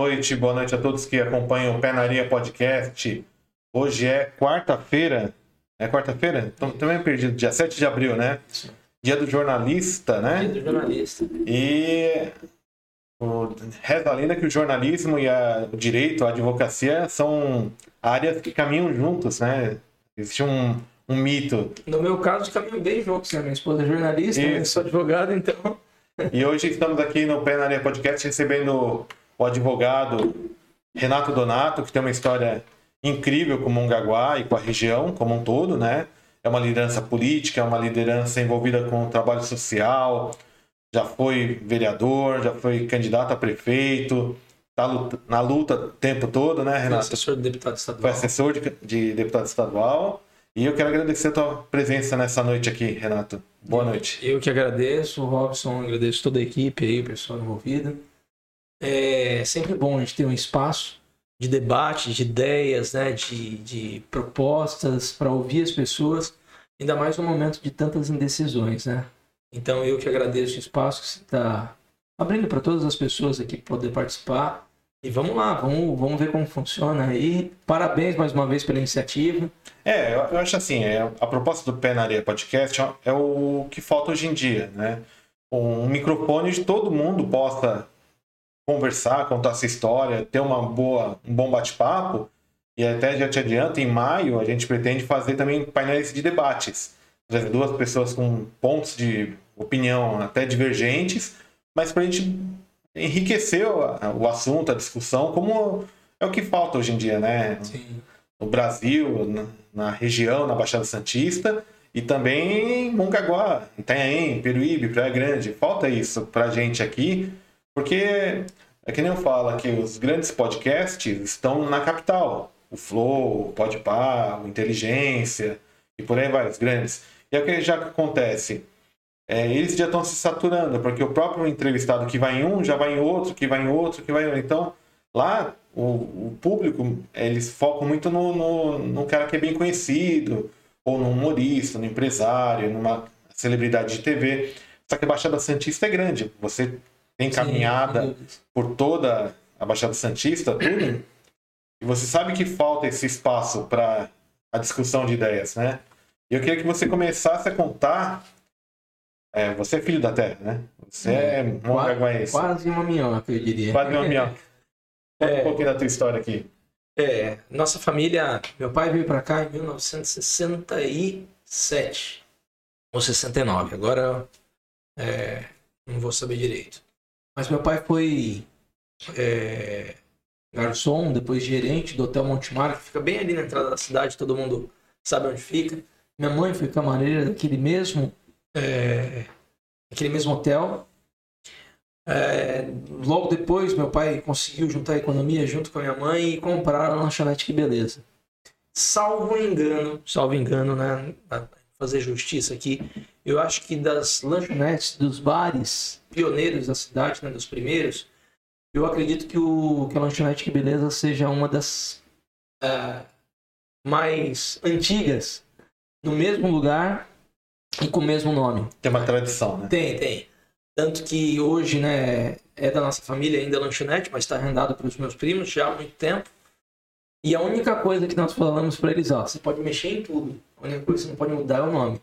Noite, boa noite a todos que acompanham o Pé na Areia Podcast. Hoje é quarta-feira. É quarta-feira? Também perdido, dia 7 de abril, né? Dia do jornalista, né? Dia do jornalista. E o, reza a lenda que o jornalismo e a, o direito, a advocacia são áreas que caminham juntos, né? Existe um, um mito. No meu caso, caminho bem juntos, né? Minha esposa é jornalista, eu Isso. sou advogado, então. E hoje estamos aqui no Pé na Areia Podcast recebendo o advogado Renato Donato, que tem uma história incrível com Mongaguá e com a região como um todo, né? É uma liderança política, é uma liderança envolvida com o trabalho social, já foi vereador, já foi candidato a prefeito, tá na luta o tempo todo, né, Renato? assessor do deputado Foi estadual. assessor de, de deputado estadual. E eu quero agradecer a tua presença nessa noite aqui, Renato. Boa noite. Eu que agradeço, Robson, agradeço toda a equipe aí, o pessoal envolvido. É sempre bom a gente ter um espaço de debate, de ideias, né, de, de propostas para ouvir as pessoas, ainda mais no momento de tantas indecisões, né? Então eu que agradeço o espaço que você está abrindo para todas as pessoas aqui poder participar. E vamos lá, vamos, vamos ver como funciona aí. Parabéns mais uma vez pela iniciativa. É, eu acho assim, é, a proposta do Pé na Areia Podcast é- é o que falta hoje em dia, né? Um microfone de todo mundo possa conversar, contar sua história, ter uma boa, um bom bate-papo. E até já te adianto, em maio a gente pretende fazer também painéis de debates. Trazer duas pessoas com pontos de opinião até divergentes, mas para a gente enriquecer o, o assunto, a discussão, como é o que falta hoje em dia, né? Sim. no Brasil, na, na região, na Baixada Santista e também em Mongaguá, Itanhaém, Peruíbe, Praia Grande. Falta isso pra gente aqui, porque é que nem eu falo que os grandes podcasts estão na capital. O Flow, o Podpah, o Inteligência e por aí vai, os grandes. E é o que já acontece. É, eles já estão se saturando, porque o próprio entrevistado que vai em um, já vai em outro, que vai em outro, que vai em outro. Então, lá o, o público, eles focam muito no, no, no cara que é bem conhecido, ou no humorista, no empresário, numa celebridade de TV. Só que a Baixada Santista é grande. Você tem caminhada Sim, por toda a Baixada Santista, tudo. E você sabe que falta esse espaço para a discussão de ideias, né? E eu queria que você começasse a contar. É, você é filho da terra, né? Você é mongaguaense. Quase uma minhoca, eu diria. Quase uma minhoca. Conta É. um pouquinho da tua história aqui. É, nossa família, meu pai veio pra cá em 1967 ou 69. Agora é, não vou saber direito. Mas meu pai foi é, garçom, depois gerente do Hotel Montemar, que fica bem ali na entrada da cidade, todo mundo sabe onde fica. Minha mãe foi camareira daquele mesmo, é, daquele mesmo hotel. É, logo depois, meu pai conseguiu juntar a economia junto com a minha mãe e comprar a lanchonete Que Beleza. Salvo engano, salvo engano, né? Fazer justiça aqui. Eu acho que das lanchonetes, dos bares pioneiros da cidade, né? Dos primeiros, eu acredito que, o, que a lanchonete Que Beleza seja uma das ah, mais antigas, no mesmo lugar e com o mesmo nome. Tem uma tradição, né? Tem, tem. Tanto que hoje, né, é da nossa família ainda a lanchonete, mas está arrendado para os meus primos já há muito tempo. E a única coisa que nós falamos para eles, ó, você pode mexer em tudo. A única coisa que você não pode mudar é o nome.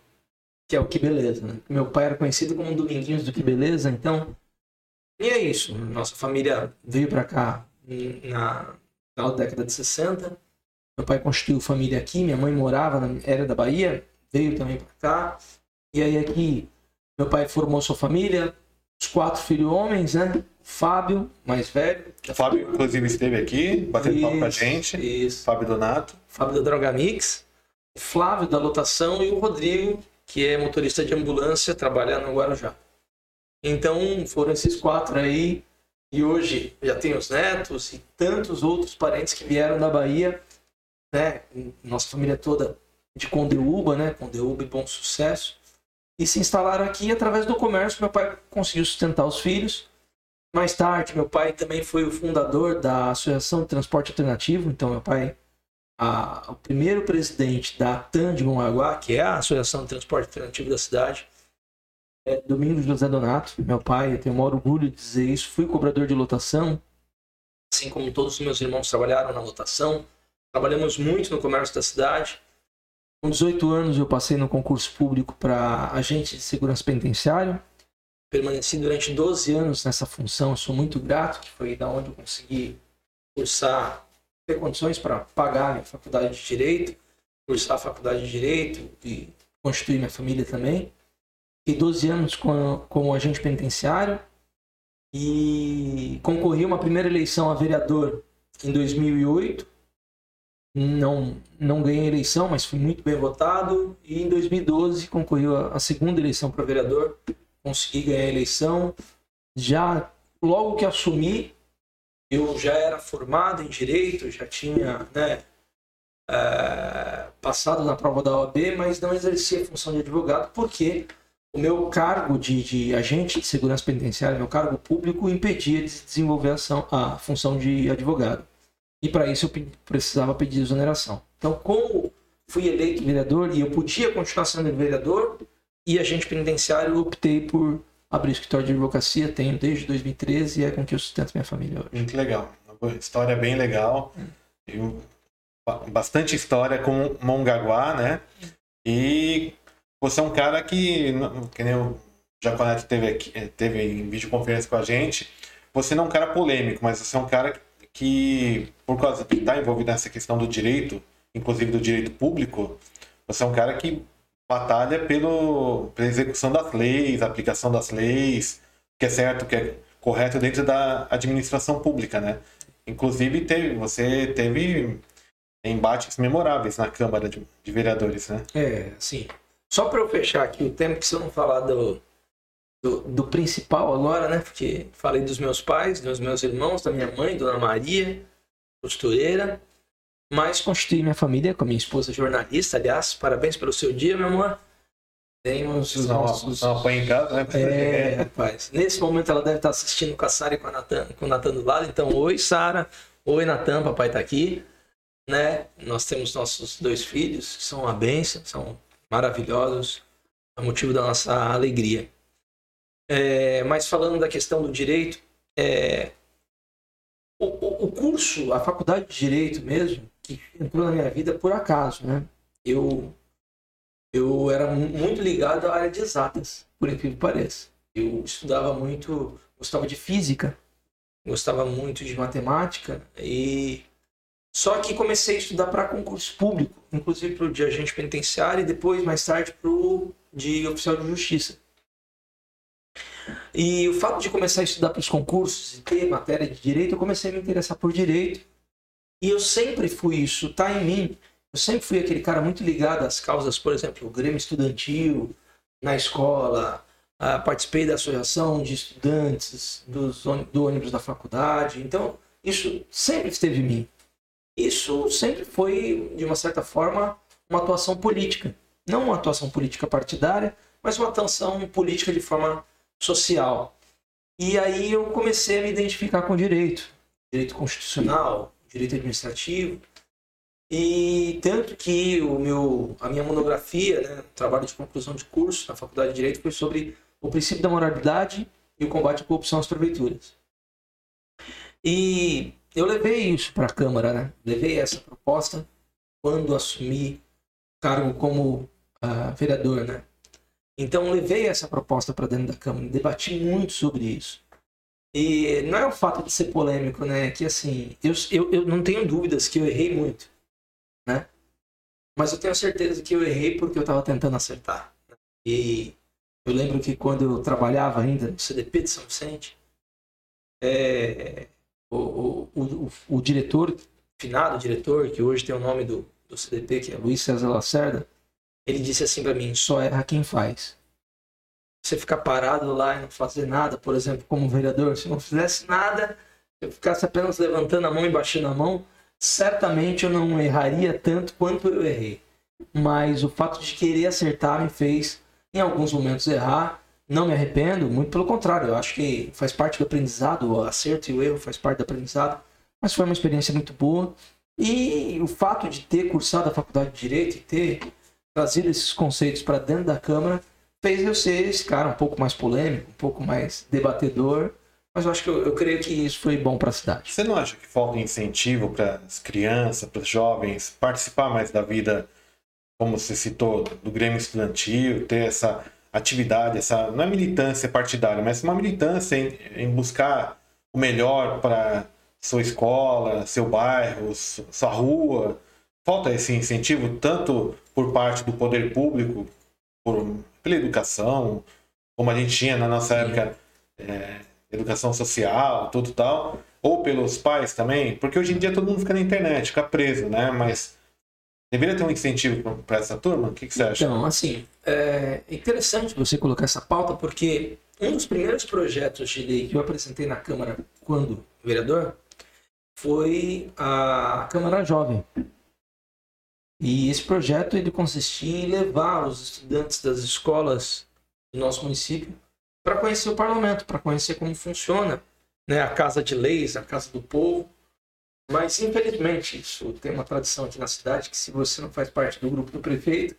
Que é o Que Beleza, né? Meu pai era conhecido como Dominguinhos do Que Beleza, então... E é isso. Nossa família veio para cá na, na década de 60. Meu pai constituiu família aqui, minha mãe morava, na, era da Bahia, veio também para cá. E aí aqui meu pai formou sua família, os quatro filhos homens, né? Fábio, mais velho. O Fábio, inclusive, esteve aqui, batendo papo com a Isso, gente. Isso. Fábio Donato. Fábio da Droga Mix, Flávio da lotação e o Rodrigo, que é motorista de ambulância, trabalha no Guarujá. Então foram esses quatro aí. E hoje já tem os netos e tantos outros parentes que vieram da Bahia, né? Nossa família toda de Condeúba, né? Condeúba e Bom Sucesso. E se instalaram aqui através do comércio. Meu pai conseguiu sustentar os filhos. Mais tarde, meu pai também foi o fundador da Associação de Transporte Alternativo. Então, meu pai, a- o primeiro presidente da ATAN de Mongaguá, que é a Associação de Transporte Alternativo da cidade, é Domingos José Donato. Meu pai, eu tenho o maior orgulho de dizer isso. Fui cobrador de lotação assim como todos os meus irmãos trabalharam na lotação. Trabalhamos muito no comércio da cidade. Com 18 anos eu passei no concurso público para agente de segurança penitenciário. Permaneci durante 12 anos nessa função, sou muito grato, que foi da onde eu consegui cursar, ter condições para pagar a faculdade de Direito, cursar a faculdade de Direito e constituir minha família também. Fiquei 12 anos como, agente penitenciário e concorri a uma primeira eleição a vereador em 2008 não, não ganhei a eleição, mas fui muito bem votado. E em 2012 concorri a segunda eleição para vereador, consegui ganhar a eleição. Já logo que assumi, eu já era formado em direito, já tinha né, é, passado na prova da OAB, mas não exercia a função de advogado porque o meu cargo de, de agente de segurança penitenciária, meu cargo público, impedia de desenvolver a, ação, a função de advogado. E para isso eu precisava pedir exoneração. Então, como fui eleito vereador e eu podia continuar sendo vereador e agente penitenciário, optei por abrir escritório de advocacia. Tenho desde 2013 e é com que eu sustento minha família hoje. Muito legal. Uma história bem legal. Eu, bastante história com Mongaguá, né? E você é um cara que, que nem o Jaconeto teve, aqui, teve em videoconferência com a gente, você não é um cara polêmico, mas você é um cara que, por causa de estar envolvido nessa questão do direito, inclusive do direito público, você é um cara que batalha pelo, pela execução das leis, aplicação das leis, que é certo, que é correto dentro da administração pública, né? Inclusive, teve, você teve embates memoráveis na Câmara de, de Vereadores, né? É, sim. Só para eu fechar aqui o tempo, que se eu não falar do, do, do, principal agora, né? Porque falei dos meus pais, dos meus irmãos, da minha mãe, Dona Maria, costureira. Mas constituí minha família com a minha esposa jornalista. Aliás, parabéns pelo seu dia, meu amor. Temos os nossos. Não apanha em casa, né? É, rapaz. Nesse momento ela deve estar assistindo com a Sara e com, a Natan, com o Natan do lado. Então, oi, Sara. Oi, Natan, papai tá aqui. Né? Nós temos nossos dois filhos, que são uma bênção, são maravilhosos. É motivo da nossa alegria. É, mas falando da questão do direito, é, o, o, curso, a faculdade de direito mesmo, que entrou na minha vida por acaso, né? Eu, eu era muito ligado à área de exatas, por incrível que pareça. Eu estudava muito, gostava de física, gostava muito de matemática e só que comecei a estudar para concurso público, inclusive para o de agente penitenciário e depois mais tarde para o de oficial de justiça. E o fato de começar a estudar para os concursos e ter matéria de direito, eu comecei a me interessar por direito. E eu sempre fui isso, tá em mim. Eu sempre fui aquele cara muito ligado às causas, por exemplo, o Grêmio Estudantil, na escola, ah, participei da associação de estudantes dos, do ônibus da faculdade. Então, isso sempre esteve em mim. Isso sempre foi, de uma certa forma, uma atuação política. Não uma atuação política partidária, mas uma atuação política de forma social. E aí eu comecei a me identificar com direito, direito constitucional, direito administrativo. E tanto que o meu, a minha monografia, né, trabalho de conclusão de curso na Faculdade de Direito foi sobre o princípio da moralidade e o combate à corrupção às prefeituras. E eu levei isso para a Câmara, né? Levei essa proposta quando assumi cargo como uh, vereador, né? Então levei essa proposta para dentro da Câmara, debati muito sobre isso. E não é o fato de ser polêmico, né? Que assim, eu, eu, eu não tenho dúvidas que eu errei muito, né? Mas eu tenho certeza que eu errei porque eu estava tentando acertar. E eu lembro que quando eu trabalhava ainda no CDP de São Vicente, é, o, o, o, o, diretor, finado diretor, que hoje tem o nome do, do CDP, que é Luiz César Lacerda, ele disse assim para mim: só erra quem faz. Você ficar parado lá e não fazer nada, por exemplo, como vereador, se não fizesse nada, eu ficasse apenas levantando a mão e baixando a mão, certamente eu não erraria tanto quanto eu errei. Mas o fato de querer acertar me fez, em alguns momentos, errar. Não me arrependo, muito pelo contrário, eu acho que faz parte do aprendizado, o acerto e o erro faz parte do aprendizado. Mas foi uma experiência muito boa. E o fato de ter cursado a faculdade de Direito e ter trazido esses conceitos para dentro da Câmara fez eu ser esse cara um pouco mais polêmico, um pouco mais debatedor, Mas eu acho que eu, eu creio que isso foi bom para a cidade. Você não acha que falta incentivo para as crianças, para os jovens participar mais da vida, como você citou, do Grêmio Estudantil, ter essa atividade, essa não é militância partidária, mas uma militância em, em buscar o melhor para sua escola, seu bairro, sua rua. Falta esse incentivo tanto por parte do poder público, por, pela educação, como a gente tinha na nossa época, é, educação social, tudo tal, ou pelos pais também, porque hoje em dia todo mundo fica na internet, fica preso, né? Mas Deveria ter um incentivo para essa turma? O que, que, você acha? Então, assim, é interessante você colocar essa pauta, porque um dos primeiros projetos de lei que eu apresentei na Câmara quando vereador foi a Câmara Jovem. E esse projeto ele consistia em levar os estudantes das escolas do nosso município para conhecer o parlamento, para conhecer como funciona né, a Casa de Leis, a Casa do Povo, mas, infelizmente, isso tem uma tradição aqui na cidade que se você não faz parte do grupo do prefeito,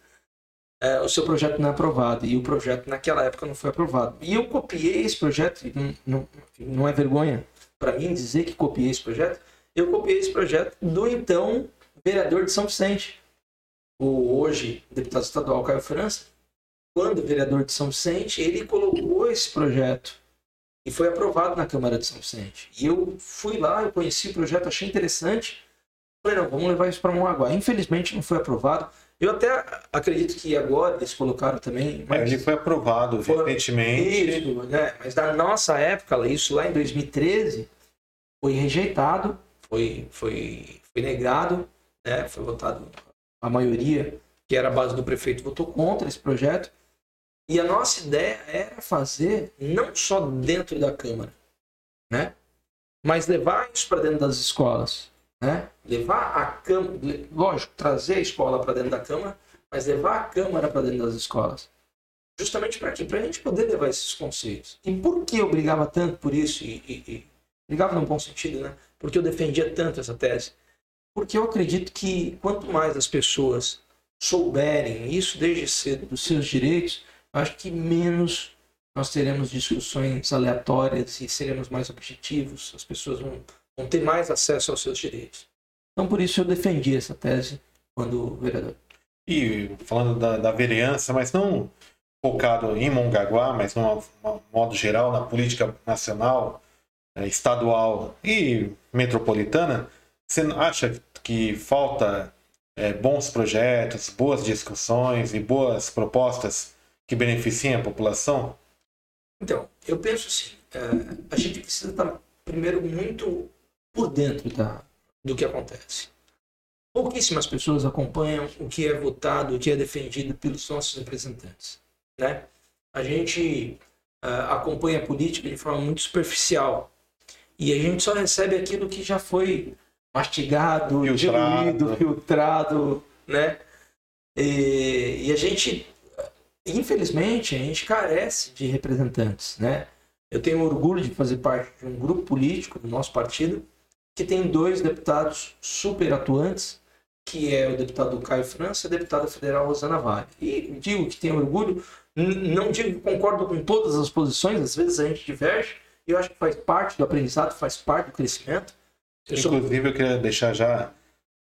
é, o seu projeto não é aprovado. E o projeto naquela época não foi aprovado. E eu copiei esse projeto, não, não, não é vergonha para mim dizer que copiei esse projeto, eu copiei esse projeto do então vereador de São Vicente, o hoje deputado estadual Caio França. Quando vereador de São Vicente, ele colocou esse projeto e foi aprovado na Câmara de São Vicente. E eu fui lá, eu conheci o projeto, achei interessante. Falei, não, vamos levar isso para Mongaguá. Infelizmente não foi aprovado. Eu até acredito que agora eles colocaram também. Mas... É, ele foi aprovado foi... recentemente. Isso, né? Mas na nossa época, isso lá em 2013, foi rejeitado, foi, foi, foi negado, né? foi votado a maioria, que era a base do prefeito, votou contra esse projeto. E a nossa ideia era fazer não só dentro da Câmara, né? mas levar isso para dentro das escolas. Né? Levar a Câmara, lógico, trazer a escola para dentro da Câmara, mas levar a Câmara para dentro das escolas. Justamente para quê? Para a gente poder levar esses conceitos. E por que eu brigava tanto por isso? E, e, e brigava num bom sentido, né? Porque eu defendia tanto essa tese. Porque eu acredito que quanto mais as pessoas souberem isso desde cedo dos seus direitos, acho que menos nós teremos discussões aleatórias e seremos mais objetivos, as pessoas vão, vão ter mais acesso aos seus direitos. Então, por isso eu defendi essa tese quando vereador. E falando da, da vereança, mas não focado em Mongaguá, mas de modo geral na política nacional, é, estadual e metropolitana, você acha que falta é, bons projetos, boas discussões e boas propostas que beneficiem a população? Então, eu penso assim, é, a gente precisa estar primeiro muito por dentro da, do que acontece. Pouquíssimas pessoas acompanham o que é votado, o que é defendido pelos nossos representantes. Né? A gente uh, acompanha a política de forma muito superficial e a gente só recebe aquilo que já foi mastigado, filtrado. diluído, filtrado, né? E, e a gente infelizmente, a gente carece de representantes, né? Eu tenho orgulho de fazer parte de um grupo político do nosso partido que tem dois deputados super atuantes, que é o deputado Caio França e a deputada federal Rosana Vale. E digo que tenho orgulho, não digo que concordo com todas as posições, às vezes a gente diverge, e eu acho que faz parte do aprendizado, faz parte do crescimento. Inclusive, eu queria deixar já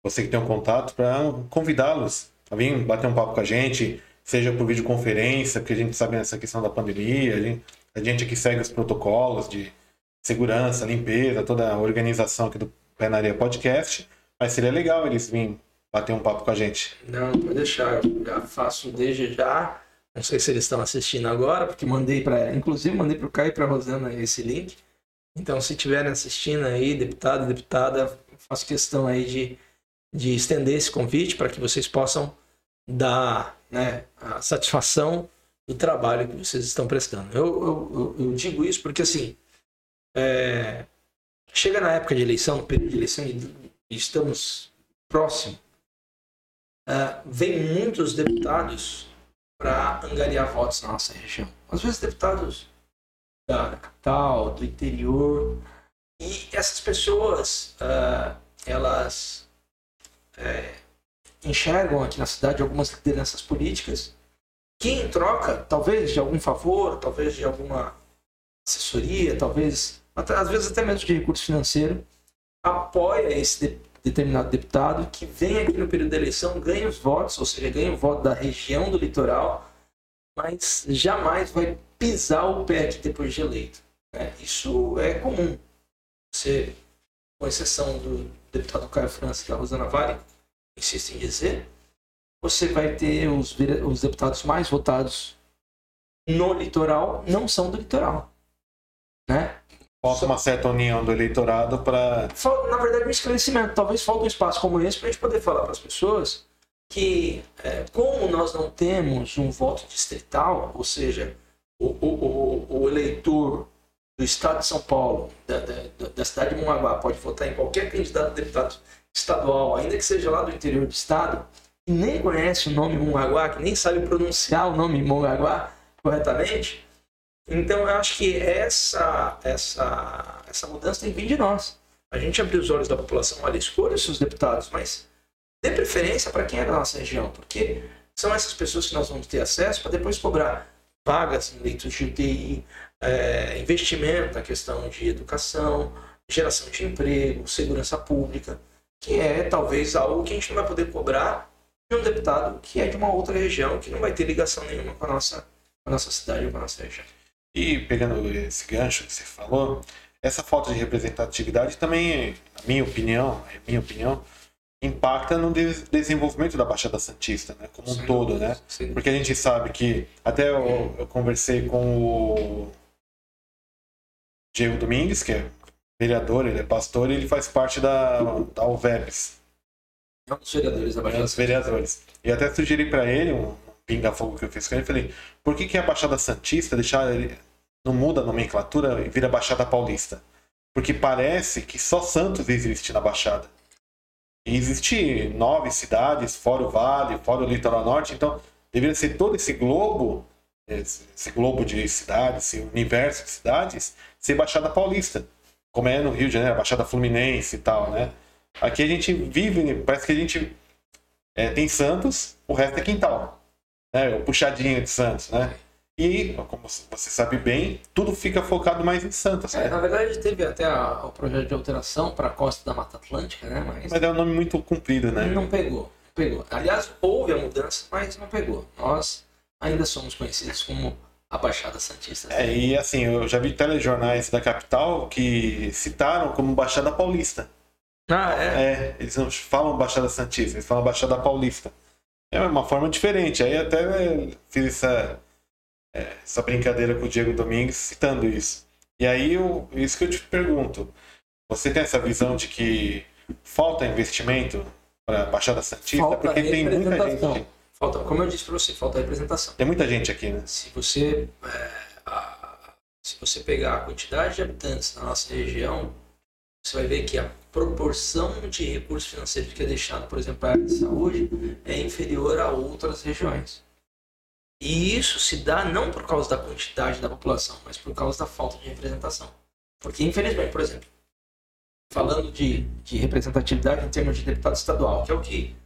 você que tem um contato para convidá-los a vir bater um papo com a gente, seja por videoconferência, porque a gente sabe essa questão da pandemia, a gente, a gente aqui segue os protocolos de segurança, limpeza, toda a organização aqui do Penaria Podcast, mas seria legal eles virem bater um papo com a gente. Não, pode deixar, eu já faço desde já. Não sei se eles estão assistindo agora, porque mandei para, inclusive mandei para o Caio e para a Rosana esse link. Então, se estiverem assistindo aí, deputado e deputada, faço questão aí de, de estender esse convite para que vocês possam dar né, a satisfação do trabalho que vocês estão prestando. Eu, eu, eu digo isso porque, assim, é, chega na época de eleição, no período de eleição, e estamos próximo, é, vem muitos deputados para angariar votos na nossa região. Às vezes, deputados da capital, do interior, e essas pessoas, uh, elas é, enxergam aqui na cidade algumas lideranças políticas que, em troca, talvez de algum favor, talvez de alguma assessoria, talvez até, às vezes até mesmo de recurso financeiro, apoia esse de, determinado deputado que vem aqui no período da eleição, ganha os votos, ou seja, ganha o voto da região do litoral, mas jamais vai pisar o pé aqui depois de eleito. Né? Isso é comum. Você, com exceção do deputado Caio França e da Rosana Vale, insisto em dizer, você vai ter os, os deputados mais votados no litoral, não são do litoral. Né? Falta uma certa união do eleitorado para. Na verdade, um esclarecimento. Talvez falte um espaço como esse para a gente poder falar para as pessoas que, é, como nós não temos um voto distrital, ou seja, o, o, o, o eleitor do estado de São Paulo, da, da, da, cidade de Mongaguá, pode votar em qualquer candidato a deputado estadual, ainda que seja lá do interior do estado, e nem conhece o nome Mongaguá, que nem sabe pronunciar o nome Mongaguá corretamente, então eu acho que essa, essa, essa mudança tem que vir de nós. A gente abrir os olhos da população, olha, escolha os seus deputados, mas dê preferência para quem é da nossa região, porque são essas pessoas que nós vamos ter acesso para depois cobrar vagas em leitos de UTI, é, investimento na questão de educação, geração de emprego, segurança pública, que é talvez algo que a gente não vai poder cobrar de um deputado que é de uma outra região, que não vai ter ligação nenhuma com a nossa, com a nossa cidade ou com a nossa região. E pegando esse gancho que você falou, essa falta de representatividade também, na minha opinião, é minha opinião, impacta no desenvolvimento da Baixada Santista, né, como um sim, todo, né? Sim. Porque a gente sabe que até eu, eu, conversei com o Diego Domingues, que é vereador, ele é pastor, e ele faz parte da da UVEPS. Um dos vereadores da Baixada. É dos vereadores. E até sugeri para ele um pinga-fogo que eu fiz com ele, falei, por que, que a Baixada Santista deixar ele não muda a nomenclatura e vira Baixada Paulista. Porque parece que só Santos existe na Baixada. Existe nove cidades, fora o Vale, fora o Litoral Norte, então deveria ser todo esse globo, esse, esse globo de cidades, esse universo de cidades, ser Baixada Paulista. Como é no Rio de Janeiro, Baixada Fluminense e tal, né? Aqui a gente vive, parece que a gente é, tem Santos, o resto é quintal. Né? O puxadinho de Santos, né? E, como você sabe bem, tudo fica focado mais em Santos. É, na verdade, teve até a, o projeto de alteração para a costa da Mata Atlântica, né? Mas, mas é um nome muito comprido, né? Não pegou, pegou. Aliás, houve a mudança, mas não pegou. Nós ainda somos conhecidos como a Baixada Santista. É, e assim, eu já vi telejornais da capital que citaram como Baixada Paulista. Ah, é? É, eles não falam Baixada Santista, eles falam Baixada Paulista. É uma forma diferente. Aí até fiz essa essa brincadeira com o Diego Domingues citando isso. E aí, eu, isso que eu te pergunto: você tem essa visão de que falta investimento para a Baixada Santista? Falta Porque tem muita gente. Falta, como eu disse para você, falta representação. Tem muita gente aqui, né? Se você, é, a, se você pegar a quantidade de habitantes na nossa região, você vai ver que a proporção de recursos financeiros que é deixado, por exemplo, para a área de saúde, é inferior a outras regiões. E isso se dá não por causa da quantidade da população, mas por causa da falta de representação. Porque, infelizmente, por exemplo, falando de, de representatividade em termos de deputado estadual, que é o que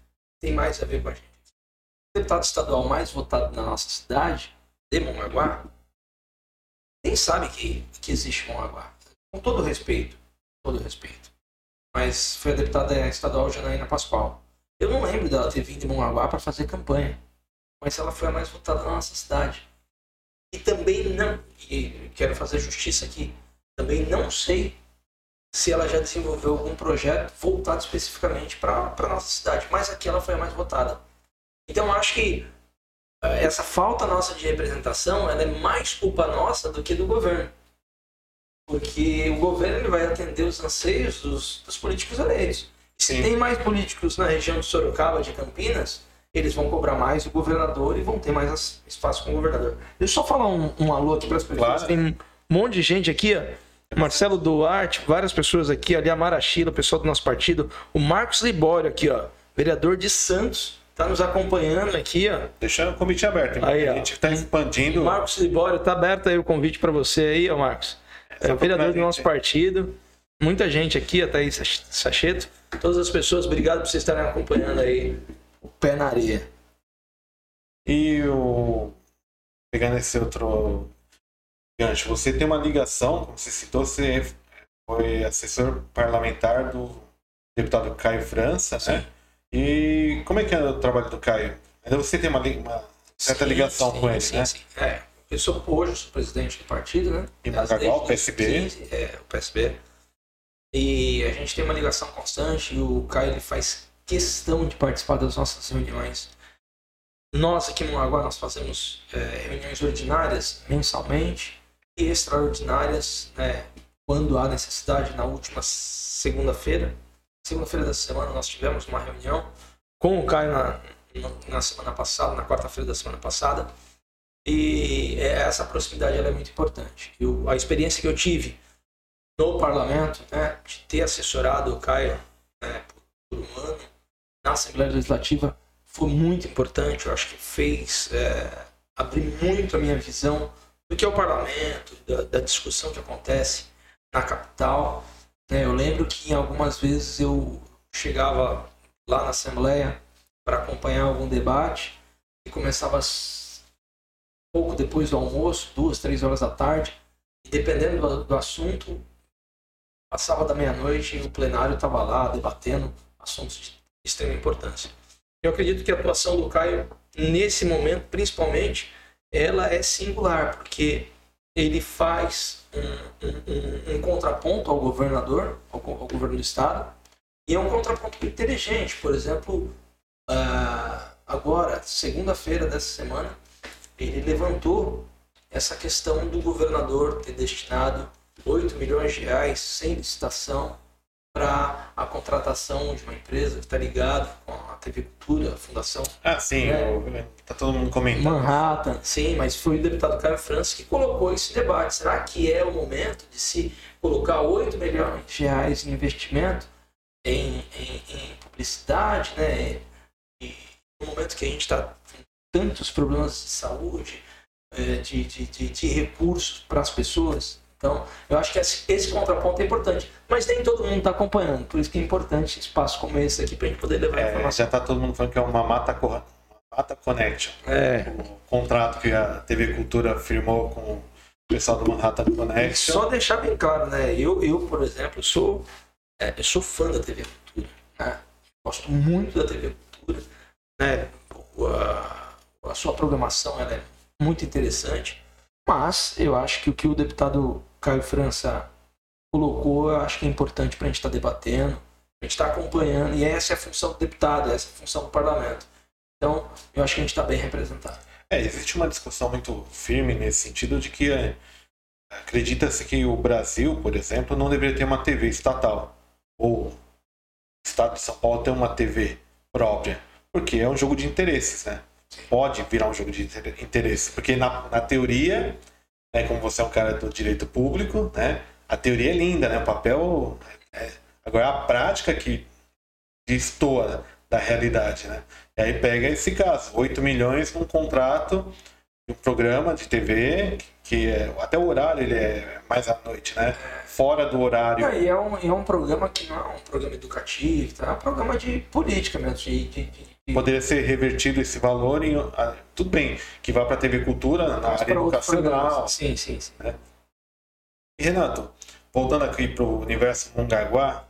tem mais a ver com a gente. O deputado estadual mais votado na nossa cidade, de Mongaguá, nem sabe que, que existe Mongaguá. Com todo respeito, todo respeito. Mas foi a deputada estadual Janaína Pascoal. Eu não lembro dela ter vindo de Mongaguá para fazer campanha mas ela foi a mais votada na nossa cidade. E também não, e quero fazer justiça aqui, também não sei se ela já desenvolveu algum projeto voltado especificamente para a nossa cidade, mas aqui ela foi a mais votada. Então acho que eh, essa falta nossa de representação ela é mais culpa nossa do que do governo. Porque o governo ele vai atender os anseios dos, dos políticos eleitos. Se tem mais políticos na região de Sorocaba, de Campinas, eles vão cobrar mais o governador e vão ter mais espaço com o governador. Deixa eu só falar um, um alô aqui para as pessoas. Claro. Tem um monte de gente aqui, ó. Marcelo Duarte, várias pessoas aqui, ali a Marachila, o pessoal do nosso partido, o Marcos Libório aqui, ó, vereador de Santos, tá nos acompanhando aqui, ó. Deixando o convite aberto, aí, a gente está expandindo. Marcos Libório, tá aberto aí o convite para você aí, ó, Marcos. É, é vereador do nosso partido. Muita gente aqui, até aí, Sacheto. Todas as pessoas, obrigado por vocês estarem acompanhando aí o pé na areia. E o. Pegando esse outro gancho, você tem uma ligação, como você citou, você foi assessor parlamentar do deputado Caio França, Sim. né? E como é que é o trabalho do Caio? Ainda você tem uma, uma certa Sim, ligação sim, com ele, né? sim. É, eu sou, hoje sou presidente do partido, né? E Mongaguá, o PSB. 2015, É, o PSB. E a gente tem uma ligação constante e o Caio ele faz questão de participar das nossas reuniões. Nós aqui no Mongaguá nós fazemos é, reuniões ordinárias mensalmente e extraordinárias né, quando há necessidade. Na última segunda-feira, segunda-feira dessa semana, nós tivemos uma reunião com o Caio na, na semana passada, na quarta-feira da semana passada. E essa proximidade é muito importante. Eu, a experiência que eu tive no parlamento, né, de ter assessorado o Caio né, por um ano na Assembleia Legislativa, foi muito importante. Eu acho que fez é, abrir muito a minha visão do que é o parlamento, da, da discussão que acontece na capital. né. eu lembro que algumas vezes eu chegava lá na Assembleia para acompanhar algum debate e começava pouco depois do almoço, duas, três horas da tarde, e dependendo do, do assunto, passava da meia-noite e o plenário estava lá debatendo assuntos de extrema importância. Eu acredito que a atuação do Caio, nesse momento, principalmente, ela é singular, porque ele faz um, um- um- um contraponto ao governador, ao, ao governo do estado, e é um contraponto inteligente. Por exemplo, ah, agora, segunda-feira dessa semana, ele levantou essa questão do governador ter destinado 8 milhões de reais sem licitação para a contratação de uma empresa que está ligada com a TV Cultura, a Fundação Ah, sim, É. o- tá todo mundo comentando. Manhattan, sim, mas foi o deputado Caio França que colocou esse debate. Será que é o momento de se colocar 8 milhões de reais em investimento em, em- em publicidade, né? E no momento que a gente está com tantos problemas de saúde, eh, de, de, de, de recursos para as pessoas. Então, eu acho que esse, esse contraponto é importante. Mas nem todo mundo está acompanhando, por isso que é importante espaço como esse aqui para a gente poder levar É, informação. já tá todo mundo falando que é uma Mata, uma Mata Connection. É. O contrato que a TV Cultura firmou com o pessoal do Manhattan Connection. Só deixar bem claro, né? Eu, eu por exemplo, sou, é, eu sou fã da TV Cultura. Né? Gosto muito da TV Cultura. Né? A, a sua programação é muito interessante. Mas eu acho que o que o deputado Caio França colocou, eu acho que é importante para a gente estar debatendo, a gente estar acompanhando. E essa é a função do deputado, essa é a função do parlamento. Então, eu acho que a gente está bem representado. É, existe uma discussão muito firme nesse sentido de que é, acredita-se que o Brasil, por exemplo, não deveria ter uma TV estatal. Ou o Estado de São Paulo ter uma TV própria. Porque é um jogo de interesses, né? Pode virar um jogo de inter- interesse. Porque na, na teoria, né, como você é um cara do direito público, né? A teoria é linda, né? O papel. é- agora a prática que destoa da realidade, né? E aí pega esse caso, 8 milhões num contrato de um programa de TV, que é, até o horário ele é mais à noite, né? Fora do horário. É, e é um, é um programa que não é um programa educativo, tá? é um programa de política mesmo. De, de- de- Poderia ser revertido esse valor em. ah, Tudo bem, que vá para a TV Cultura, na área educacional. Sim, sim, sim. E Renato, voltando aqui para o universo Mongaguá,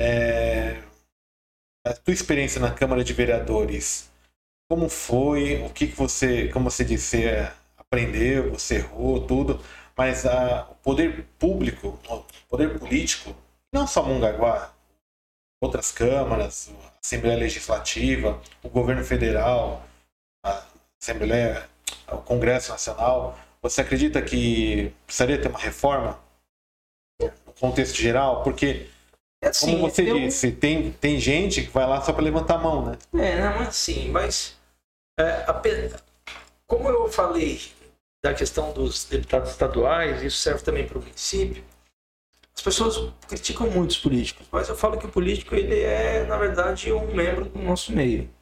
é, a tua experiência na Câmara de Vereadores, como foi? O que, que você, como você disse, aprendeu, você errou, tudo, mas a, o poder público, o poder político, não só Mongaguá, outras câmaras, a Assembleia Legislativa, o governo federal, a Assembleia, o Congresso Nacional, você acredita que precisaria ter uma reforma no contexto geral? Porque, É assim, como você eu- disse, tem, tem gente que vai lá só para levantar a mão, né? É, não, mas assim, mas é, ape- como eu falei da questão dos deputados estaduais, isso serve também para o município, as pessoas criticam muito os políticos, mas eu falo que o político ele é, na verdade, um membro do nosso meio.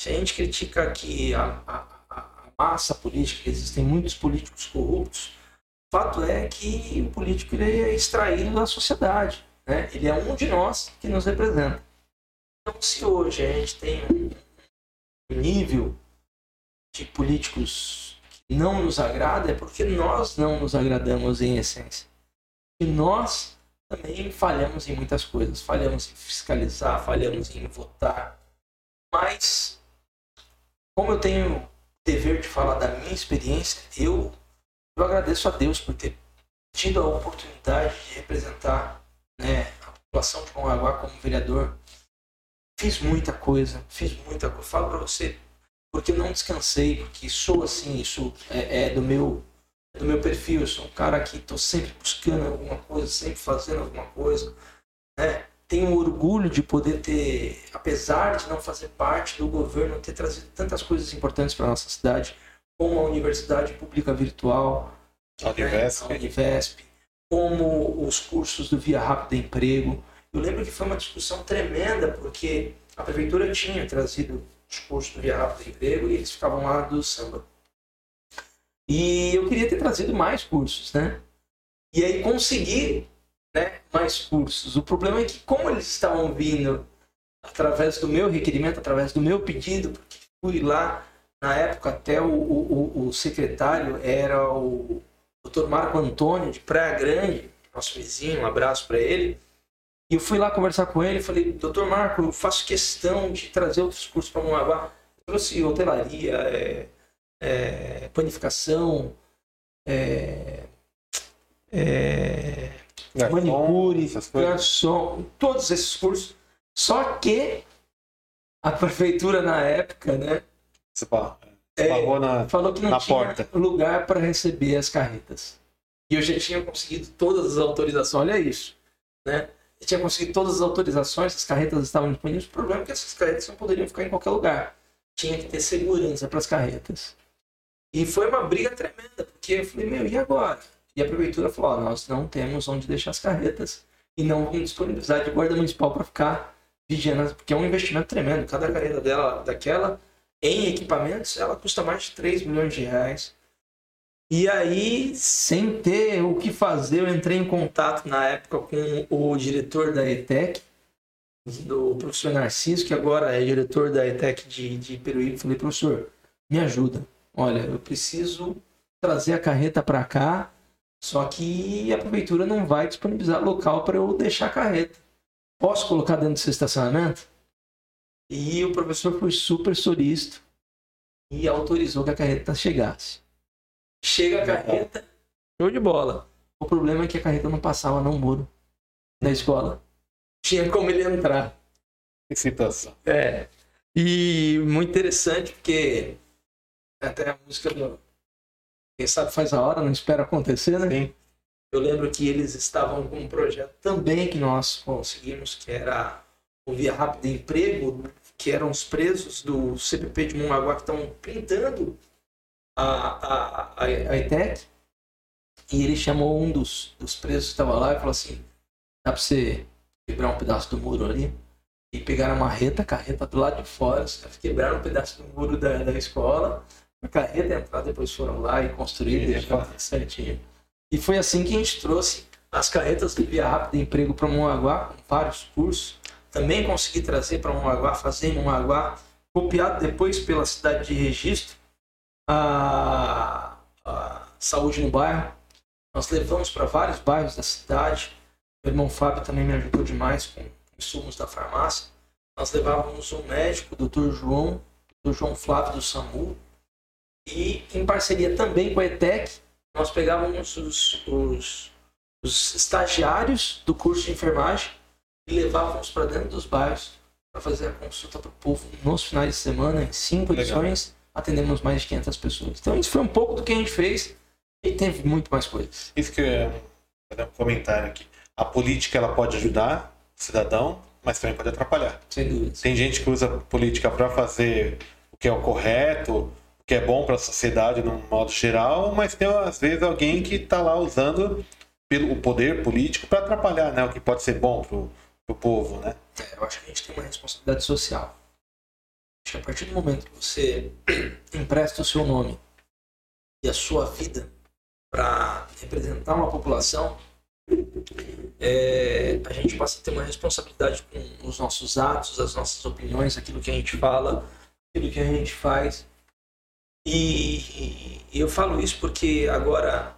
Se a gente critica que a, a- a- massa política, existem muitos políticos corruptos, o fato é que o político ele é extraído da sociedade. Né? Ele é um de nós que nos representa. Então, se hoje a gente tem um nível de políticos que não nos agrada, é porque nós não nos agradamos em essência. Que nós também falhamos em muitas coisas. Falhamos em fiscalizar, falhamos em votar. Mas, como eu tenho o dever de falar da minha experiência, eu, eu agradeço a Deus por ter tido a oportunidade de representar né, a população de Congaguá como vereador. Fiz muita coisa, fiz muita coisa. Falo para você, porque não descansei, porque sou assim, isso é, é do meu do meu perfil. Eu sou um cara que estou sempre buscando alguma coisa, sempre fazendo alguma coisa. Né? Tenho orgulho de poder ter, apesar de não fazer parte do governo, ter trazido tantas coisas importantes para nossa cidade, como a Universidade Pública Virtual, a Univesp. Né? a Univesp como os cursos do Via Rápido Emprego. Eu lembro que foi uma discussão tremenda, porque a prefeitura tinha trazido os cursos do Via Rápido Emprego e eles ficavam lá do samba. E eu queria ter trazido mais cursos, né? E aí consegui né, mais cursos. O problema é que como eles estavam vindo através do meu requerimento, através do meu pedido, porque fui lá, na época até o, o, o secretário era o Dr. Marco Antônio, de Praia Grande, nosso vizinho, um abraço para ele. E eu fui lá conversar com ele e falei, doutor Marco, eu faço questão de trazer outros cursos para Mongaguá. Trouxe hotelaria, é, é, panificação, é, é, manicure, garçom, todos esses cursos. Só que a prefeitura na época, né? É, na, falou que não tinha porta. lugar para receber as carretas. E eu já tinha conseguido todas as autorizações, olha isso, né? Eu tinha conseguido todas as autorizações, as carretas estavam disponíveis. O problema é que essas carretas não poderiam ficar em qualquer lugar. Tinha que ter segurança para as carretas. E foi uma briga tremenda, porque eu falei, meu, e agora? E a prefeitura falou, nós não temos onde deixar as carretas e não vamos disponibilizar de guarda municipal para ficar vigiando, porque é um investimento tremendo. Cada carreta dela, daquela, em equipamentos, ela custa mais de 3 milhões de reais. E aí, sem ter o que fazer, eu entrei em contato na época com o diretor da ETEC, do professor Narciso, que agora é diretor da ETEC de, de Peruíbe. Falei, professor, me ajuda olha, eu preciso trazer a carreta para cá, só que a prefeitura não vai disponibilizar local para eu deixar a carreta. Posso colocar dentro do seu estacionamento? E o professor foi super solícito e autorizou que a carreta chegasse. Chega a carreta, show de bola. O problema é que a carreta não passava no muro da escola. Tinha como ele entrar. Que situação. É. E muito interessante porque até a música do. Quem sabe faz a hora, não espera acontecer, né? Sim. Eu lembro que eles estavam com um projeto também que nós conseguimos, que era o Via Rápida Emprego, que eram os presos do CPP de Mongaguá que estão pintando a, a, a, a ETEC. E ele chamou um dos, dos presos que estava lá e falou assim: dá para você quebrar um pedaço do muro ali? E pegaram uma reta, a carreta do lado de fora, quebraram um pedaço do muro da, da escola a carreta entrar, depois foram lá e construíram e deixaram certinho. E foi assim que a gente trouxe as carretas do Via Rápida Emprego para Mongaguá, com vários cursos. Também consegui trazer para Mongaguá, fazer em Mongaguá, copiado depois pela cidade de registro, a, a saúde no bairro. Nós levamos para vários bairros da cidade. Meu irmão Fábio também me ajudou demais com insumos da farmácia. Nós levávamos um médico, o Dr. João, o Dr. João Flávio do SAMU, e em parceria também com a ETEC, nós pegávamos os, os, os estagiários do curso de enfermagem e levávamos para dentro dos bairros para fazer a consulta para o povo nos finais de semana, em cinco edições, atendemos mais de 500 pessoas. Então, isso foi um pouco do que a gente fez e teve muito mais coisas. Isso que eu ia um comentário aqui. A política ela pode ajudar o cidadão, mas também pode atrapalhar. Sem dúvida. Tem gente que usa a política para fazer o que é o correto, que é bom para a sociedade no modo geral, mas tem às vezes alguém que está lá usando pelo, o poder político para atrapalhar né, o que pode ser bom para o povo. Né? É, eu acho que a gente tem uma responsabilidade social. Acho que a partir do momento que você empresta o seu nome e a sua vida para representar uma população, é, a gente passa a ter uma responsabilidade com os nossos atos, as nossas opiniões, aquilo que a gente fala, aquilo que a gente faz. E, e, eu falo isso porque agora,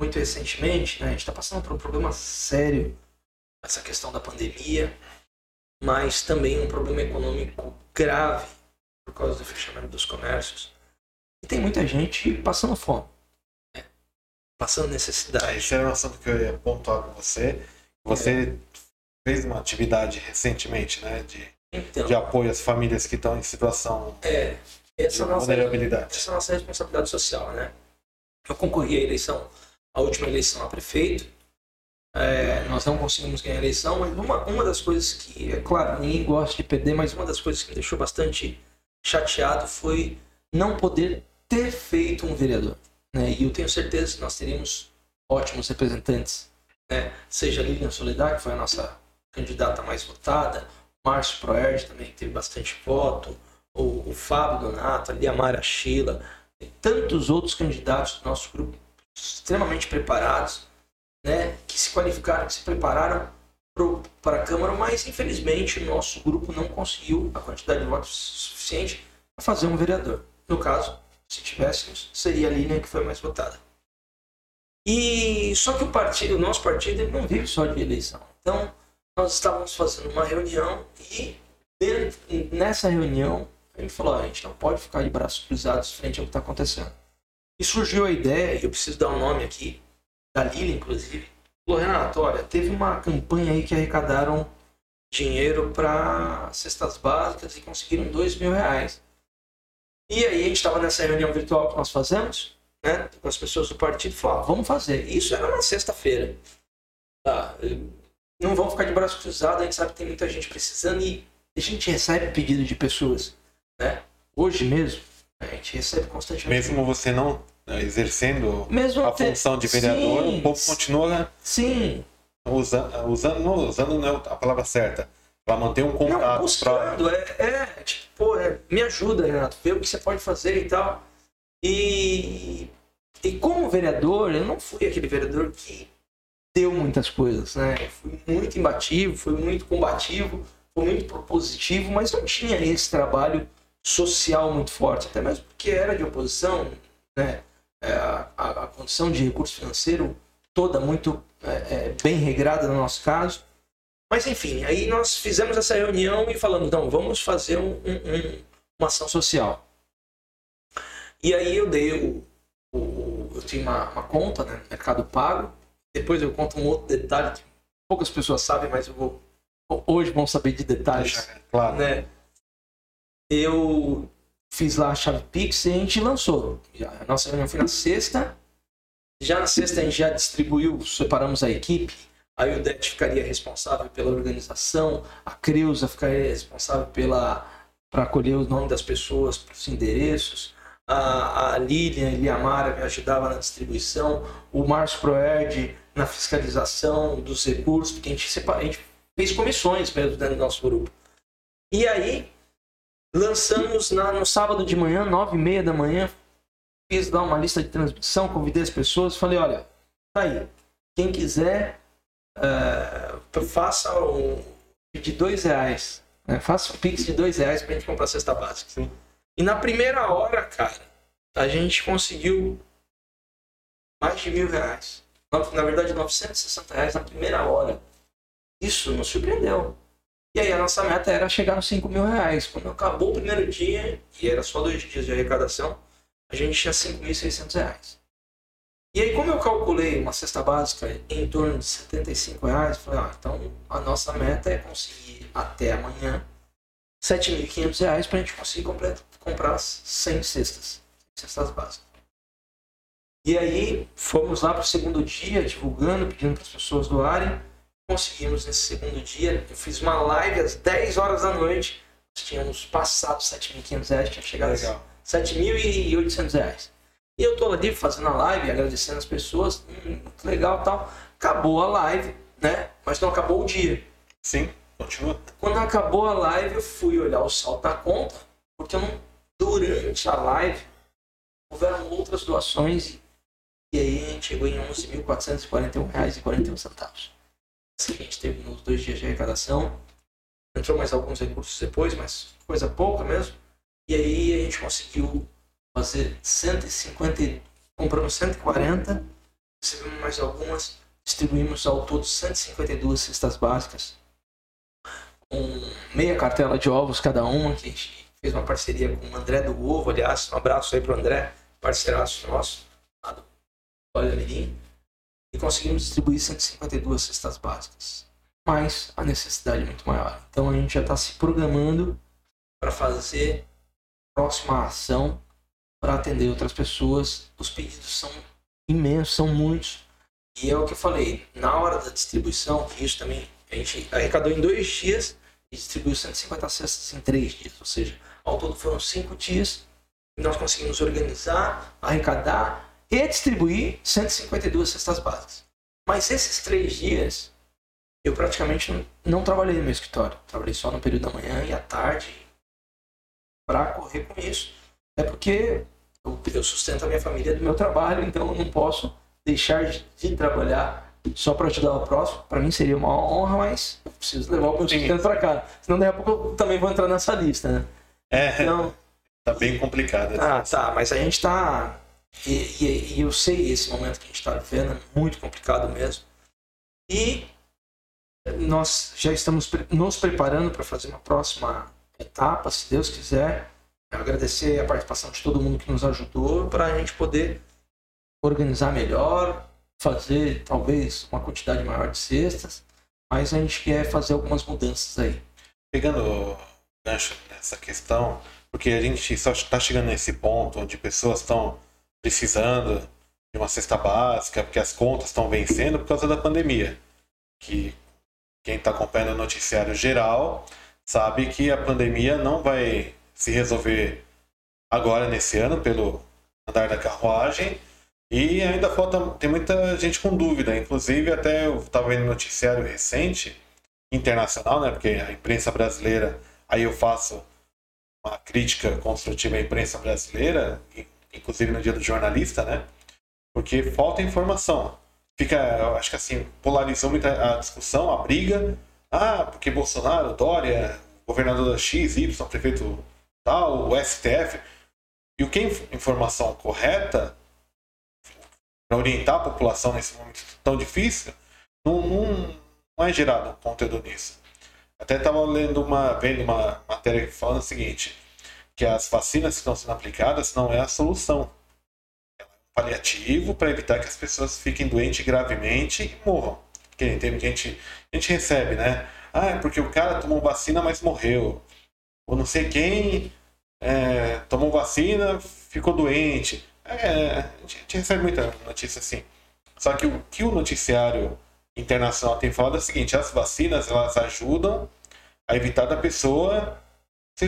muito recentemente, né, a gente está passando por um problema sério, essa questão da pandemia, mas também um problema econômico grave por causa do fechamento dos comércios. E tem muita gente passando fome, né? passando necessidade. Esse era um assunto que eu ia pontuar com você. Você é. fez uma atividade recentemente, né? De, então, de apoio às famílias que estão em situação é, essa de nossa. Essa é nossa responsabilidade social, né? Eu concorri à eleição, a última eleição a prefeito. É, nós não conseguimos ganhar a eleição, mas uma, uma das coisas que, é claro, ninguém gosta de perder, mas uma das coisas que me deixou bastante chateado foi não poder ter feito um vereador. Né? E eu tenho certeza que nós teríamos ótimos representantes, né? seja a Lilian Soledad, que foi a nossa candidata mais votada, Márcio Proerd também, que teve bastante voto, o, o Fábio Donato, a Liamara Sheila, e tantos outros candidatos do nosso grupo extremamente preparados, né? que se qualificaram, que se prepararam para a Câmara, mas infelizmente o nosso grupo não conseguiu a quantidade de votos suficiente para fazer um vereador. No caso, se tivéssemos, seria a linha que foi mais votada. E só que o partido, o nosso partido, ele não vive só de eleição. Então, nós estávamos fazendo uma reunião e nessa reunião ele falou: a gente não pode ficar de braços cruzados frente ao que está acontecendo. E surgiu a ideia, eu preciso dar um nome aqui, da Lila, inclusive. Falou, Renato, olha, teve uma campanha aí que arrecadaram dinheiro para cestas básicas e conseguiram dois mil reais. E aí a gente estava nessa reunião virtual que nós fazemos, né, com as pessoas do partido, falou, vamos fazer. Isso era na sexta-feira. Tá, não vamos ficar de braço cruzado, a gente sabe que tem muita gente precisando e a gente recebe pedido de pessoas, né? Hoje mesmo, a gente recebe constantemente. Mesmo você não né, exercendo mesmo a função de vereador, sim, o povo continua sim. usando, usando, não, usando não é a palavra certa, para manter um contato. Não, buscando, pra... é, é, tipo, pô, é, me ajuda, Renato, vê o que você pode fazer e tal. E, e como vereador, eu não fui aquele vereador que deu muitas coisas, né? Eu fui muito imbativo, fui muito combativo, fui muito propositivo, mas não tinha esse trabalho social muito forte, até mesmo porque era de oposição, né? É, a, a, condição de recurso financeiro toda muito é, é, bem regrada no nosso caso. Mas enfim, aí nós fizemos essa reunião e falamos, então, vamos fazer um, um, uma ação social. E aí eu dei o, o eu tinha uma, uma, conta, né, Mercado Pago. Depois eu conto um outro detalhe que poucas pessoas sabem, mas eu vou hoje vão saber de detalhes, claro. né? Eu fiz lá a chave Pix e a gente lançou. A nossa reunião foi na sexta. Já na sexta a gente já distribuiu, separamos a equipe. Aí o DET ficaria responsável pela organização, a Creuza ficaria responsável pela para acolher o nome das pessoas, para os endereços. A, a Lilian e a Mara me ajudava na distribuição, o Márcio Proerd na fiscalização dos recursos, porque a gente, separa, a gente fez comissões mesmo dentro do nosso grupo. E aí, lançamos na, no sábado de manhã, nove e meia da manhã, fiz lá uma lista de transmissão, convidei as pessoas, falei, olha, tá aí, quem quiser, uh, faça um de dois reais, né? faça um pix de dois reais pra gente comprar a cesta básica. Sim. E na primeira hora, cara, a gente conseguiu mais de mil reais. Na verdade, 960 reais na primeira hora. Isso nos surpreendeu. E aí a nossa meta era chegar nos 5 mil reais. Quando acabou o primeiro dia, e era só dois dias de arrecadação, a gente tinha 5.600 reais. E aí, como eu calculei uma cesta básica em torno de 75 reais, falei, ah, então a nossa meta é conseguir até amanhã 7.500 reais para a gente conseguir comprar, comprar 100 cestas, cestas básicas. E aí, fomos lá para o segundo dia, divulgando, pedindo para as pessoas doarem conseguimos nesse segundo dia. Eu fiz uma live às 10 horas da noite. Nós tínhamos passado 7.500 reais, tinha chegado Legal. a 7.800 reais. E eu tô ali fazendo a live, agradecendo as pessoas, hum, muito legal tal. Acabou a live, né? Mas não acabou o dia. Sim, continua. Quando acabou a live, eu fui olhar o saldo da conta, porque eu não, durante a live houveram outras doações e aí a gente chegou em R$ 11.441,41 que a gente teve nos dois dias de arrecadação. Entrou mais alguns recursos depois, mas coisa pouca mesmo. E aí a gente conseguiu fazer 150, compramos 140 recebemos mais algumas, distribuímos ao todo 152 cestas básicas, com meia cartela de ovos cada uma, que a gente fez uma parceria com o André do Ovo, aliás, um abraço aí pro André, parceiraço nosso, lá do Olha Mirim, e conseguimos distribuir 152 cestas básicas. Mas a necessidade é muito maior. Então a gente já está se programando para fazer próxima ação para atender outras pessoas. Os pedidos são imensos, são muitos. E é o que eu falei, na hora da distribuição, que isso também a gente arrecadou em dois dias e distribuiu 150 cestas em três dias. Ou seja, ao todo foram cinco dias nós conseguimos organizar, arrecadar e distribuir 152 cestas básicas. Mas esses três dias eu praticamente não, não trabalhei no meu escritório. Trabalhei só no período da manhã e à tarde para correr com isso. É porque eu, eu sustento a minha família do meu trabalho, então eu não posso deixar de, de trabalhar só para ajudar o próximo. Para mim seria uma honra, mas eu preciso levar o meu sustento para cá. Senão daqui a pouco eu também vou entrar nessa lista, né? É, então, tá bem complicado. Ah, tá, mas a gente tá. E, e, e eu sei esse momento que a gente está vivendo é muito complicado mesmo. E nós já estamos nos preparando para fazer uma próxima etapa, se Deus quiser. Agradecer a participação de todo mundo que nos ajudou para a gente poder organizar melhor, fazer talvez uma quantidade maior de cestas, mas a gente quer fazer algumas mudanças aí. Pegando gancho nessa questão, porque a gente só está chegando nesse ponto onde pessoas estão precisando de uma cesta básica, porque as contas estão vencendo por causa da pandemia. Que quem está acompanhando o noticiário geral sabe que a pandemia não vai se resolver agora nesse ano pelo andar da carruagem e ainda falta tem muita gente com dúvida inclusive até eu estava vendo noticiário recente internacional né porque a imprensa brasileira aí eu faço uma crítica construtiva à imprensa brasileira inclusive no dia do jornalista né porque falta informação fica acho que assim polarizou muito a discussão a briga ah, porque Bolsonaro, Dória, governador da X, Y, prefeito tal, o STF. E o que é informação correta para orientar a população nesse momento tão difícil, não, não, não é gerado conteúdo nisso. Até estava lendo uma, vendo uma matéria falando o seguinte, que as vacinas que estão sendo aplicadas não é a solução. É um paliativo para evitar que as pessoas fiquem doentes gravemente e morram. Porque tem gente a gente recebe, né? Ah, é porque o cara tomou vacina, mas morreu. Ou não sei quem é, tomou vacina, ficou doente. É, a gente recebe muita notícia assim. Só que o que o noticiário internacional tem falado é o seguinte: as vacinas elas ajudam a evitar da pessoa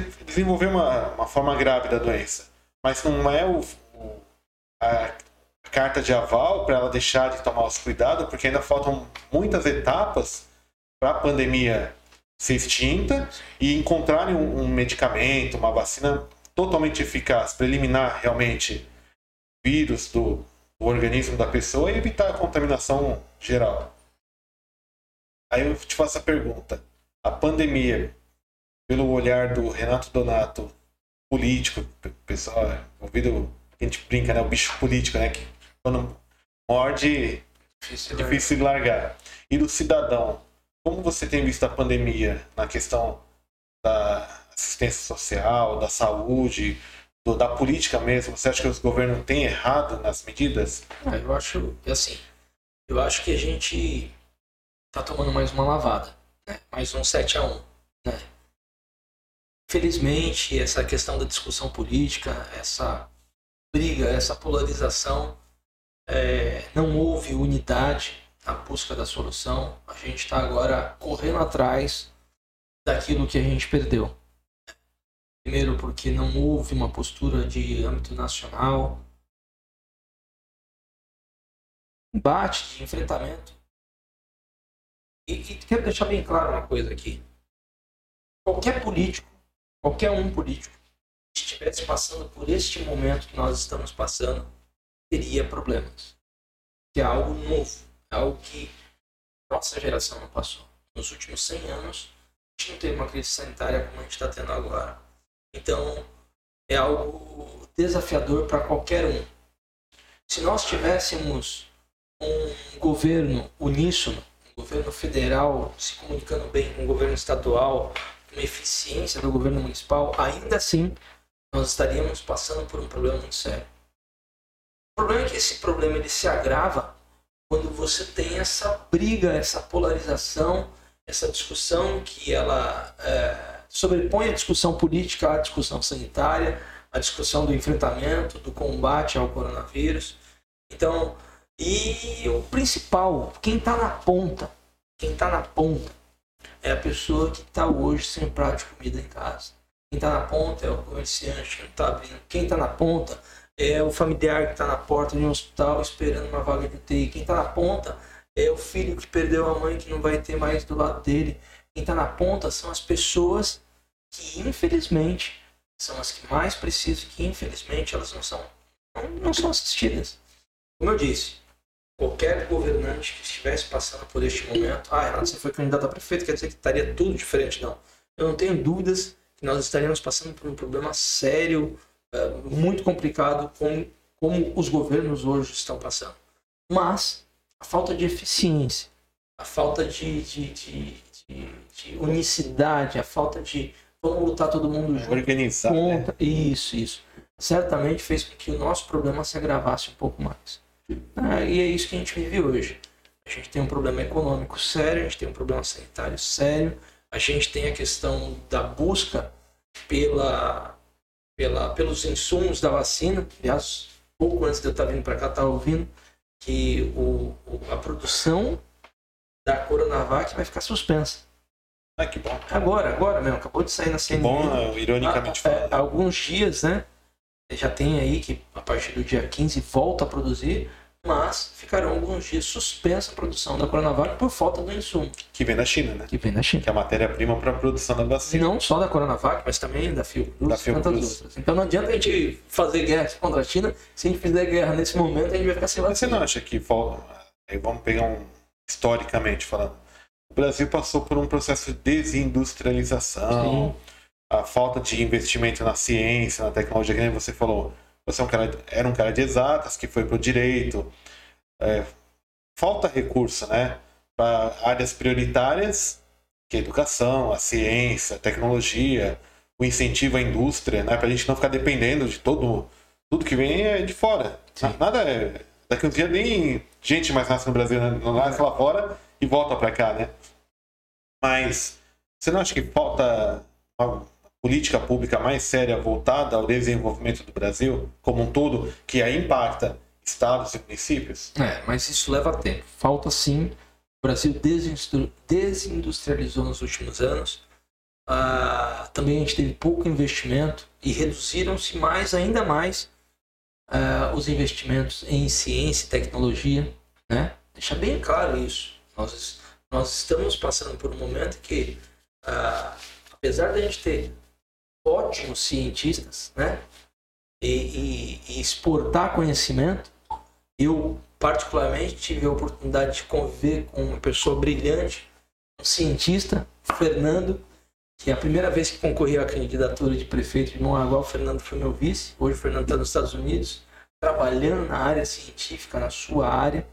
desenvolver uma, uma forma grave da doença. Mas não é o, o a carta de aval para ela deixar de tomar os cuidados, porque ainda faltam muitas etapas para a pandemia ser extinta e encontrarem um, um, medicamento, uma vacina totalmente eficaz para eliminar realmente vírus do, do organismo da pessoa e evitar a contaminação geral. Aí eu te faço a pergunta: a pandemia, pelo olhar do Renato Donato, político, pessoal, ouvido, a gente brinca, né? O bicho político, né? Que quando morde, difícil, é difícil de largar. E do cidadão, como você tem visto a pandemia na questão da assistência social, da saúde, do, da política mesmo? Você acha que os governos têm errado nas medidas? É, eu acho, assim, eu acho que a gente está tomando mais uma lavada, né? mais um 7 a 1 né? Felizmente, essa questão da discussão política, essa briga, essa polarização, é, não houve unidade a busca da solução, a gente está agora correndo atrás daquilo que a gente perdeu. Primeiro, porque não houve uma postura de âmbito nacional, embate, de enfrentamento. E, e quero deixar bem claro uma coisa aqui. Qualquer político, qualquer um político, que estivesse passando por este momento que nós estamos passando, teria problemas. Que é algo novo é algo que nossa geração não passou. Nos últimos 100 anos, a gente não teve uma crise sanitária como a gente está tendo agora. Então, é algo desafiador para qualquer um. Se nós tivéssemos um governo uníssono, um governo federal se comunicando bem com o governo estadual, eficiência do governo municipal, ainda assim nós estaríamos passando por um problema muito sério. O problema é que esse problema ele se agrava quando você tem essa briga, essa polarização, essa discussão que ela é, sobrepõe a discussão política à discussão sanitária, a discussão do enfrentamento, do combate ao coronavírus. Então, e o principal, quem está na ponta, quem está na ponta é a pessoa que está hoje sem prato de comida em casa. Quem está na ponta é o comerciante que está abrindo. Quem está na ponta é o familiar que está na porta de um hospital esperando uma vaga de UTI. Quem está na ponta é o filho que perdeu a mãe que não vai ter mais do lado dele. Quem está na ponta são as pessoas que, infelizmente, são as que mais precisam que, infelizmente, elas não são, não, não são assistidas. Como eu disse, qualquer governante que estivesse passando por este momento, ah, Renato, você foi candidato a prefeito, quer dizer que estaria tudo diferente. Não. Eu não tenho dúvidas que nós estaríamos passando por um problema sério, é, muito complicado, como, como os governos hoje estão passando. Mas a falta de eficiência, a falta de, de, de, de, de unicidade, a falta de vamos lutar todo mundo junto. Organizar. Contra, né? Isso, isso. Certamente fez com que o nosso problema se agravasse um pouco mais. Ah, e é isso que a gente vive hoje. A gente tem um problema econômico sério, a gente tem um problema sanitário sério, a gente tem a questão da busca pela, pela, pelos insumos da vacina. Aliás, pouco antes de eu estar vindo para cá, estava ouvindo que o, a produção da Coronavac vai ficar suspensa. Ah, que bom. Agora, agora mesmo, acabou de sair na CNN. bom, ironicamente há, falando. Alguns dias, né? Já tem aí que a partir do dia 15 volta a produzir mas ficarão alguns dias suspensa a produção da Coronavac por falta do insumo. Que vem da China, né? Que vem da China. Que é a matéria-prima para a produção da vacina. Não só da Coronavac, mas também da Fiocruz e tantas outras. Então não adianta a gente fazer guerra contra a China. Se a gente fizer guerra nesse momento, a gente vai ficar sem vacina. Você não acha que... Vamos pegar um... Historicamente falando. O Brasil passou por um processo de desindustrialização. Sim. A falta de investimento na ciência, na tecnologia, que nem você falou você é um cara, era um cara de exatas que foi para o direito. É, falta recurso, né? Para áreas prioritárias, que é a educação, a ciência, a tecnologia, o incentivo à indústria, né? Para a gente não ficar dependendo de todo tudo que vem é de fora. Sim. Nada é daqui a uns dias nem gente mais nasce no Brasil, né? não nasce lá fora e volta para cá, né? Mas você não acha que falta política pública mais séria voltada ao desenvolvimento do Brasil como um todo, que aí impacta estados e municípios? É, mas isso leva tempo. Falta sim. O Brasil desindustrializou nos últimos anos. Ah, também a gente teve pouco investimento e reduziram-se mais, ainda mais, ah, os investimentos em ciência e tecnologia. Né? Deixa bem claro isso. Nós, nós estamos passando por um momento que, ah, apesar de a gente ter ótimos cientistas, né? E, e, e, exportar conhecimento. Eu, particularmente, tive a oportunidade de conviver com uma pessoa brilhante, um cientista, Fernando, que é a primeira vez que concorri à candidatura de prefeito de Mongaguá, o Fernando foi meu vice. Hoje o Fernando está nos Estados Unidos, trabalhando na área científica, na sua área.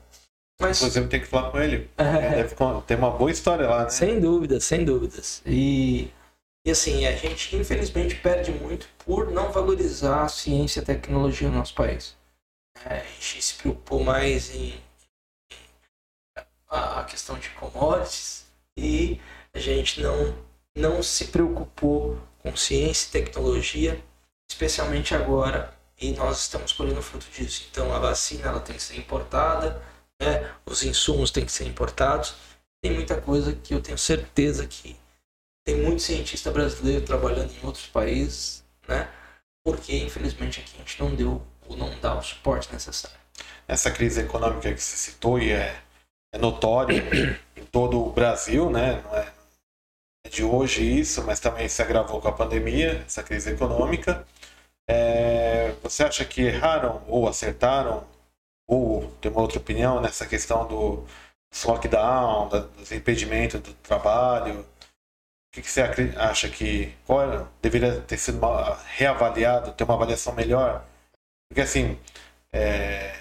Mas... Inclusive tem que falar com ele. É... Deve ter uma boa história lá, né? Sem dúvidas, sem dúvidas. E e assim, a gente infelizmente perde muito por não valorizar a ciência e a tecnologia no nosso país. É, a gente se preocupou mais em, a questão de commodities e a gente não, não se preocupou com ciência e tecnologia, especialmente agora, e nós estamos colhendo fruto disso. Então a vacina ela tem que ser importada, né? os insumos têm que ser importados. Tem muita coisa que eu tenho certeza que tem muito cientista brasileiro trabalhando em outros países, né? Porque infelizmente aqui a gente não deu ou não dá o suporte necessário. Essa crise econômica que você citou e é, é notório em todo o Brasil, né? Não é de hoje isso, mas também se agravou com a pandemia, essa crise econômica. É, você acha que erraram ou acertaram ou tem uma outra opinião nessa questão do lockdown, dos impedimentos do trabalho? O que, que você acha que qual deveria ter sido reavaliado, ter uma avaliação melhor? Porque assim, é,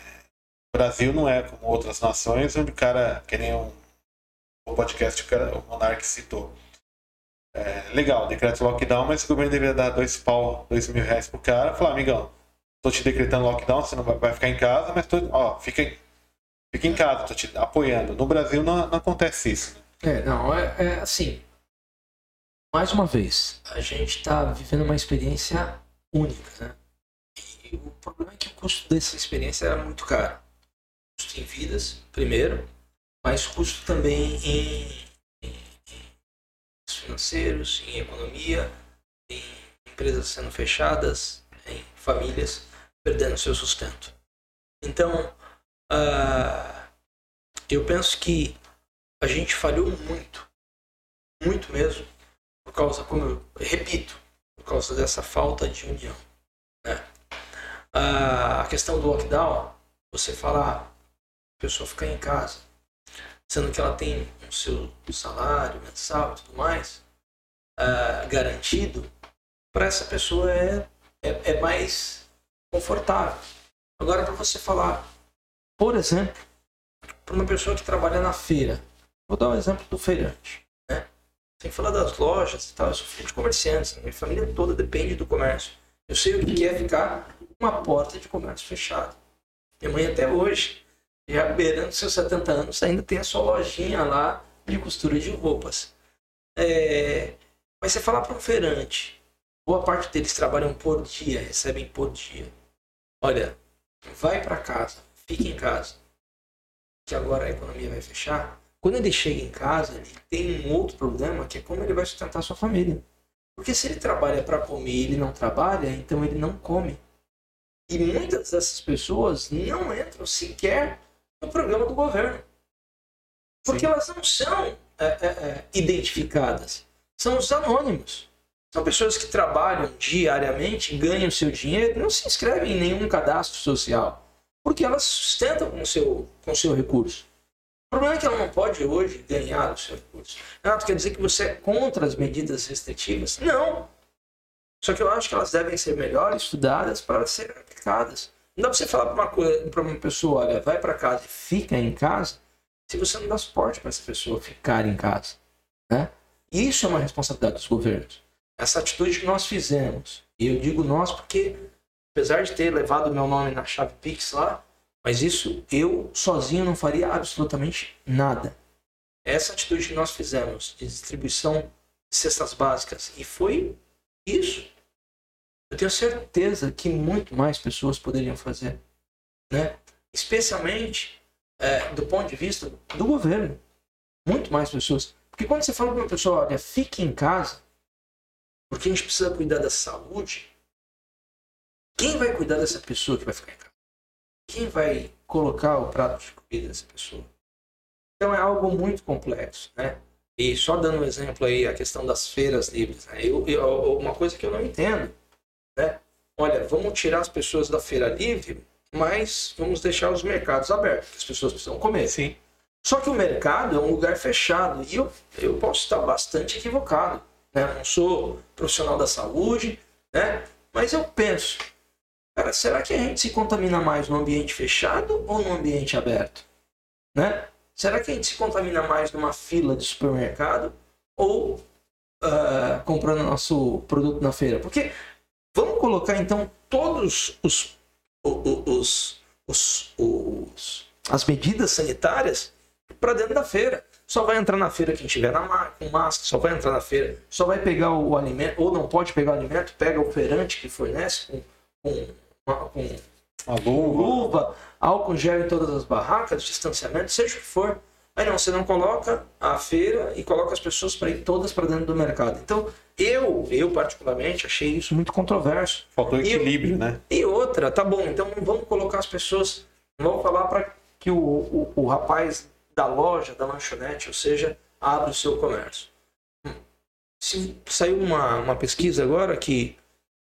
O Brasil não é como outras nações, onde o cara, que nem um, o podcast que o Monark citou. É, legal, decreto lockdown, mas o governo deveria dar dois pau, dois mil reais pro cara. Falar, amigão, tô te decretando lockdown, você não vai, vai ficar em casa, mas tô, ó, fica, fica em casa, tô te apoiando. No Brasil não, não acontece isso. É, não, é, é assim. Mais uma vez, a gente está vivendo uma experiência única, né? E o problema é que o custo dessa experiência era muito caro. Custo em vidas, primeiro, mas custo também em, em, em financeiros, em economia, em empresas sendo fechadas, em famílias perdendo seu sustento. Então, uh, eu penso que a gente falhou muito, muito mesmo, por causa, como eu repito, por causa dessa falta de união. Né? A questão do lockdown, você falar, a pessoa ficar em casa, sendo que ela tem o seu salário mensal e tudo mais uh, garantido, para essa pessoa é, é, é mais confortável. Agora, para você falar, por exemplo, para uma pessoa que trabalha na feira, vou dar um exemplo do feirante. Né? Sem falar das lojas e tal, eu sou filho de comerciantes, minha família toda depende do comércio. Eu sei o que é ficar uma porta de comércio fechada. Minha mãe até hoje, já beirando seus 70 anos, ainda tem a sua lojinha lá de costura de roupas. É... Mas você falar para um feirante, boa parte deles trabalham por dia, recebem por dia olha, vai para casa, fique em casa, que agora a economia vai fechar. Quando ele chega em casa, ele tem um outro problema, que é como ele vai sustentar sua família. Porque se ele trabalha para comer e ele não trabalha, então ele não come. E muitas dessas pessoas não entram sequer no programa do governo. Porque Sim. elas não são é, é, é, identificadas. São os anônimos. São pessoas que trabalham diariamente, ganham seu dinheiro, não se inscrevem em nenhum cadastro social, porque elas sustentam com seu, com seu recurso. O problema é que ela não pode hoje ganhar o seu recurso. Renato, quer dizer que você é contra as medidas restritivas? Não. Só que eu acho que elas devem ser melhor estudadas para serem aplicadas. Não dá para você falar para uma, uma pessoa, olha, vai para casa e fica em casa, se você não dá suporte para essa pessoa ficar em casa. Né? Isso é uma responsabilidade dos governos essa atitude que nós fizemos, e eu digo nós porque, apesar de ter levado meu nome na chave Pix lá, mas isso eu sozinho não faria absolutamente nada. Essa atitude que nós fizemos de distribuição de cestas básicas, e foi isso. Eu tenho certeza que muito mais pessoas poderiam fazer, né? Especialmente é, do ponto de vista do governo. Muito mais pessoas. Porque quando você fala para uma pessoa, olha, fique em casa, porque a gente precisa cuidar da saúde. Quem vai cuidar dessa pessoa que vai ficar em casa? Quem vai colocar o prato de comida dessa pessoa? Então é algo muito complexo, né? E só dando um exemplo aí, a questão das feiras livres. Né? Eu, eu, uma coisa que eu não entendo, né? Olha, vamos tirar as pessoas da feira livre, mas vamos deixar os mercados abertos, as pessoas precisam comer. Sim. Só que o mercado é um lugar fechado e eu, eu posso estar bastante equivocado né? não sou profissional da saúde, né? mas eu penso, cara, será que a gente se contamina mais no ambiente fechado ou no ambiente aberto? Né? Será que a gente se contamina mais numa fila de supermercado ou uh, comprando nosso produto na feira? Porque vamos colocar então todos os, os, os, os as medidas sanitárias para dentro da feira. Só vai entrar na feira quem tiver na com máscara, só vai entrar na feira, só vai pegar o alimento, ou não pode pegar o alimento, pega o feirante que fornece com, com, com a luva. luva, álcool gel em todas as barracas, distanciamento, seja o que for. Aí não, você não coloca a feira e coloca as pessoas para ir todas para dentro do mercado. Então, eu, eu particularmente, achei isso muito controverso. Faltou equilíbrio, e, né? E outra, tá bom, então não vamos colocar as pessoas, não vamos falar para que o, o, o rapaz da loja, da lanchonete, ou seja, abre o seu comércio. Se saiu uma, uma pesquisa agora que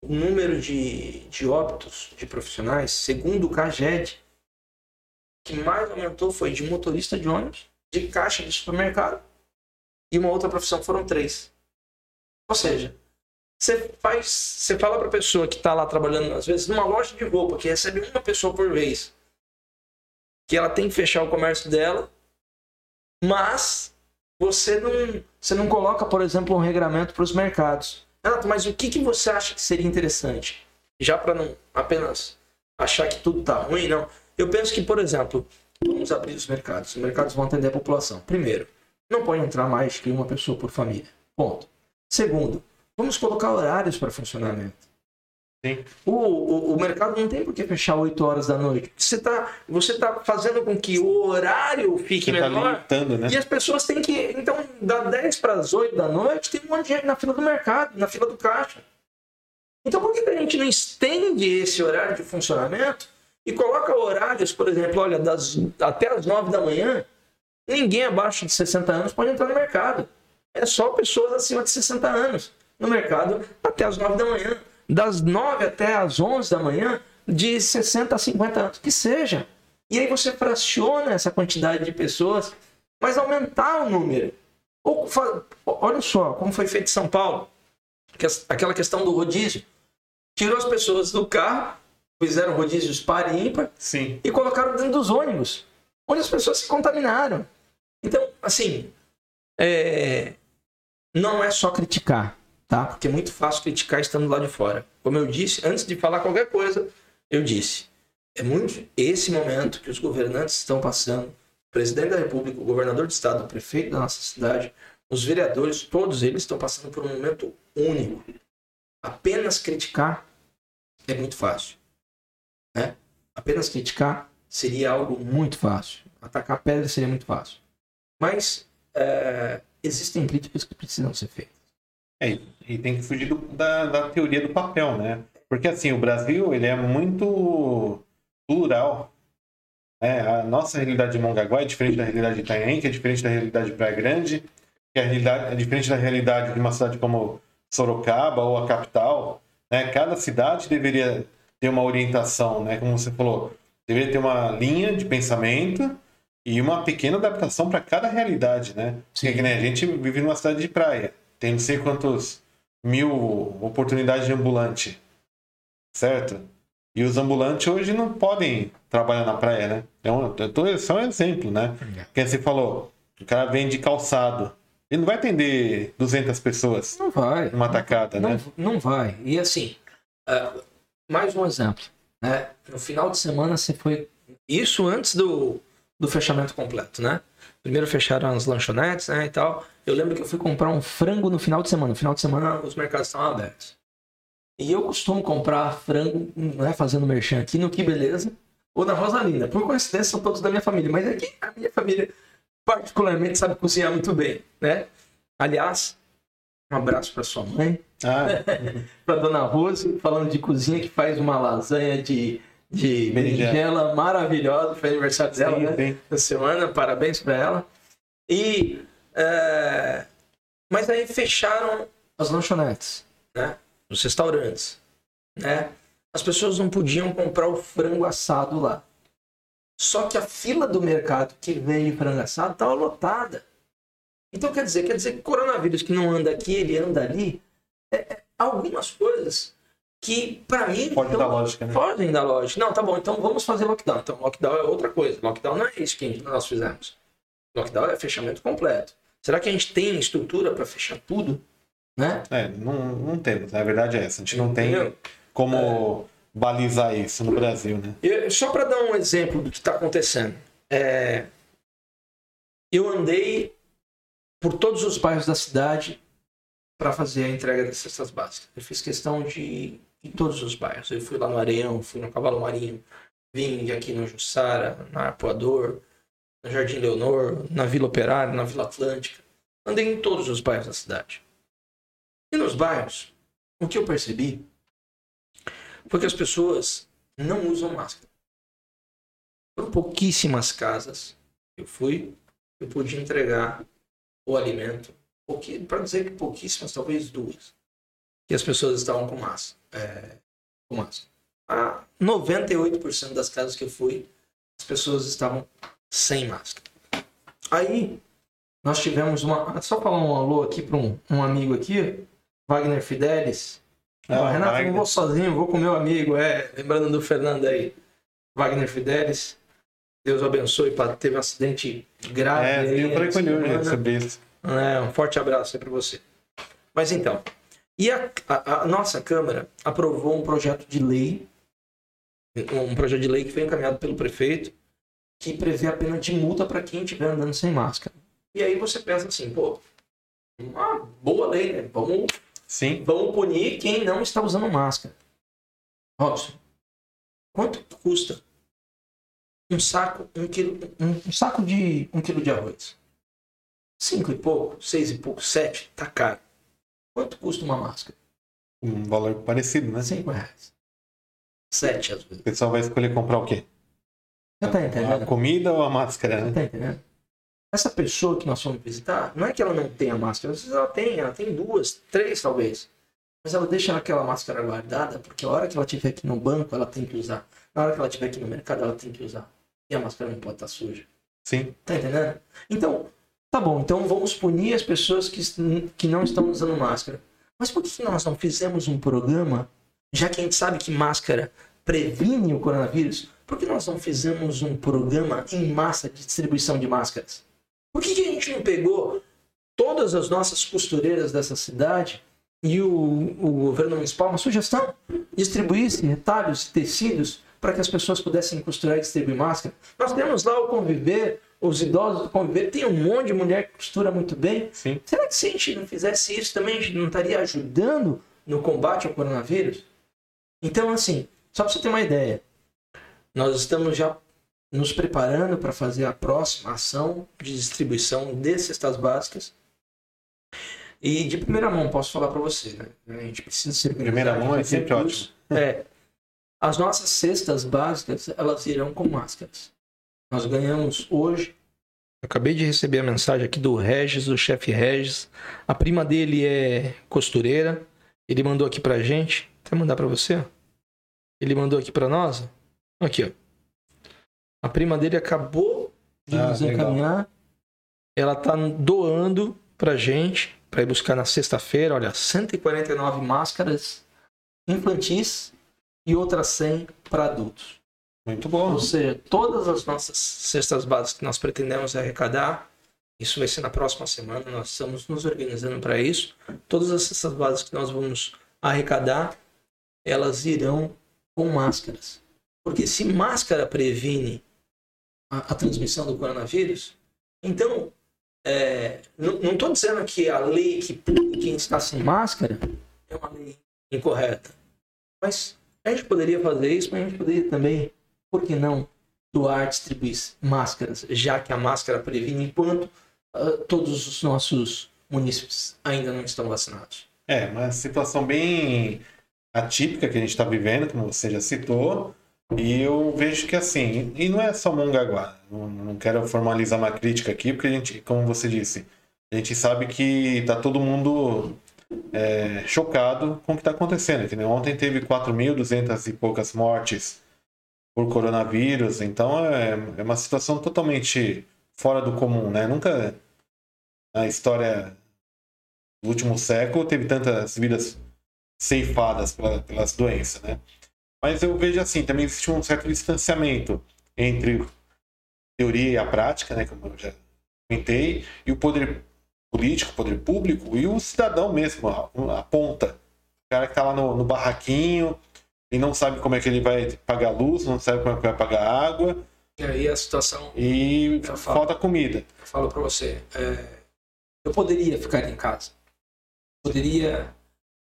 o número de, de óbitos de profissionais, segundo o CAGED, que mais aumentou foi de motorista de ônibus, de caixa de supermercado e uma outra profissão foram três. Ou seja, você faz, você fala para a pessoa que está lá trabalhando às vezes numa loja de roupa que recebe uma pessoa por vez, que ela tem que fechar o comércio dela, mas você não, você não coloca, por exemplo, um regramento para os mercados. Renato, mas o que, que você acha que seria interessante? Já para não apenas achar que tudo está ruim, não. Eu penso que, por exemplo, vamos abrir os mercados. Os mercados vão atender a população. Primeiro, não pode entrar mais que uma pessoa por família. Ponto. Segundo, vamos colocar horários para funcionamento. O, o, o, mercado não tem por que fechar 8 horas da noite. Você está você tá fazendo com que o horário fique Você tá menor. limitando, né? E as pessoas têm que. Então, da 10 para as 8 da noite, tem um monte de gente na fila do mercado, na fila do caixa. Então, por que que a gente não estende esse horário de funcionamento e coloca horários, por exemplo, olha, das, até as 9 da manhã, ninguém abaixo de 60 anos pode entrar no mercado. É só pessoas acima de 60 anos no mercado até as 9 da manhã. Das 9 até as 11 da manhã, de 60 a 50 anos, que seja. E aí você fraciona essa quantidade de pessoas, mas aumentar o número. Ou Olha só como foi feito em São Paulo. Que Aquela questão do rodízio. Tirou as pessoas do carro, fizeram rodízios par e ímpar, Sim. e colocaram dentro dos ônibus, onde as pessoas se contaminaram. Então, assim, é, não é só criticar, tá? Porque é muito fácil criticar estando lá de fora. Como eu disse, antes de falar qualquer coisa, eu disse, é muito esse momento que os governantes estão passando, o presidente da República, o governador de estado, o prefeito da nossa cidade, os vereadores, todos eles estão passando por um momento único. Apenas criticar é muito fácil né? Apenas criticar seria algo muito fácil. Atacar pedra seria muito fácil. Mas é, existem críticas que precisam ser feitas. É, e tem que fugir do- da, da teoria do papel, né? Porque assim, o Brasil ele é muito plural. né? A nossa realidade de Mongaguá é diferente da realidade de Itanhaém, que é diferente da realidade de Praia Grande, que é, é diferente da realidade de uma cidade como Sorocaba ou a capital. Né? Cada cidade deveria ter uma orientação, né? Como você falou, deveria ter uma linha de pensamento e uma pequena adaptação para cada realidade, né? Porque que nem a gente vive numa cidade de praia, tem não sei quantos mil oportunidades de ambulante, certo? E os ambulantes hoje não podem trabalhar na praia, né? É um, eu tô, só um exemplo, né? Quem você falou, o cara vende calçado, ele não vai atender 200 pessoas Não vai. numa tacada, Não, né? não vai. E assim, ah, mais um exemplo. Né? No final de semana você foi. Isso antes do, do fechamento completo, né? Primeiro fecharam as lanchonetes né, e tal. Eu lembro que eu fui comprar um frango no final de semana. No final de semana os mercados estão abertos. E eu costumo comprar frango, né, fazendo merchan aqui no Que Beleza ou na Rosalinda. Por coincidência, são todos da minha família. Mas aqui a minha família, particularmente, sabe cozinhar muito bem, né? Aliás, um abraço para sua mãe, Ah, para dona Rose, falando de cozinha, que faz uma lasanha de, de berinjela maravilhosa. Foi aniversário dela, sim, né? sim. Essa semana, parabéns para ela. E. é, Mas aí fecharam as lanchonetes, né? Os restaurantes, né? As pessoas não podiam comprar o frango assado lá. Só que a fila do mercado que vende frango assado estava lotada. Então quer dizer, quer dizer que o coronavírus que não anda aqui, ele anda ali. É, é, algumas coisas que, para mim, Pode então, dar lógica, né? Podem dar lógica. Não, tá bom, então vamos fazer lockdown. Então, lockdown é outra coisa. Lockdown não é isso que nós fizemos. Lockdown é fechamento completo. Será que a gente tem estrutura para fechar tudo? Né? É, não, não temos, a verdade é essa. A gente não tem Entendeu? como balizar isso no Brasil, né? Eu- só para dar um exemplo do que está acontecendo. é, eu andei por todos os bairros da cidade para fazer a entrega das cestas básicas. Eu fiz questão de em todos os bairros. Eu fui lá no Areião, fui no Cavalo Marinho, vim aqui no Jussara, na Arpoador, no Jardim Leonor, na Vila Operária, na Vila Atlântica. Andei em todos os bairros da cidade. E nos bairros, o que eu percebi foi que as pessoas não usam máscara. Foram pouquíssimas casas eu fui, eu pude entregar o alimento, para dizer que pouquíssimas, talvez duas, que as pessoas estavam com máscara. É, máscara. A 98% das casas que eu fui, as pessoas estavam sem máscara. Aí, nós tivemos uma. Só falar um alô aqui para um, um amigo aqui, Wagner Fidelis. Ah, Renato, Wagner. não vou sozinho, vou com meu amigo, é, lembrando do Fernando aí. Wagner Fidelis. Deus abençoe, padre. Teve um acidente grave. É, aí eu falei com ele sobre isso. É, um forte abraço aí para você. Mas então, e a, a- a nossa Câmara aprovou um projeto de lei, um projeto de lei que foi encaminhado pelo prefeito, que prevê a pena de multa para quem estiver andando sem máscara. E aí você pensa assim, pô, uma boa lei, né? Vamos, Sim. vamos punir quem não está usando máscara. Robson, quanto custa um saco, um quilo, um, um saco de um quilo de arroz? Cinco e pouco, seis e pouco, sete, tá caro. Quanto custa uma máscara? Um valor parecido, né? Cinco reais. Sete, às vezes. O pessoal vai escolher comprar o quê? Você tá A entendendo? comida ou a máscara, Você né? tá entendendo? Essa pessoa que nós fomos visitar, não é que ela não tenha máscara, às vezes ela tem, ela tem duas, três talvez. Mas ela deixa aquela máscara guardada, porque a hora que ela estiver aqui no banco, ela tem que usar. Na hora que ela estiver aqui no mercado, ela tem que usar. E a máscara não pode estar suja. Sim. Tá entendendo? Então, tá bom, então vamos punir as pessoas que, que não estão usando máscara. Mas por que nós não fizemos um programa, já que a gente sabe que máscara previne o coronavírus, por que nós não fizemos um programa em massa de distribuição de máscaras? Por que, que a gente não pegou todas as nossas costureiras dessa cidade e o, o governo municipal, uma sugestão, distribuísse retalhos tecidos para que as pessoas pudessem costurar e distribuir máscara? Nós temos lá o Conviver, os idosos do Conviver, tem um monte de mulher que costura muito bem. Sim. Será que se a gente não fizesse isso também, a gente não estaria ajudando no combate ao coronavírus? Então, assim, só para você ter uma ideia, nós estamos já nos preparando para fazer a próxima ação de distribuição de cestas básicas. E de primeira mão, posso falar para você, né? A gente precisa ser Primeira mão é sempre ótimo. É. As nossas cestas básicas, elas irão com máscaras. Nós ganhamos hoje. Acabei de receber a mensagem aqui do Regis, do chefe Regis. A prima dele é costureira. Ele mandou aqui pra gente. Até mandar pra você. Ele mandou aqui pra nós. Aqui, ó. A prima dele acabou de Ah, nos legal. encaminhar. Ela tá doando pra gente para ir buscar na sexta-feira, olha, 149 máscaras infantis e outras 100 para adultos. Muito bom. Ou seja, todas as nossas cestas básicas que nós pretendemos arrecadar, isso vai ser na próxima semana, nós estamos nos organizando para isso. Todas as cestas básicas que nós vamos arrecadar, elas irão com máscaras. Porque se máscara previne a, a transmissão do coronavírus, então é, não estou dizendo que a lei que pune quem está sem máscara é uma lei incorreta. Mas a gente poderia fazer isso, mas a gente poderia também, por que não, doar, distribuir máscaras, já que a máscara previne enquanto ah, todos os nossos munícipes ainda não estão vacinados. É, uma situação bem atípica que a gente está vivendo, como você já citou. E eu vejo que assim, e não é só Mongaguá, não, quero formalizar uma crítica aqui, porque a gente, como você disse, a gente sabe que tá todo mundo é, chocado com o que está acontecendo. Que ontem teve 4.200 e poucas mortes por coronavírus, então é, é uma situação totalmente fora do comum, né? Nunca na história do último século teve tantas vidas ceifadas pela- pelas doenças, né? Mas eu vejo assim, também existe um certo distanciamento entre teoria e a prática, né, como eu já comentei, e o poder político, poder público e o cidadão mesmo, a, a ponta. O cara que está lá no, no barraquinho e não sabe como é que ele vai pagar luz, não sabe como é que vai pagar água E aí a situação, e falo. falta comida. eu falo para você, é, eu poderia ficar em casa. Poderia.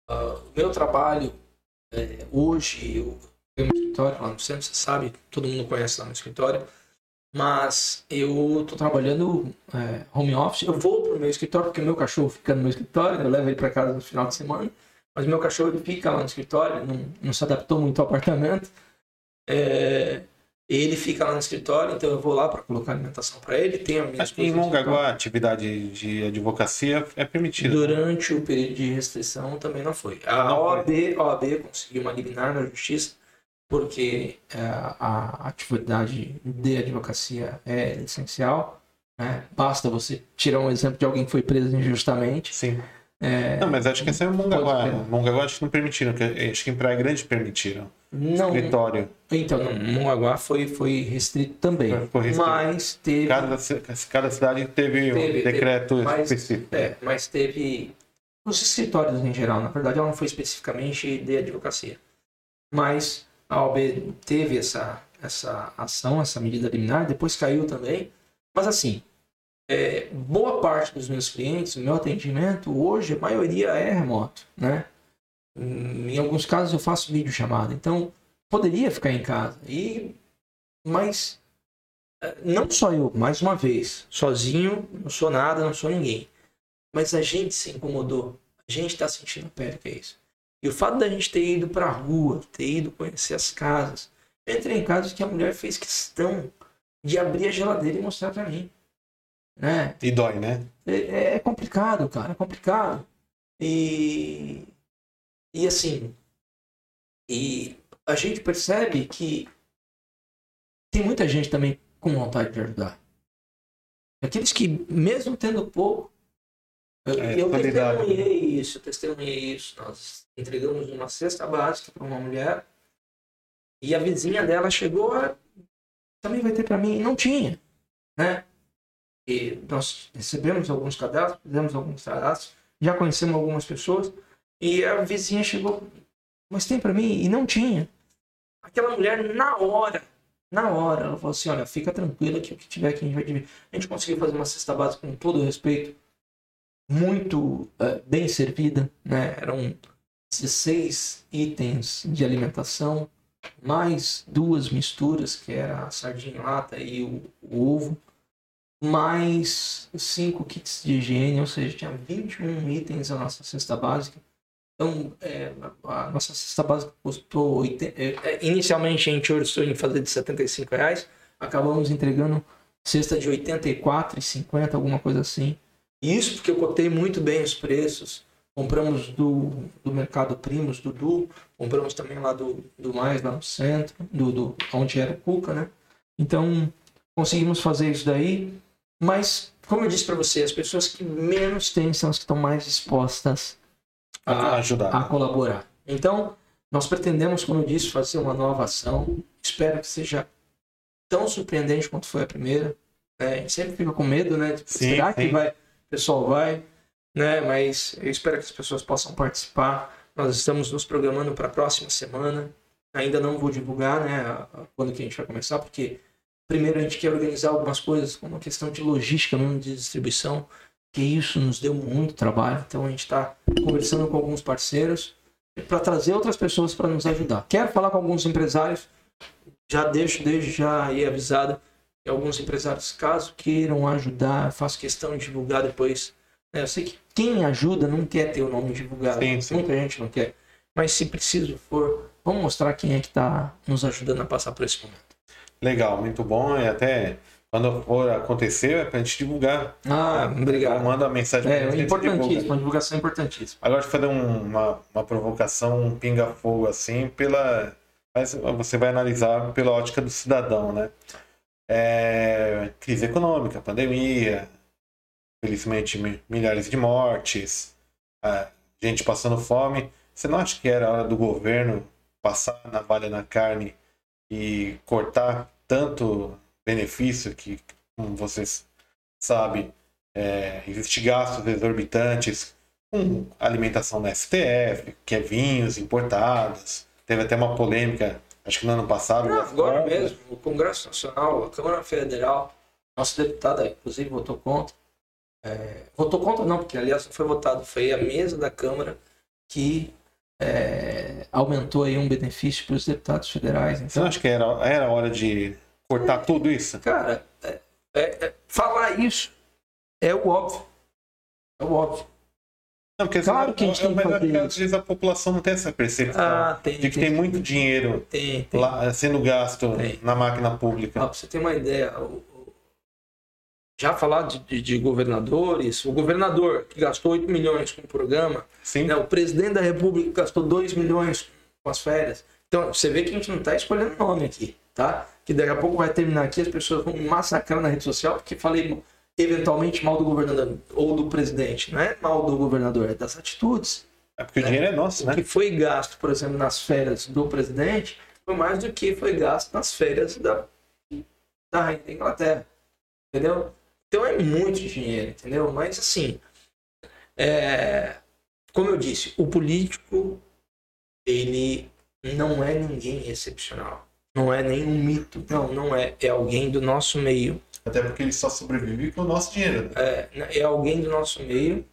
o meu trabalho é, hoje, eu tenho um escritório lá no centro, você sabe, todo mundo conhece lá no escritório. Mas eu tô trabalhando é, home office. Eu vou pro meu escritório, porque meu cachorro fica no meu escritório, eu levo ele para casa no final de semana. Mas meu cachorro ele fica lá no escritório, não, não se adaptou muito ao apartamento. É, ele fica lá no escritório, então eu vou lá para colocar alimentação para ele. Tem a minha Aqui em esposa no Mongaguá, a atividade de advocacia é permitida. Durante o período de restrição também não foi. A Não OAB, a OAB conseguiu uma liminar na justiça porque é, a atividade de advocacia é essencial. Né? Basta você tirar um exemplo de alguém que foi preso injustamente. Sim. É, Não, mas acho que essa é Mongaguá. Pode ser. Mongaguá acho que não permitiram. que- Acho que em Praia Grande permitiram. não, Escritório. então, não, Mongaguá foi, foi restrito também. Foi restrito. Mas teve. Cada, cada cidade teve, Teve, um decreto teve, mas- específico. É, mas teve. Os escritórios em geral, na verdade, ela não foi especificamente de advocacia. Mas a OAB teve essa, essa ação, essa medida liminar, depois caiu também. Mas assim, é, boa parte dos meus clientes, o meu atendimento hoje, a maioria é remoto, né? Em alguns casos eu faço videochamada, então poderia ficar em casa. E mas eh, não só eu, mais uma vez, sozinho, não sou nada, não sou ninguém. Mas a gente se incomodou. A gente está sentindo a pele que é isso. E o fato da gente ter ido para a rua, ter ido conhecer as casas. Eu entrei em casas que a mulher fez questão de abrir a geladeira e mostrar para mim. Né? E dói, né? É, é complicado, cara, é complicado. E, e assim, e a gente percebe que tem muita gente também com vontade de ajudar. Aqueles que, mesmo tendo pouco, eu, É, eu testemunhei isso, eu testemunhei isso. Nós entregamos uma cesta básica para uma mulher e a vizinha dela chegou, "Ah, também vai ter para mim, e não tinha, né? Nós recebemos alguns cadastros, fizemos alguns cadastros, já conhecemos algumas pessoas e a vizinha chegou, mas tem para mim e não tinha. Aquela mulher na hora, na hora, ela falou assim, olha, fica tranquila que o que tiver aqui a gente vai dividir. A gente conseguiu fazer uma cesta básica com todo respeito, muito eh, bem servida, né? Eram 16 itens de alimentação, mais duas misturas, que era a sardinha lata e o, o ovo, mais cinco kits de higiene, ou seja, tinha 21 itens a nossa cesta básica. Então, é, a a nossa cesta básica custou. 80, é, é, inicialmente a gente orçou em fazer de 75 reais, acabamos entregando cesta de 84,50, alguma coisa assim. Isso porque eu cotei muito bem os preços. Compramos do, do Mercado Primos, do Du, compramos também lá do, do Mais, lá no centro, do, do, onde era o Cuca, né? Então, conseguimos fazer isso daí. Mas, como eu disse para você, as pessoas que menos têm são as que estão mais dispostas A, ajudar. a colaborar. Então, nós pretendemos, como eu disse, fazer uma nova ação. Espero que seja tão surpreendente quanto foi a primeira. né? A gente sempre fica com medo, né? Tipo, Sim, será que sim. vai, o pessoal vai? Né? Mas eu espero que as pessoas possam participar. Nós estamos nos programando para a próxima semana. Ainda não vou divulgar, né? a- a- Quando que a gente vai começar, porque primeiro a gente quer organizar algumas coisas, como uma questão de logística mesmo, de distribuição, que isso nos deu muito trabalho. Então a gente está conversando com alguns parceiros para trazer outras pessoas para nos ajudar. Quero falar com alguns empresários, já deixo desde já aí avisado que alguns empresários, caso queiram ajudar, faço questão de divulgar depois. né? Eu sei que quem ajuda não quer ter o nome divulgado, Sim, sim. muita gente não quer. Mas se preciso for, vamos mostrar quem é que está nos ajudando a passar por esse momento. Legal, muito bom. E até quando for acontecer, é pra gente divulgar. Ah, obrigado. Manda uma mensagem É, a importantíssimo, divulga. uma divulgação importantíssima. Agora, deixa eu fazer um- uma, uma provocação, um pinga-fogo assim, pela. Mas você vai analisar pela ótica do cidadão, né? É, crise econômica, pandemia, felizmente mi- milhares de mortes, a gente passando fome. Você não acha que era hora do governo passar a navalha na carne e cortar tanto benefício que, como vocês sabem, é, existe gastos exorbitantes com alimentação na STF, que é vinhos importados. Teve até uma polêmica, acho que no ano passado. Não, da agora forma. mesmo, o Congresso Nacional, a Câmara Federal, nosso deputado, inclusive, votou contra. É, votou contra não, porque aliás foi votado, foi a mesa da Câmara que é, aumentou aí um benefício para os deputados federais. Você Então, não acha que era, era hora de cortar tudo isso? cara, é- é- é- falar isso é o óbvio. É o óbvio. Não, porque Claro que a gente tem mas eu acho fazer às vezes a população não tem essa percepção Ah, tem. de que tem muito dinheiro Tem, tem. lá sendo gasto Tem. na máquina Ah, pública. pra você ter uma ideia, o- já falar de, de- de governadores, o governador que gastou 8 milhões com o programa, né, o presidente da república gastou 2 milhões com as férias. Então, você vê que a gente não está escolhendo nome aqui, tá? Que daqui a pouco vai terminar aqui, as pessoas vão me massacrar na rede social, porque falei eventualmente mal do governador ou do presidente, não é mal do governador, é das atitudes. É porque o dinheiro é nosso, né? O que foi gasto, por exemplo, nas férias do presidente foi mais do que foi gasto nas férias da, da Inglaterra. Entendeu? Então é muito dinheiro, entendeu? Mas assim, é, como eu disse, o político ele não é ninguém excepcional. Não é nenhum mito. Não, não é. É alguém do nosso meio. Até porque ele só sobrevive com o nosso dinheiro. Né? É, é alguém do nosso meio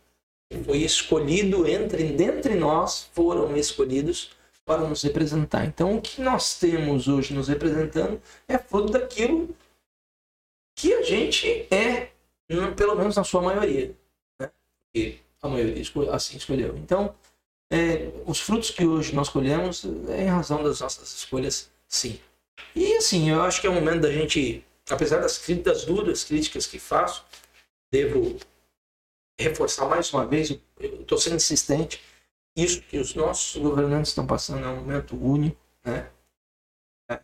foi escolhido entre dentre nós foram escolhidos para nos representar. Então, o que nós temos hoje nos representando é fruto daquilo que a gente é, pelo menos na sua maioria. Né? A maioria assim escolheu. Então, é, os frutos que hoje nós colhemos é em razão das nossas escolhas, sim. E assim, eu acho que é o momento da gente, apesar das, das duras críticas que faço, devo reforçar mais uma vez, eu estou sendo insistente, isso que os nossos governantes estão passando é um momento único, né? É,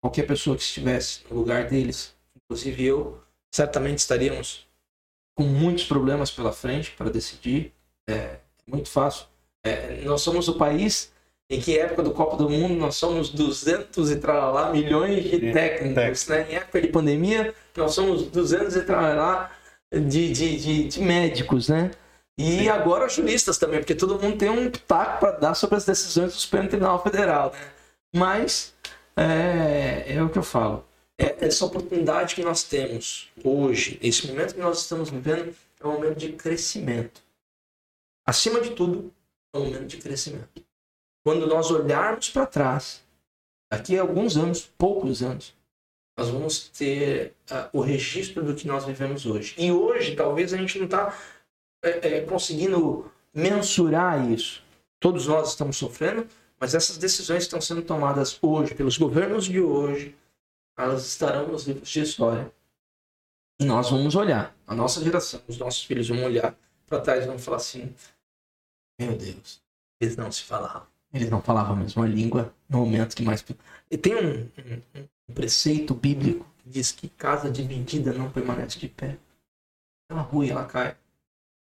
qualquer pessoa que estivesse no lugar deles, inclusive eu, certamente estaríamos com muitos problemas pela frente para decidir. É muito fácil. É, nós somos o país em que época do Copa do Mundo nós somos 200 e tralá milhões de técnicos, né? Em época de pandemia nós somos 200 e tralá de, de, de, de médicos, né? E Sim. agora juristas também, porque todo mundo tem um pitaco para dar sobre as decisões do Supremo Tribunal Federal, né? Mas é, é o que eu falo. É, essa oportunidade que nós temos hoje, esse momento que nós estamos vivendo, é um momento de crescimento. Acima de tudo, é um momento de crescimento. Quando nós olharmos para trás, daqui a alguns anos, poucos anos, nós vamos ter uh, o registro do que nós vivemos hoje. E hoje, talvez a gente não está é, é, conseguindo mensurar isso. Todos nós estamos sofrendo, mas essas decisões estão sendo tomadas hoje pelos governos de hoje, elas estarão nos livros de história. E nós vamos olhar, a nossa geração, os nossos filhos vão olhar para trás e vão falar assim: Meu Deus, eles não se falavam. Eles não falavam a mesma língua no momento que mais. E tem um, um, um preceito bíblico que diz que casa dividida não permanece de pé. Ela rui, ela cai.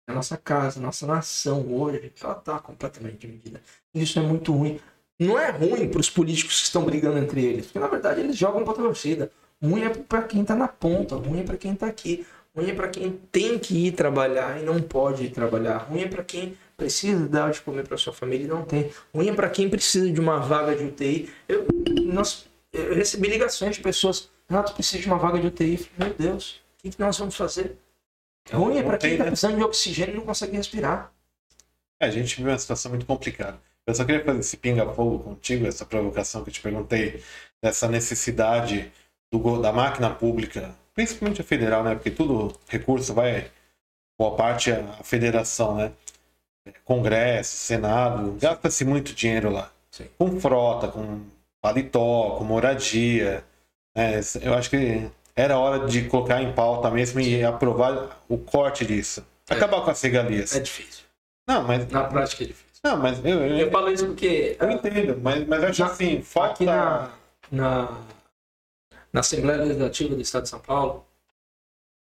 A nossa casa, a nossa nação hoje, ela está completamente dividida. Isso é muito ruim não é ruim para os políticos que estão brigando entre eles, porque na verdade eles jogam para a torcida. Ruim é para quem está na ponta, ruim é para quem está aqui, ruim é para quem tem que ir trabalhar e não pode ir trabalhar, ruim é para quem precisa dar de comer para sua família e não tem, ruim é para quem precisa de uma vaga de UTI. Eu, nós, eu recebi ligações de pessoas, Renato, precisa de uma vaga de UTI. Meu Deus, o que, que nós vamos fazer? Ruim é para quem está né? precisando de oxigênio e não consegue respirar. É, a gente vive uma situação muito complicada. Eu só queria fazer esse pinga-fogo contigo, essa provocação que eu te perguntei, dessa necessidade do, da máquina pública, principalmente a federal, né? Porque tudo recurso vai, boa parte, à federação, né? Congresso, Senado, gasta-se muito dinheiro lá. Sim. Com frota, com paletó, com moradia. Né? Eu acho que era hora de colocar em pauta mesmo e aprovar o corte disso. É. Acabar é. com as regalias. É difícil. Não, mas. Na prática é difícil. Não, mas eu, eu, eu falo isso porque. Eu entendo, mas, mas eu acho na, assim, falta. Aqui na, na, na Assembleia Legislativa do Estado de São Paulo,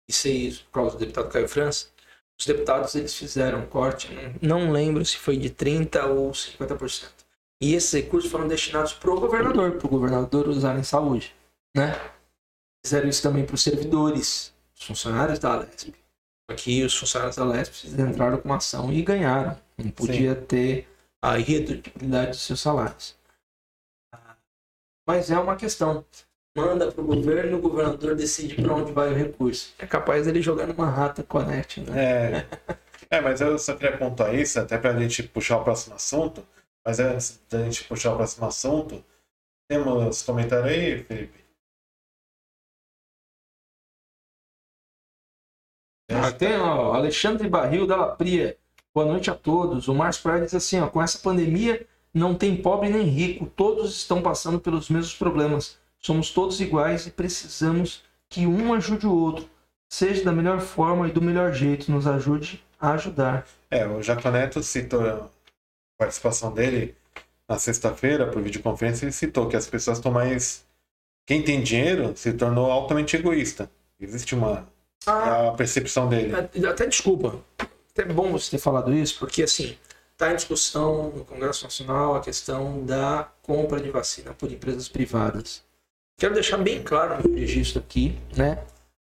e sei isso por causa do deputado Caio França, os deputados eles fizeram um corte, não, não lembro se foi de 30% ou 50%. E esses recursos foram destinados para o governador, para o governador usar em saúde. Né? Fizeram isso também para os servidores, os funcionários da Alesp. Aqui os funcionários da Alesp entraram com uma ação e ganharam não podia Sim. ter a irredutibilidade dos seus salários. Mas é uma questão. Manda para o governo, o governador decide para onde vai o recurso. É capaz dele jogar numa rata connect, né? É. é, mas eu só queria apontar isso, até para a gente puxar o próximo assunto. Mas antes da gente puxar o próximo assunto, temos comentário aí, Felipe? Ah, tem, ó, Alexandre Barril da Pria. Boa noite a todos. O Márcio Praia diz assim: ó, com essa pandemia não tem pobre nem rico, todos estão passando pelos mesmos problemas. Somos todos iguais e precisamos que um ajude o outro, seja da melhor forma e do melhor jeito, nos ajude a ajudar. É, o Jaconeto citou a participação dele na sexta-feira por videoconferência, ele citou que as pessoas estão mais. Quem tem dinheiro se tornou altamente egoísta. Existe uma a percepção dele. Até desculpa. Até bom você ter falado isso, porque assim, está em discussão no Congresso Nacional a questão da compra de vacina por empresas privadas. Quero deixar bem claro no registro aqui, né?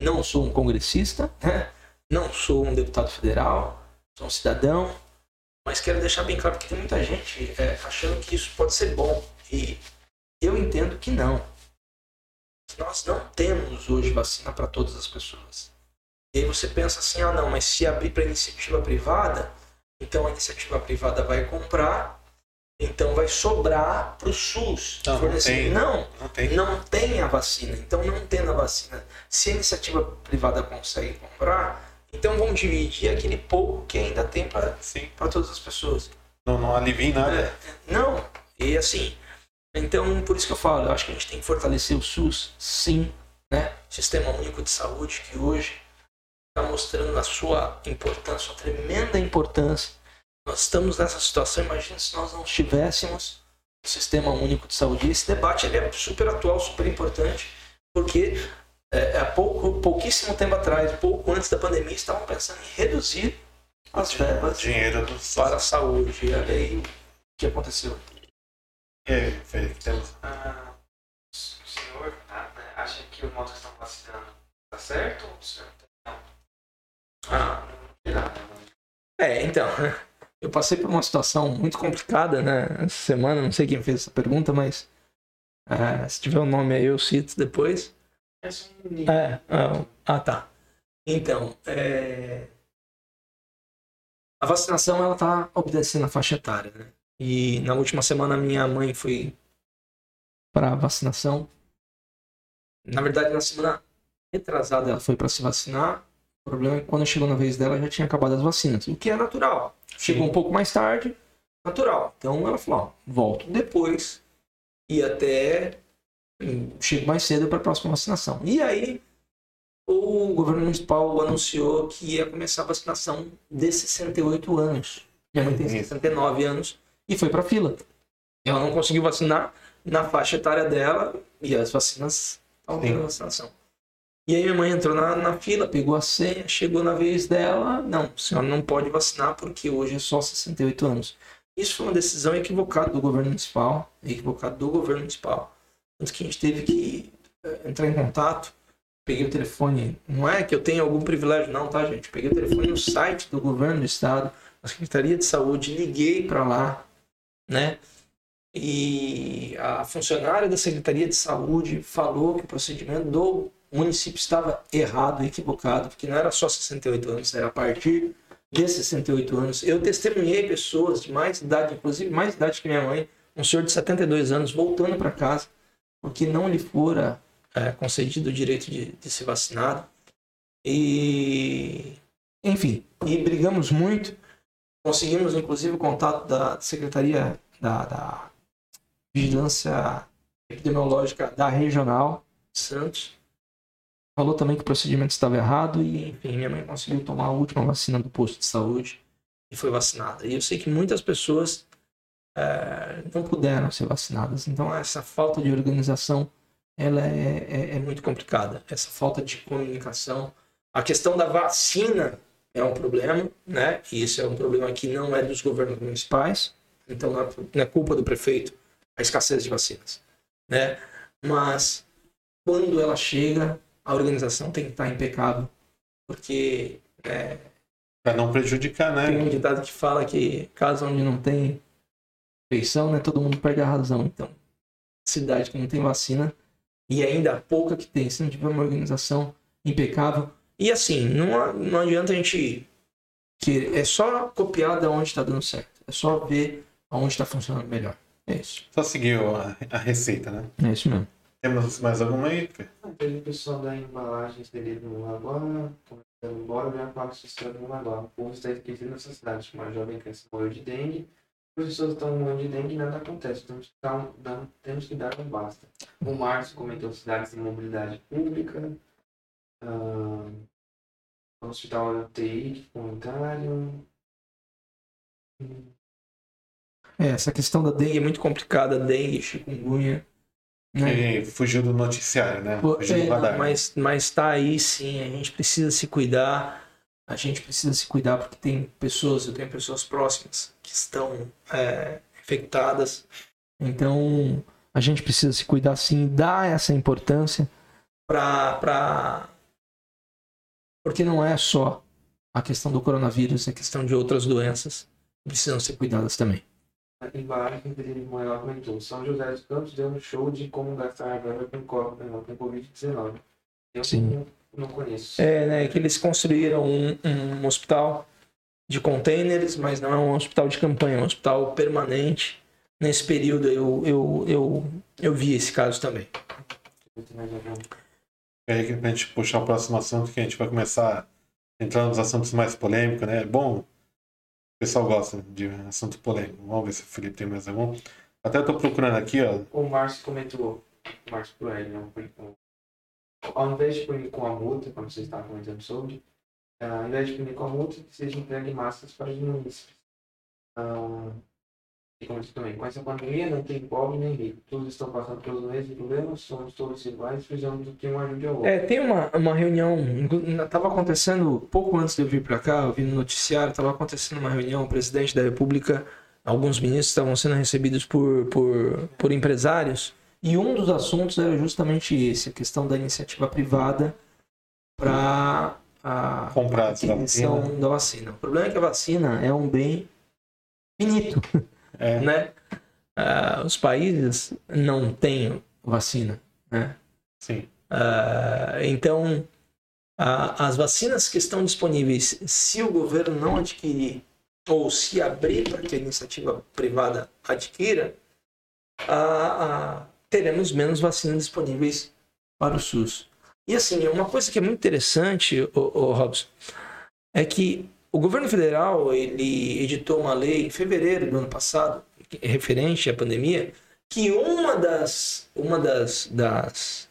Não sou um congressista, né? não sou um deputado federal, sou um cidadão, mas quero deixar bem claro que tem muita gente é, achando que isso pode ser bom. E eu entendo que não. Nós não temos hoje vacina para todas as pessoas. E aí você pensa assim, ah não, mas se abrir para iniciativa privada, então a iniciativa privada vai comprar então vai sobrar para o SUS não, fornecer. Não, não, tem. não tem a vacina. Então não tendo a vacina, se a iniciativa privada consegue comprar, então vão dividir aquele pouco que ainda tem para todas as pessoas. Não, não alivia nada. Não, e assim, então por isso que eu falo, eu acho que a gente tem que fortalecer o SUS, sim, né? Sistema Único de Saúde, que hoje está mostrando a sua importância, a tremenda importância nós estamos nessa situação, imagina se nós não tivéssemos o Sistema Único de Saúde. Esse debate ele é super atual, super importante, porque é, há pouco, pouquíssimo tempo atrás, pouco antes da pandemia, estavam pensando em reduzir as verbas dinheiro do... para a saúde. E aí o que aconteceu. E aí, Felipe, temos... Ah, o senhor ah, né, acha que o modo que estão vacinando está certo ou o senhor não? Ah, é, então... Eu passei por uma situação muito complicada, né? Essa semana, não sei quem fez essa pergunta, mas é, se tiver o um nome aí eu cito depois. É, é, ah, tá. Então, é... a vacinação ela tá obedecendo a faixa etária, né? E na última semana minha mãe foi para vacinação. Na verdade, na semana retrasada ela foi para se vacinar. O problema é que quando chegou na vez dela já tinha acabado as vacinas, o que é natural. Chegou um pouco mais tarde, natural. Então ela falou: ó, volto depois e até chego mais cedo para a próxima vacinação. E aí o governo municipal anunciou que ia começar a vacinação de 68 anos. Já não tem 69 anos e foi para fila. Ela não conseguiu vacinar na faixa etária dela e as vacinas estavam tendo vacinação. E aí minha mãe entrou na, na fila, pegou a senha, chegou na vez dela. Não, a senhora não pode vacinar porque hoje é só 68 anos. Isso foi uma decisão equivocada do governo municipal, equivocada do governo municipal. Tanto que a gente teve que eh, entrar em contato, peguei o telefone, não é que eu tenha algum privilégio não, tá gente? Peguei o telefone no site do governo do estado, na Secretaria de Saúde, liguei para lá, né? E a funcionária da Secretaria de Saúde falou que o procedimento do o município estava errado, equivocado, porque não era só 68 anos, era a partir de 68 anos. Eu testemunhei pessoas de mais idade, inclusive mais idade que minha mãe, um senhor de 72 anos, voltando para casa, porque não lhe fora é, concedido o direito de, de ser vacinado. E, enfim, e brigamos muito. Conseguimos, inclusive, o contato da Secretaria da, da Vigilância Epidemiológica da Regional Santos falou também que o procedimento estava errado e, enfim, minha mãe conseguiu tomar a última vacina do posto de saúde e foi vacinada. E eu sei que muitas pessoas é, não puderam ser vacinadas. Então, essa falta de organização ela é, é, é, muito complicada. Essa falta de comunicação. A questão da vacina é um problema, né? E isso é um problema que não é dos governos municipais. Então, não é, é culpa do prefeito a escassez de vacinas, né? Mas quando ela chega, a organização tem que estar impecável, porque é, para não prejudicar, né? Tem um ditado que fala que casa onde não tem feição, né, todo mundo perde a razão. Então, cidade que não tem vacina e ainda a pouca que tem, se não tiver uma organização impecável. E assim, não, não adianta a gente que é só copiar da onde está dando certo. É só ver aonde está funcionando melhor. É isso. Só seguir a, a receita, né? É isso mesmo. Temos mais alguma aí? Teve o pessoal da embalagem inserido no agora, começando embora, já fala que se no agora. O povo está esquecido nessa cidade. Uma jovem criança morreu de dengue. As pessoas estão morrendo de dengue e nada acontece. Temos que dar, um, temos que dar um basta. O Márcio comentou cidades de mobilidade pública. O hospital UTI, comentário. É, essa questão da dengue é muito complicada. Dengue, chikungunya né? Que fugiu do noticiário, né? Fugiu é, do radar. mas, mas tá aí sim, a gente precisa se cuidar. A gente precisa se cuidar porque tem pessoas, eu tenho pessoas próximas que estão é, infectadas. Então a gente precisa se cuidar sim, dar essa importância para. Pra... Porque não é só a questão do coronavírus, é questão de outras doenças que precisam ser cuidadas também. A embalagem que Felipe Maior comentou. São José dos Campos deu um show de como gastar a verba com, co- eh, com Covid-19. Eu Sim. não, conheço. É, né, que eles construíram um, um hospital de containers, mas não é um hospital de campanha, é um hospital permanente. Nesse período eu, eu, eu, eu vi esse caso também. E aí, pra gente puxar o próximo assunto, que a gente vai começar a entrar nos assuntos mais polêmicos, né? Bom, o pessoal gosta de assunto polêmico. Vamos ver se o Felipe tem mais algum. Até tô procurando aqui, ó. O Márcio comentou, Márcio Proelli, não, foi com- ao invés de punir com a multa, como vocês estavam comentando sobre, eh, ao invés de punir com a multa, que seja entregue máscaras para diminuir isso. Ah, como disse também, com essa pandemia não tem pobre nem rico, todos estão passando pelos mesmos problemas, somos todos iguais, precisamos do que um ajude ao outro. É, tem uma, uma reunião, estava acontecendo pouco antes de eu vir para cá, eu vi no noticiário, estava acontecendo uma reunião, o presidente da República, alguns ministros estavam sendo recebidos por, por, por empresários, e um dos assuntos era justamente esse, a questão da iniciativa privada para a Comprar essa aquisição vacina. da vacina. O problema é que a vacina é um bem finito, É, né? Ah, os países não têm vacina, né? sim. Ah, então, a- as vacinas que estão disponíveis, se o governo não adquirir ou se abrir para que a iniciativa privada adquira, teremos menos vacinas disponíveis para o SUS. E assim, uma coisa que é muito interessante, o, Robson, é que o governo federal ele editou uma lei em fevereiro do ano passado, referente à pandemia, que uma das, uma das, das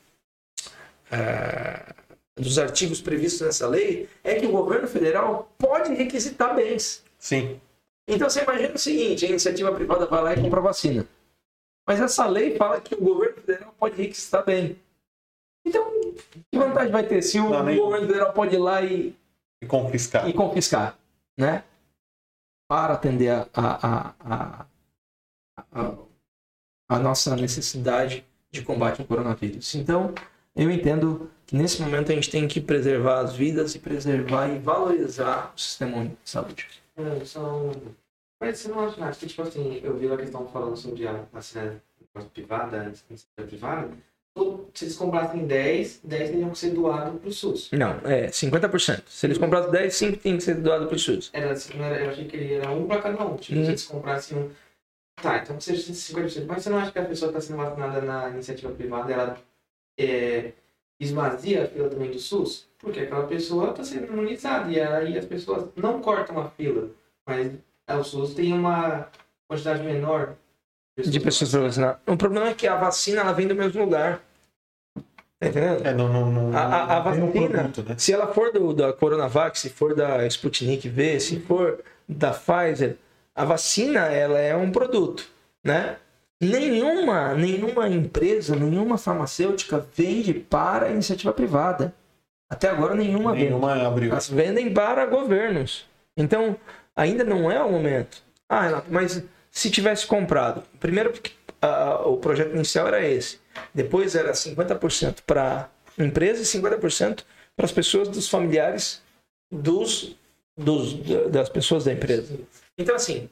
eh, dos artigos previstos nessa lei é que o governo federal pode requisitar bens. Sim. Então você imagina o seguinte: a iniciativa privada vai lá e compra vacina. Mas essa lei fala que o governo federal pode requisitar bem. Então, que vantagem vai ter se o Não, governo federal pode ir lá e, E confiscar. e confiscar, né? Para atender a, a, a, a, a nossa necessidade de combate ao coronavírus. Então, eu entendo que nesse momento a gente tem que preservar as vidas e preservar e valorizar o sistema de saúde. É, são. Mas você não acha nada? Que, tipo assim, eu vi a questão falando sobre a vacina privada, a privada. Todo- Se eles comprassem 10, 10 teriam que ser doados pro SUS. Não, é 50%. Se eles comprassem 10, 5 tem que ser doado para o SUS. Era, eu achei que ele era um para cada um. Tipo, Hum. se eles comprassem um. Tá, então que seja 50%. Mas você não acha que a pessoa está sendo vacinada na iniciativa privada, ela é, esvazia a fila também do SUS? Porque aquela pessoa está sendo imunizada e aí as pessoas não cortam a fila. Mas é, o SUS tem uma quantidade menor De pessoas para vacinar. O problema é que a vacina ela vem do mesmo lugar. Tá entendendo? É, não, não, não, A- a- a vacina- produto, né? Se ela for do, da Coronavac, se for da Sputnik V, se for da Pfizer, a vacina ela é um produto, né? Nenhuma, nenhuma empresa, nenhuma farmacêutica vende para a iniciativa privada. Até agora nenhuma vende. Nenhuma abriu. Elas vendem para governos. Então, ainda não é o momento. Ah, Renato, mas se tivesse comprado. Primeiro, porque o projeto inicial era esse. Depois era 50% para empresa e 50% para as pessoas dos familiares dos, dos, das pessoas da empresa. Então, assim,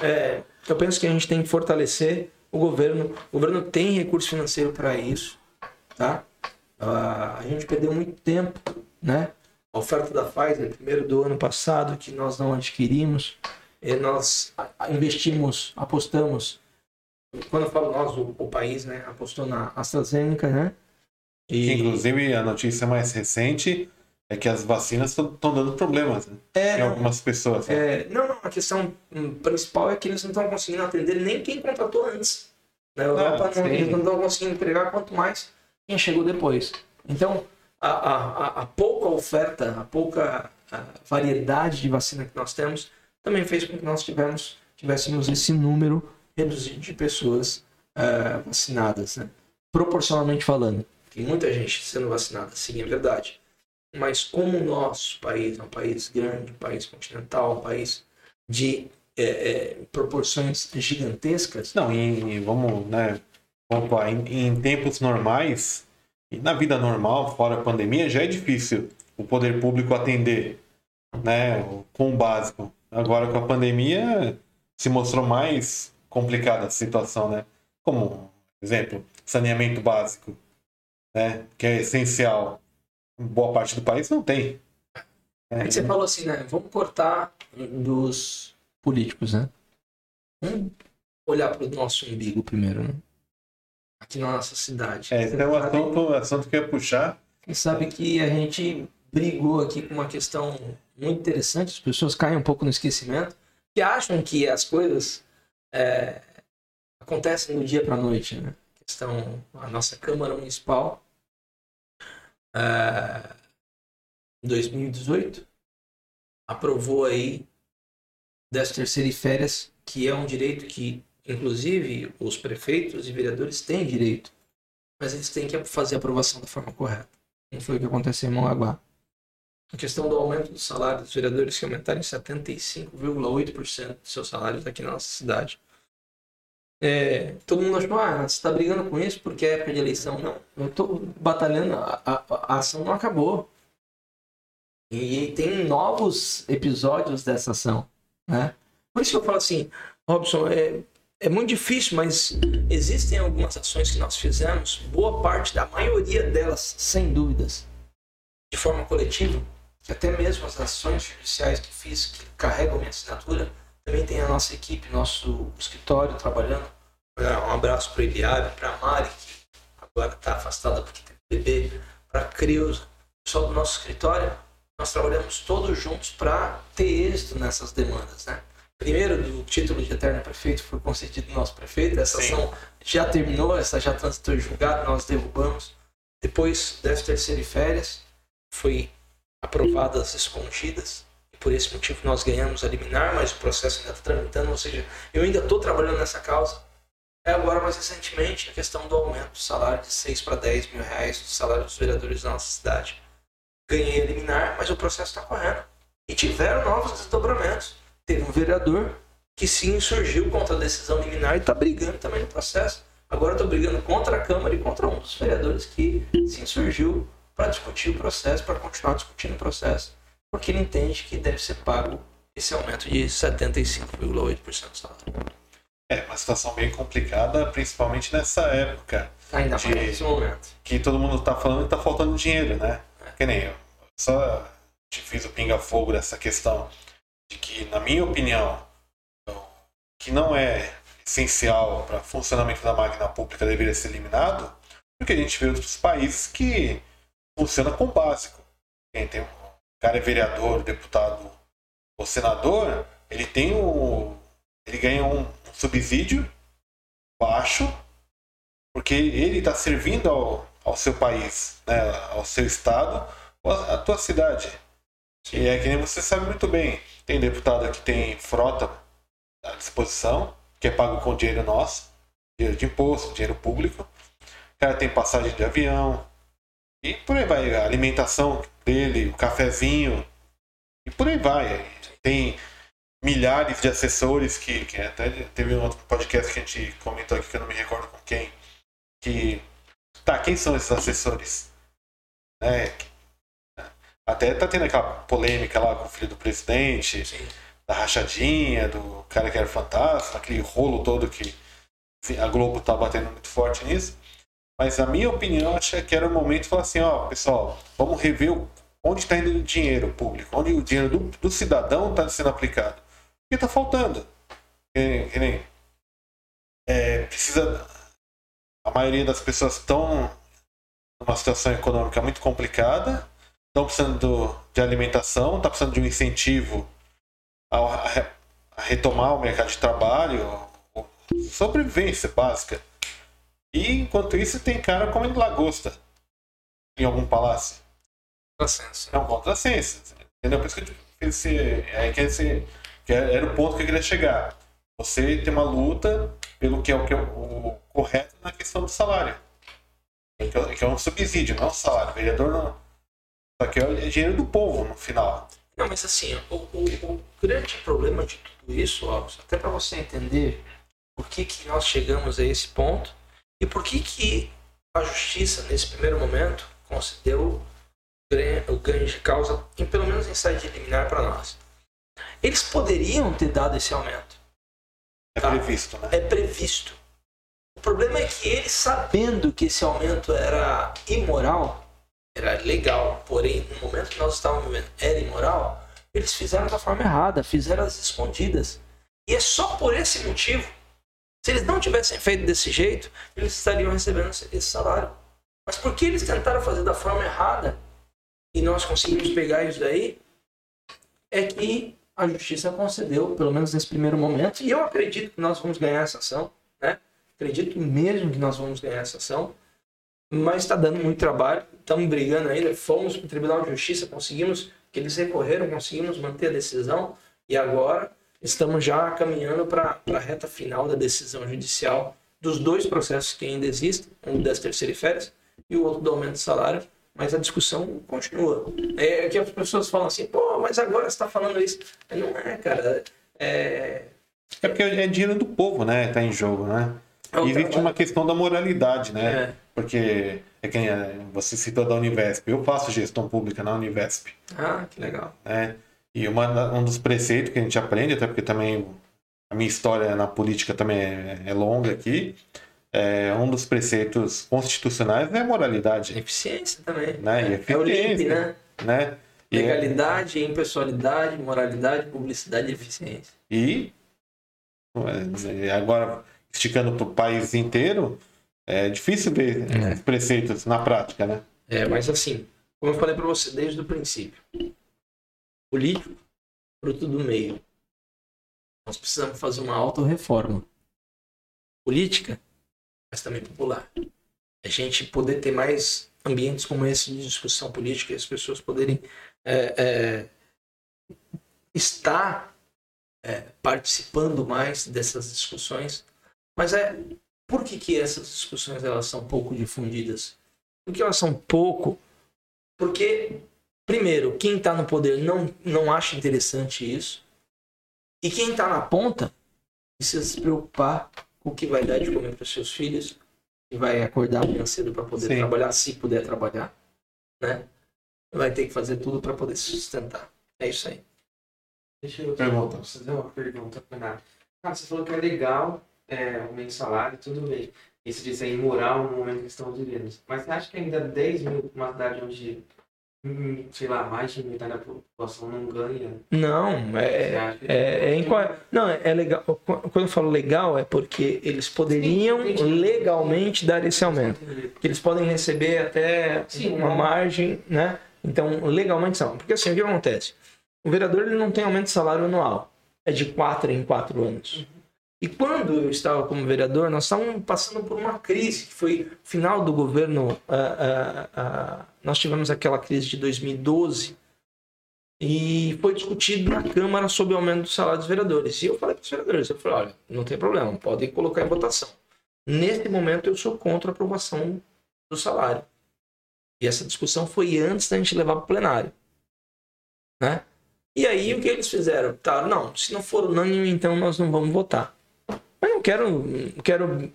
é, eu penso que a gente tem que fortalecer o governo. O governo tem recurso financeiro para isso, tá? Ah, a gente perdeu muito tempo, né? A oferta da Pfizer, primeiro do ano passado, que nós não adquirimos, nós investimos, apostamos. Quando eu falo nós, o, o país, né? Apostou na AstraZeneca, né? Que, inclusive, a notícia mais recente é que as vacinas estão dando problemas né? é, em não, algumas pessoas. né? É, não, não, a questão hum, principal é que eles não estão conseguindo atender nem quem contratou antes. Na Europa, não, sim. eles não estão conseguindo entregar, quanto mais quem chegou depois. Então, a, a, a- a pouca oferta, a pouca a variedade de vacina que nós temos, também fez com que nós tivemos, tivéssemos esse número reduzido de pessoas eh, vacinadas. Né? proporcionalmente falando, tem muita gente sendo vacinada, sim, é verdade. Mas como o nosso país é um país grande, um país continental, um país de é, é, proporções gigantescas. Não, e vamos, né, pontuar, em, em tempos normais, e na vida normal, fora a pandemia, já é difícil o poder público atender, né, com o básico. Agora com a pandemia se mostrou mais complicada a situação, né? Como, exemplo, saneamento básico, né, que é essencial. Boa parte do país não tem. É que você falou assim, né? Vamos cortar dos políticos, né? Vamos olhar para o nosso umbigo primeiro, né? Aqui na nossa cidade. É, esse é o assunto, assunto que eu ia puxar. Quem sabe que a gente brigou aqui com uma questão muito interessante, as pessoas caem um pouco no esquecimento, que acham que as coisas é, acontecem do dia para a noite, né? A questão, a nossa Câmara Municipal, é, em 2018, aprovou aí 13 terceira férias, que é um direito que, inclusive, os prefeitos e vereadores têm direito, mas eles têm que fazer a aprovação da forma correta. Não foi o que aconteceu em Mongaguá. A questão do aumento do salário dos vereadores, que aumentaram em 75,8% dos seus salários aqui na nossa cidade. É, todo mundo achou, ah, você está brigando com isso porque é época de eleição. Não, eu estou batalhando, a, a, a ação não acabou. E tem novos episódios dessa ação. Né? Por isso que eu falo assim, Robson, é, é muito difícil, mas existem algumas ações que nós fizemos, boa parte da maioria delas, sem dúvidas, de forma coletiva, até mesmo as ações judiciais que fiz, que carregam minha assinatura, também tem a nossa equipe, nosso escritório trabalhando. Um abraço para o Eliabe, para a Mari, que agora está afastada porque tem bebê, para a Creuza, pessoal do nosso escritório nós trabalhamos todos juntos para ter êxito nessas demandas, né? Primeiro, do título de eterno prefeito foi concedido nosso prefeito, essa Sim. ação já terminou, essa já transitou julgado, nós derrubamos. Depois, 13 terceiro e férias, foi aprovadas escondidas, e por esse motivo nós ganhamos a liminar, mas o processo ainda está tramitando, ou seja, eu ainda estou trabalhando nessa causa. É agora, mais recentemente, a questão do aumento do salário de 6 para 10 mil reais do salário dos vereadores da nossa cidade ganhei a liminar, mas o processo está correndo. E tiveram novos desdobramentos. Teve um vereador que se insurgiu contra a decisão liminar e está brigando também no processo. Agora estou brigando contra a Câmara e contra um dos vereadores que se insurgiu para discutir o processo, para continuar discutindo o processo, porque ele entende que deve ser pago esse aumento de 75,8% do salário. É uma situação bem complicada, principalmente nessa época. Ainda mais nesse momento. Que todo mundo está falando que está faltando dinheiro, né? que nem eu. Só te fiz o pinga-fogo dessa questão de que, na minha opinião, que não é essencial para funcionamento da máquina pública deveria ser eliminado, porque a gente vê outros países que funciona com o básico. Quem tem um cara é vereador, deputado ou senador, ele tem o ele ganha um, um subsídio baixo porque ele está servindo ao, ao seu país, né, ao seu estado, ou à tua cidade. E é que nem você sabe muito bem. Tem deputado que tem frota à disposição, que é pago com dinheiro nosso, dinheiro de imposto, dinheiro público. O cara tem passagem de avião. E por aí vai. A alimentação dele, o cafezinho. E por aí vai. Tem milhares de assessores que, que até teve um outro podcast que a gente comentou aqui que eu não me recordo com quem. Que Tá, quem são esses assessores? É, até tá tendo aquela polêmica lá com o filho do presidente, Sim. da rachadinha, do cara que era fantasma, aquele rolo todo que a Globo tá batendo muito forte nisso. Mas a minha opinião, acho que era o momento de falar assim, ó, pessoal, vamos rever onde está indo o dinheiro público, onde o dinheiro do, do cidadão está sendo aplicado. O que está faltando? Que, que nem, é, precisa a maioria das pessoas estão numa situação econômica muito complicada, estão precisando de alimentação, estão tá precisando de um incentivo a, retomar o mercado de trabalho, sobrevivência básica. E enquanto isso tem cara comendo lagosta em algum palácio. Contrassenso. É um contrassenso. Entendeu? Por isso que eu esse, é, que esse, que era o ponto que eu queria chegar. Você tem uma luta pelo que é o, que é o correto na questão do salário. Que é, que é um subsídio, não é um salário. O vereador não. Só que é dinheiro do povo no final. Não, mas assim, o, o, o grande problema de tudo isso, ó, até para você entender por que, que nós chegamos a esse ponto e por que, que a justiça, nesse primeiro momento, concedeu o ganho de causa, em, pelo menos em saída liminar para nós. Eles poderiam ter dado esse aumento. É tá? previsto, né? É previsto. O problema é que eles, sabendo que esse aumento era imoral, era legal, porém, no momento que nós estávamos vivendo, era imoral, eles fizeram da forma errada, fizeram as escondidas. E é só por esse motivo. Se eles não tivessem feito desse jeito, eles estariam recebendo esse salário. Mas porque eles tentaram fazer da forma errada e nós conseguimos pegar isso daí, é que a justiça concedeu, pelo menos nesse primeiro momento, e eu acredito que nós vamos ganhar essa ação, né? Acredito mesmo que nós vamos ganhar essa ação, mas está dando muito trabalho, estamos brigando ainda, fomos para o Tribunal de Justiça, conseguimos, que eles recorreram, conseguimos manter a decisão, e agora estamos já caminhando para a reta final da decisão judicial dos dois processos que ainda existem, um das terceiras férias e o outro do aumento de salário, mas a discussão continua. É que as pessoas falam assim, pô, mas agora você está falando isso. Não é, cara. É... é porque é dinheiro do povo, né? Tá em jogo, né? É e existe uma questão da moralidade, né? É. Porque é quem é, você citou da Univesp. Eu faço gestão pública na Univesp. Ah, que legal. É, e uma, um dos preceitos que a gente aprende, até porque também a minha história na política também é, é longa aqui, é, um dos preceitos constitucionais é a moralidade. Eficiência também. Né? E eficiência, é o LIMP, né? né? Legalidade, impessoalidade, moralidade, publicidade e eficiência. E é, agora, esticando para o país inteiro, é difícil ver é. preceitos na prática, né? É, mas assim, como eu falei para você desde o princípio, político, fruto do meio. Nós precisamos fazer uma auto-reforma. Política mas também popular. A gente poder ter mais ambientes como esse de discussão política e as pessoas poderem é, é, estar é, participando mais dessas discussões. Mas é por que, que essas discussões elas são pouco difundidas? Porque elas são pouco. Porque, primeiro, quem está no poder não, não acha interessante isso. E quem está na ponta precisa se preocupar o que vai dar de comer para os seus filhos, e vai acordar amanhã cedo para poder Sim. trabalhar, se puder trabalhar, né? Vai ter que fazer tudo para poder se sustentar. É isso aí. Deixa eu pergunta. fazer uma pergunta, Renato. Cara, você falou que é legal é, o salário, tudo bem. Isso de ser imoral no momento que estamos vivendo. Mas você acha que ainda 10 mil uma cidade onde sei lá, mais de metade da população não ganha. Não, é, é, é, em, não, é legal. Quando eu falo legal, é porque eles poderiam legalmente dar esse aumento. Eles podem receber até uma margem, né? Então, legalmente são. Porque assim, o que acontece? O vereador ele não tem aumento de salário anual. É de 4 em 4 anos. E quando eu estava como vereador, nós estávamos passando por uma crise, que foi final do governo. Uh, uh, uh, nós tivemos aquela crise de 2012 e foi discutido na Câmara sobre o aumento do salário dos vereadores. E eu falei para os vereadores: eu falei, olha, não tem problema, podem colocar em votação. Neste momento, eu sou contra a aprovação do salário. E essa discussão foi antes da gente levar para o plenário. Né? E aí, o que eles fizeram? Tá, não, se não for unânime, então nós não vamos votar. Mas não quero, quero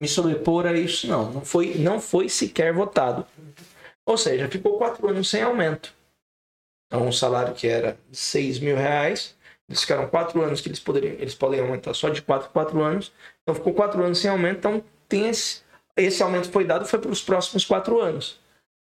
me sobrepor a isso, não. Não foi, não foi sequer votado. Ou seja, ficou quatro anos sem aumento. Então, um salário que era de 6 mil reais, eles ficaram quatro anos que eles poderiam, eles podem aumentar só de quatro, quatro anos. Então, ficou quatro anos sem aumento. Então, tem esse, esse aumento foi dado foi para os próximos quatro anos.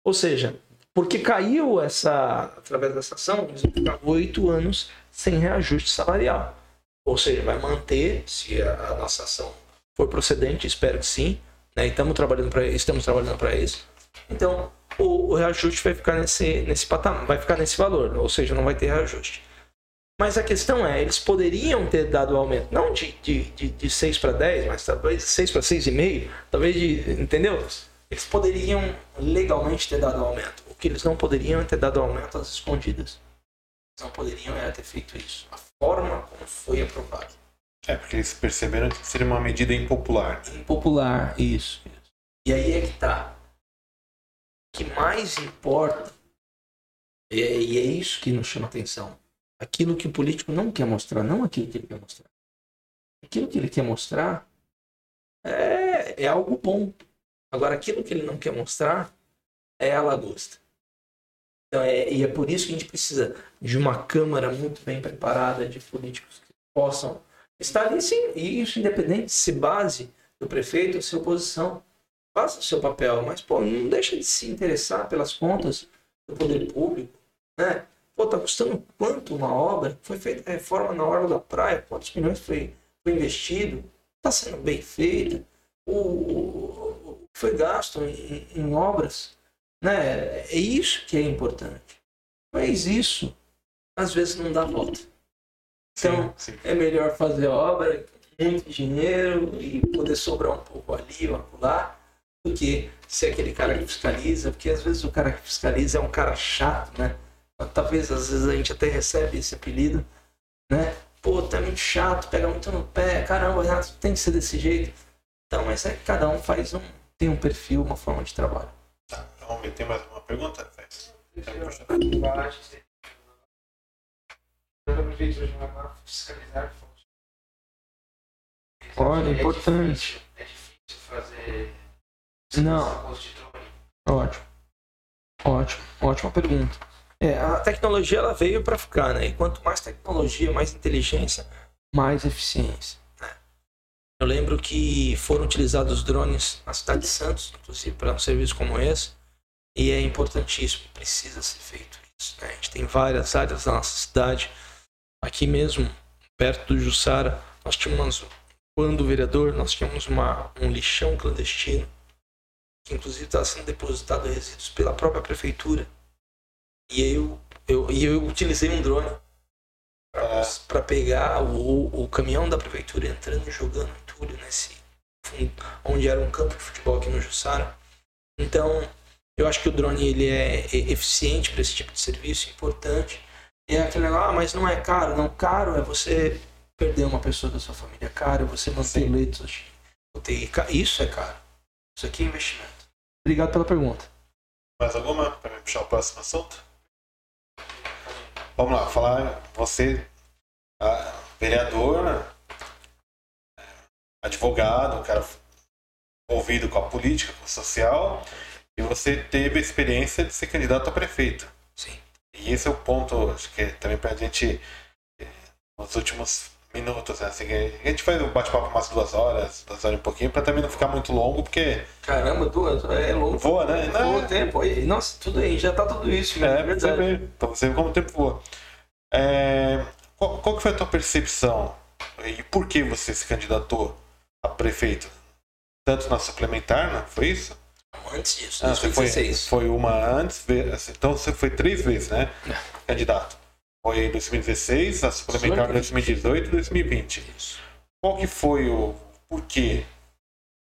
Ou seja, porque caiu essa, através dessa ação, eles vão ficar oito anos sem reajuste salarial. Ou seja, vai manter, se a, nossa ação for procedente, espero que sim, né? E estamos trabalhando para isso. Então, o, o, reajuste vai ficar nesse nesse patamar, vai ficar nesse valor, ou seja, não vai ter reajuste. Mas a questão é, eles poderiam ter dado o aumento, não de, de, de, de 6 para 10, mas talvez 6 para 6,5, talvez de. Entendeu? Eles poderiam legalmente ter dado o aumento. O que eles não poderiam é ter dado o aumento às escondidas. Eles não poderiam é, ter feito isso. A forma como foi aprovado. É, porque eles perceberam que seria uma medida impopular. Impopular, isso. isso. E aí é que tá. Que mais importa, e é, e é isso que nos chama atenção, aquilo que o político não quer mostrar, não aquilo que ele quer mostrar. Aquilo que ele quer mostrar é, é algo bom. Agora, aquilo que ele não quer mostrar é a lagosta. Então, é, e é por isso que a gente precisa de uma Câmara muito bem preparada, de políticos que possam estar ali, sim, e isso independente se base do prefeito ou se oposição. Faça o seu papel, mas pô, não deixa de se interessar pelas contas do poder público, né? Pô, tá custando quanto uma obra? Foi feita a reforma na hora da praia, quantos milhões foi, foi investido? Está sendo bem feita? O, o, foi gasto em, em obras? Né? É isso que é importante. Mas isso, às vezes, não dá volta. Então, Sim, sim. é melhor fazer obra, muito dinheiro e poder sobrar um pouco ali ou acolá, do que ser aquele cara que fiscaliza, porque às vezes o cara que fiscaliza é um cara chato, né? Talvez às vezes a gente até recebe esse apelido, né? Pô, tá muito chato, pega muito no pé, caramba, Renato, tem que ser desse jeito. Então, mas é que cada um faz um, tem um perfil, uma forma de trabalho. Tá, vamos ver, tem mais uma pergunta? Fontes. Olha, É importante. difícil- É difícil fazer. Não. Ótimo. Ótimo. Ótima pergunta. É, a tecnologia ela veio para ficar, né? E quanto mais tecnologia, mais inteligência, mais eficiência. né? Eu lembro que foram utilizados drones na cidade de Santos, inclusive para um serviço como esse, e é importantíssimo, precisa ser feito isso. né? A gente tem várias áreas da nossa cidade, aqui mesmo, perto do Jussara, nós tínhamos, quando vereador, nós tínhamos uma, um lixão clandestino que inclusive está sendo depositado resíduos pela própria prefeitura. E eu, eu, e eu utilizei um drone para pegar o, o caminhão da prefeitura entrando e jogando entulho nesse onde era um campo de futebol aqui no Jussara. Então, eu acho que o drone ele é eficiente para esse tipo de serviço, importante. E é aquele negócio, ah, mas não é caro. Não, caro é você perder uma pessoa da sua família. Caro é você manter leitos de UTI. Ca- Isso é caro. Isso aqui é investimento. Obrigado pela pergunta. Mais alguma para puxar o próximo assunto? Vamos lá, falar você, vereador, eh, advogado, um cara envolvido com a política, com o social, e você teve a experiência de ser candidato a prefeito. Sim. E esse é o ponto, acho que é também para a gente, eh, nos últimos minutos, né? Assim, a gente faz o bate-papo umas duas horas, duas horas e um pouquinho, para também não ficar muito longo, porque Caramba, duas, é louco. voa, né? Não, Voa o tempo. aí. Nossa, tudo aí, já tá tudo isso. né? É, pra você ver. Pra você ver como o tempo voa. É, qual, qual que foi a tua percepção? E por que você se candidatou a prefeito? Tanto na suplementar, não foi isso? Antes disso, Ah, você foi, 2016. foi uma antes, assim, então você foi três vezes, né? Candidato. Foi em 2016, a suplementar em 2018 e 2020. Isso. Qual que foi o porquê?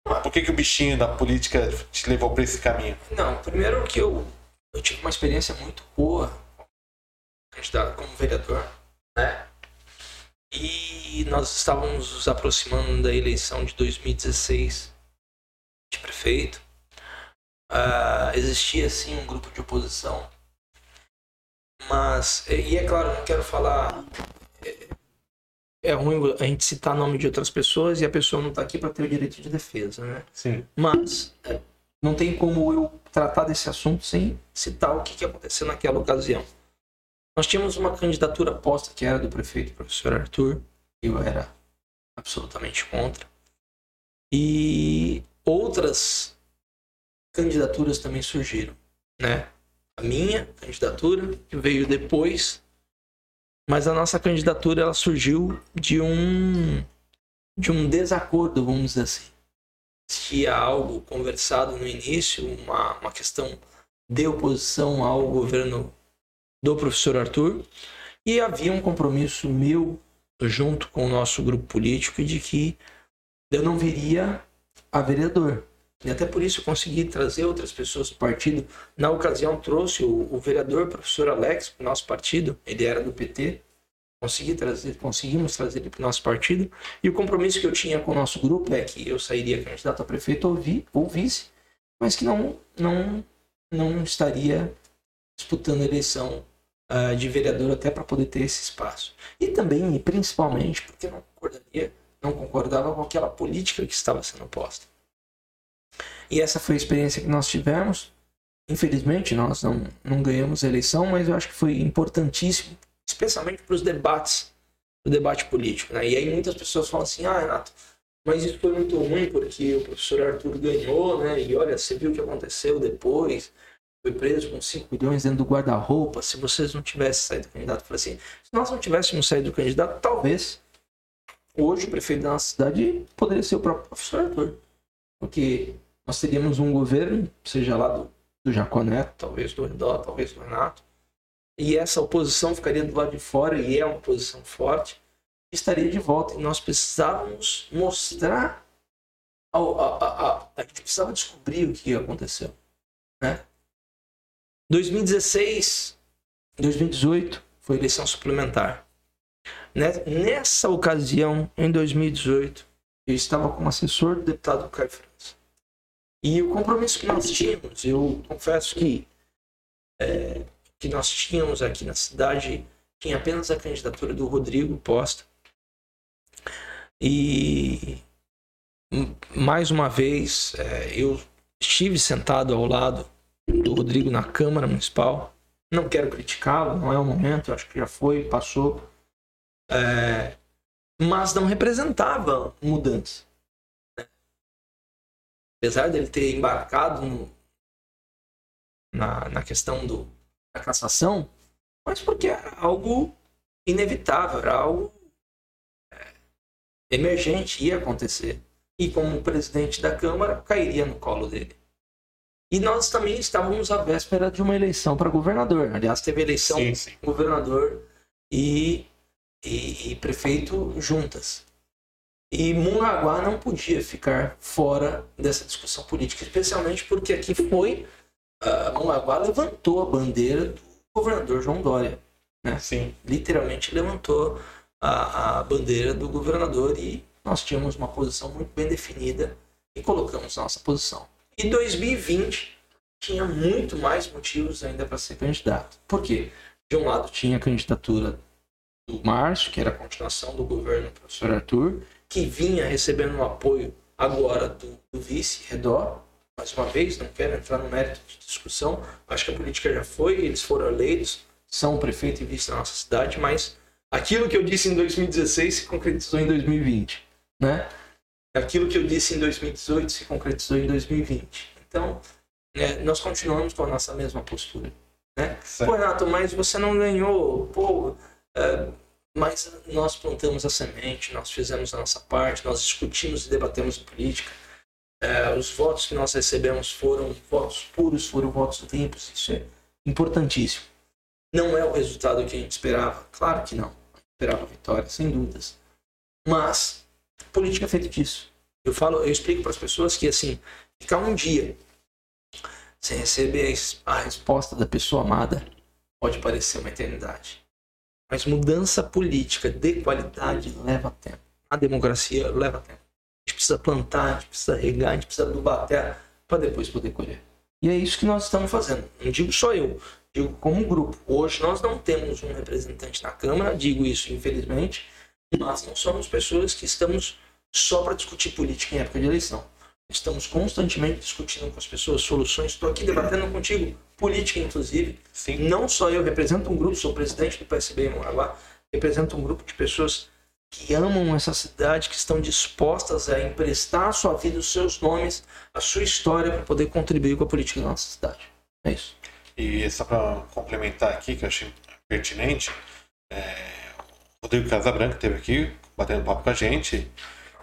Por que, que o bichinho da política te levou para esse caminho? Não, primeiro que eu, eu tive uma experiência muito boa candidato como vereador, né? E nós estávamos nos aproximando da eleição de 2016 de prefeito. Ah, existia sim um grupo de oposição, mas e é claro, não quero falar é, é ruim a gente citar nome de outras pessoas e a pessoa não está aqui para ter o direito de defesa, né? Sim. Mas é, não tem como eu tratar desse assunto sem citar o que, que aconteceu naquela ocasião. Nós tínhamos uma candidatura posta que era do prefeito professor Arthur, eu era absolutamente contra. E outras candidaturas também surgiram, né? Minha candidatura, que veio depois, mas a nossa candidatura ela surgiu de um de um desacordo, vamos dizer assim existia algo conversado no início, uma, uma questão de oposição ao governo do professor Arthur, e havia um compromisso meu junto com o nosso grupo político de que eu não viria a vereador. E até por isso eu consegui trazer outras pessoas do partido. Na ocasião trouxe o, o vereador professor Alex para o nosso partido, ele era do PT. Consegui trazer, conseguimos trazer ele para o nosso partido. E o compromisso que eu tinha com o nosso grupo é que eu sairia candidato a prefeito ou, vi, ou vice, mas que não, não, não estaria disputando a eleição uh, de vereador até para poder ter esse espaço. E também, e principalmente, porque não concordaria, não concordava com aquela política que estava sendo posta. E essa foi a experiência que nós tivemos. Infelizmente, nós não, não ganhamos a eleição, mas eu acho que foi importantíssimo, especialmente para os debates, o debate político. Né? E aí muitas pessoas falam assim, ah, Renato, mas isso foi muito ruim porque o professor Arthur ganhou, né? E olha, você viu o que aconteceu depois, foi preso com 5 milhões dentro do guarda-roupa. Se vocês não tivessem saído do candidato, falei assim: se nós não tivéssemos saído do candidato, talvez hoje o prefeito da nossa cidade poderia ser o próprio professor Arthur. Porque nós teríamos um governo, seja lá do, do Jacó Neto, talvez do Redó, talvez do Renato, e essa oposição ficaria do lado de fora, e é uma oposição forte, estaria de volta. E nós precisávamos mostrar, a, a, a, a gente precisava descobrir o que aconteceu. Né? 2016, 2018 foi eleição suplementar. Nessa ocasião, em 2018, eu estava como assessor do deputado Caio. E o compromisso que nós tínhamos, eu confesso que é, que nós tínhamos aqui na cidade tinha apenas a candidatura do Rodrigo posta. E mais uma vez é, eu estive sentado ao lado do Rodrigo na Câmara Municipal. Não quero criticá-lo, não é o momento, acho que já foi, passou. É, mas não representava mudança. Apesar dele ter embarcado no, na, na questão do, da cassação, mas porque era algo inevitável, era algo é, emergente, ia acontecer. E como presidente da Câmara, cairia no colo dele. E nós também estávamos à véspera de uma eleição para governador. Aliás, teve eleição sim, sim. governador e, e, e, prefeito juntas. E Mungaguá não podia ficar fora dessa discussão política, especialmente porque aqui foi. Uh, Mungaguá levantou a bandeira do governador João Dória. Né? Sim. Literalmente levantou a, a bandeira do governador e nós tínhamos uma posição muito bem definida e colocamos nossa posição. E 2020 tinha muito mais motivos ainda para ser candidato. Por quê? De um lado tinha a candidatura do Márcio, que era a continuação do governo do professor Arthur, que vinha recebendo um apoio agora do, do vice Redó. Mais uma vez, não quero entrar no mérito de discussão, acho que a política já foi, eles foram eleitos, são prefeito e vice da nossa cidade, mas aquilo que eu disse em 2016 se concretizou em 2020, né? aquilo que eu disse em 2018 se concretizou em 2020. Então, é, nós continuamos com a nossa mesma postura. Né? Pô, Renato, mas você não ganhou. Pô, é, mas nós plantamos a semente, nós fizemos a nossa parte, nós discutimos e debatemos política. É, os votos que nós recebemos foram votos puros, foram votos limpos. Isso é importantíssimo. Não é o resultado que a gente esperava? Claro que não. Esperava vitória, sem dúvidas. Mas política é feita disso. Eu falo, eu explico para as pessoas que assim, ficar um dia sem receber a resposta da pessoa amada pode parecer uma eternidade. Mas mudança política de qualidade leva tempo. A democracia leva tempo. A gente precisa plantar, a gente precisa regar, a gente precisa adubar a terra para depois poder colher. E é isso que nós estamos fazendo. Não digo só eu, digo como grupo. Hoje nós não temos um representante na Câmara, digo isso infelizmente, nós não somos pessoas que estamos só para discutir política em época de eleição. Estamos constantemente discutindo com as pessoas soluções. Estou aqui debatendo contigo, política inclusive. Sim. Não só eu represento um grupo, sou presidente do PSB em Moravá, represento um grupo de pessoas que amam essa cidade, que estão dispostas a emprestar a sua vida, os seus nomes, a sua história para poder contribuir com a política da nossa cidade. É isso. E só para complementar aqui, que eu achei pertinente, é, Rodrigo Casabranca esteve aqui batendo papo com a gente.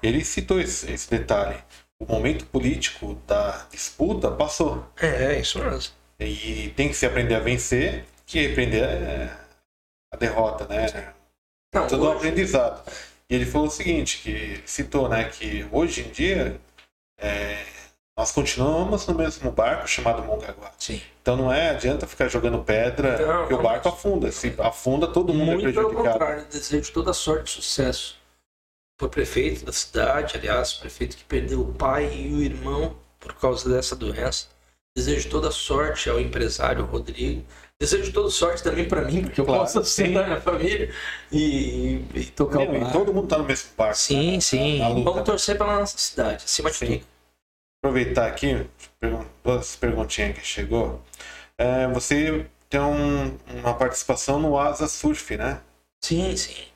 Ele citou esse, esse detalhe. O momento político da disputa passou. É, é isso mesmo. E tem que se aprender a vencer e aprender a, a derrota, né? Não, Todo hoje... um aprendizado. E ele falou o seguinte, que citou, né, que hoje em dia é, nós continuamos no mesmo barco chamado Mongaguá. Sim. Então não é adianta ficar jogando pedra não, que o barco afunda. Se afunda, todo mundo é Muito é prejudicado. Pelo contrário, desejo toda sorte e sucesso. Foi prefeito da cidade, aliás, prefeito que perdeu o pai e o irmão por causa dessa doença. Desejo toda sorte ao empresário Rodrigo. Desejo toda sorte também para mim, porque eu Claro, posso sustentar minha família e, e tocar Meu, o barco. todo mundo tá no mesmo barco. Sim, né? sim. Na luta. Vamos torcer pela nossa cidade, acima de Sim. tudo. aproveitar aqui, duas perguntinhas que chegou. É, você tem um- uma participação no Asa Surf, né? Sim, sim.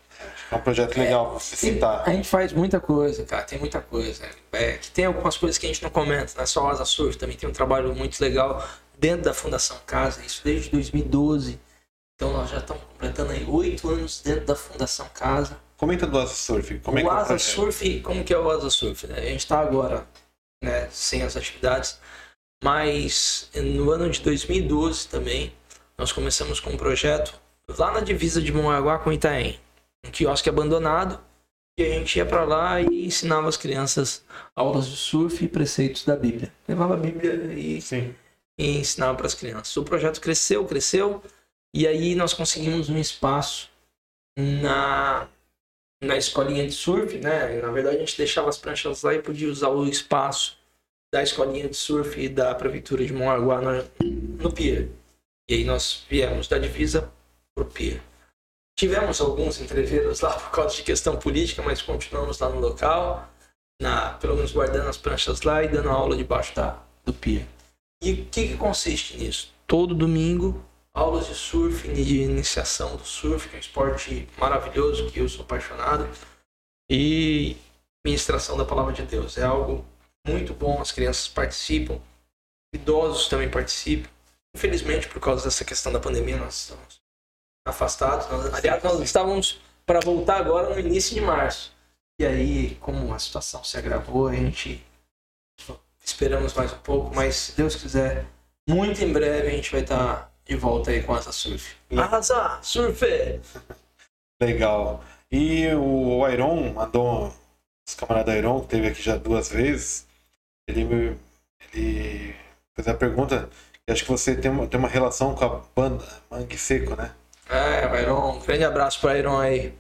É um projeto legal você citar. A gente faz muita coisa, cara, tem muita coisa. É, que tem algumas coisas que a gente não comenta, não é só o Asa Surf, também tem um trabalho muito legal dentro da Fundação Casa, isso desde 2012. Então nós já estamos completando aí oito anos dentro da Fundação Casa. Comenta do Asa Surf. Como é que o é o Asa projeto? Surf, como que é o Asa Surf? né? A gente está agora né, sem as atividades, mas no ano de 2012 também nós começamos com um projeto lá na divisa de Mongaguá com Itaém, um quiosque abandonado, e a gente ia para lá e ensinava as crianças aulas de surf e preceitos da Bíblia. Levava a Bíblia e e ensinava para as crianças. O projeto cresceu, cresceu, e aí nós conseguimos um espaço na, na escolinha de surf, né? Na verdade, a gente deixava as pranchas lá e podia usar o espaço da escolinha de surf e da prefeitura de Mongaguá no, no pier. E aí nós viemos da divisa pro pier. Tivemos alguns entreveros lá por causa de questão política, mas continuamos lá no local, na, pelo menos guardando as pranchas lá e dando aula debaixo da, do pier. E o que, que consiste nisso? Todo domingo, aulas de surf, de iniciação do surf, que é um esporte maravilhoso, que eu sou apaixonado, e ministração da palavra de Deus. É algo muito bom, as crianças participam, idosos também participam. Infelizmente, por causa dessa questão da pandemia, nós estamos afastados. Nós, aliás, nós estávamos para voltar agora no início de março. E aí, como a situação se agravou, a gente esperamos mais um pouco, mas se Deus quiser, muito em breve a gente vai estar de volta aí com a Surf. Asa Surf! Legal. E o Iron mandou, os camaradas Iron, que teve aqui já duas vezes, ele, ele fez a pergunta, acho que você tem uma, tem uma relação com a banda Mangue Seco, né? É, Iron, um grande abraço para Iron aí.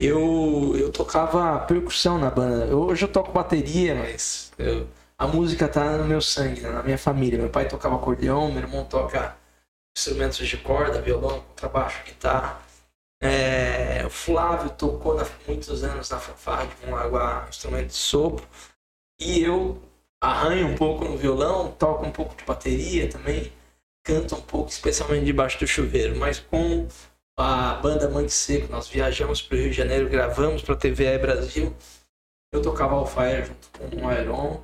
Eu, eu tocava percussão na banda. Hoje eu toco bateria, mas eu- a música tá no meu sangue, né, na minha família. Meu pai tocava acordeão, meu irmão toca instrumentos de corda, violão, contrabaixo, guitarra. É, o Flávio tocou há muitos anos na fanfarra de Mongaguá, instrumento de sopro. E eu arranho um pouco no violão, toco um pouco de bateria também, canto um pouco, especialmente debaixo do chuveiro. Mas com a banda Mangue Seco, nós viajamos para o Rio de Janeiro, gravamos para a TVE Brasil. Eu tocava All Fire junto com o Iron.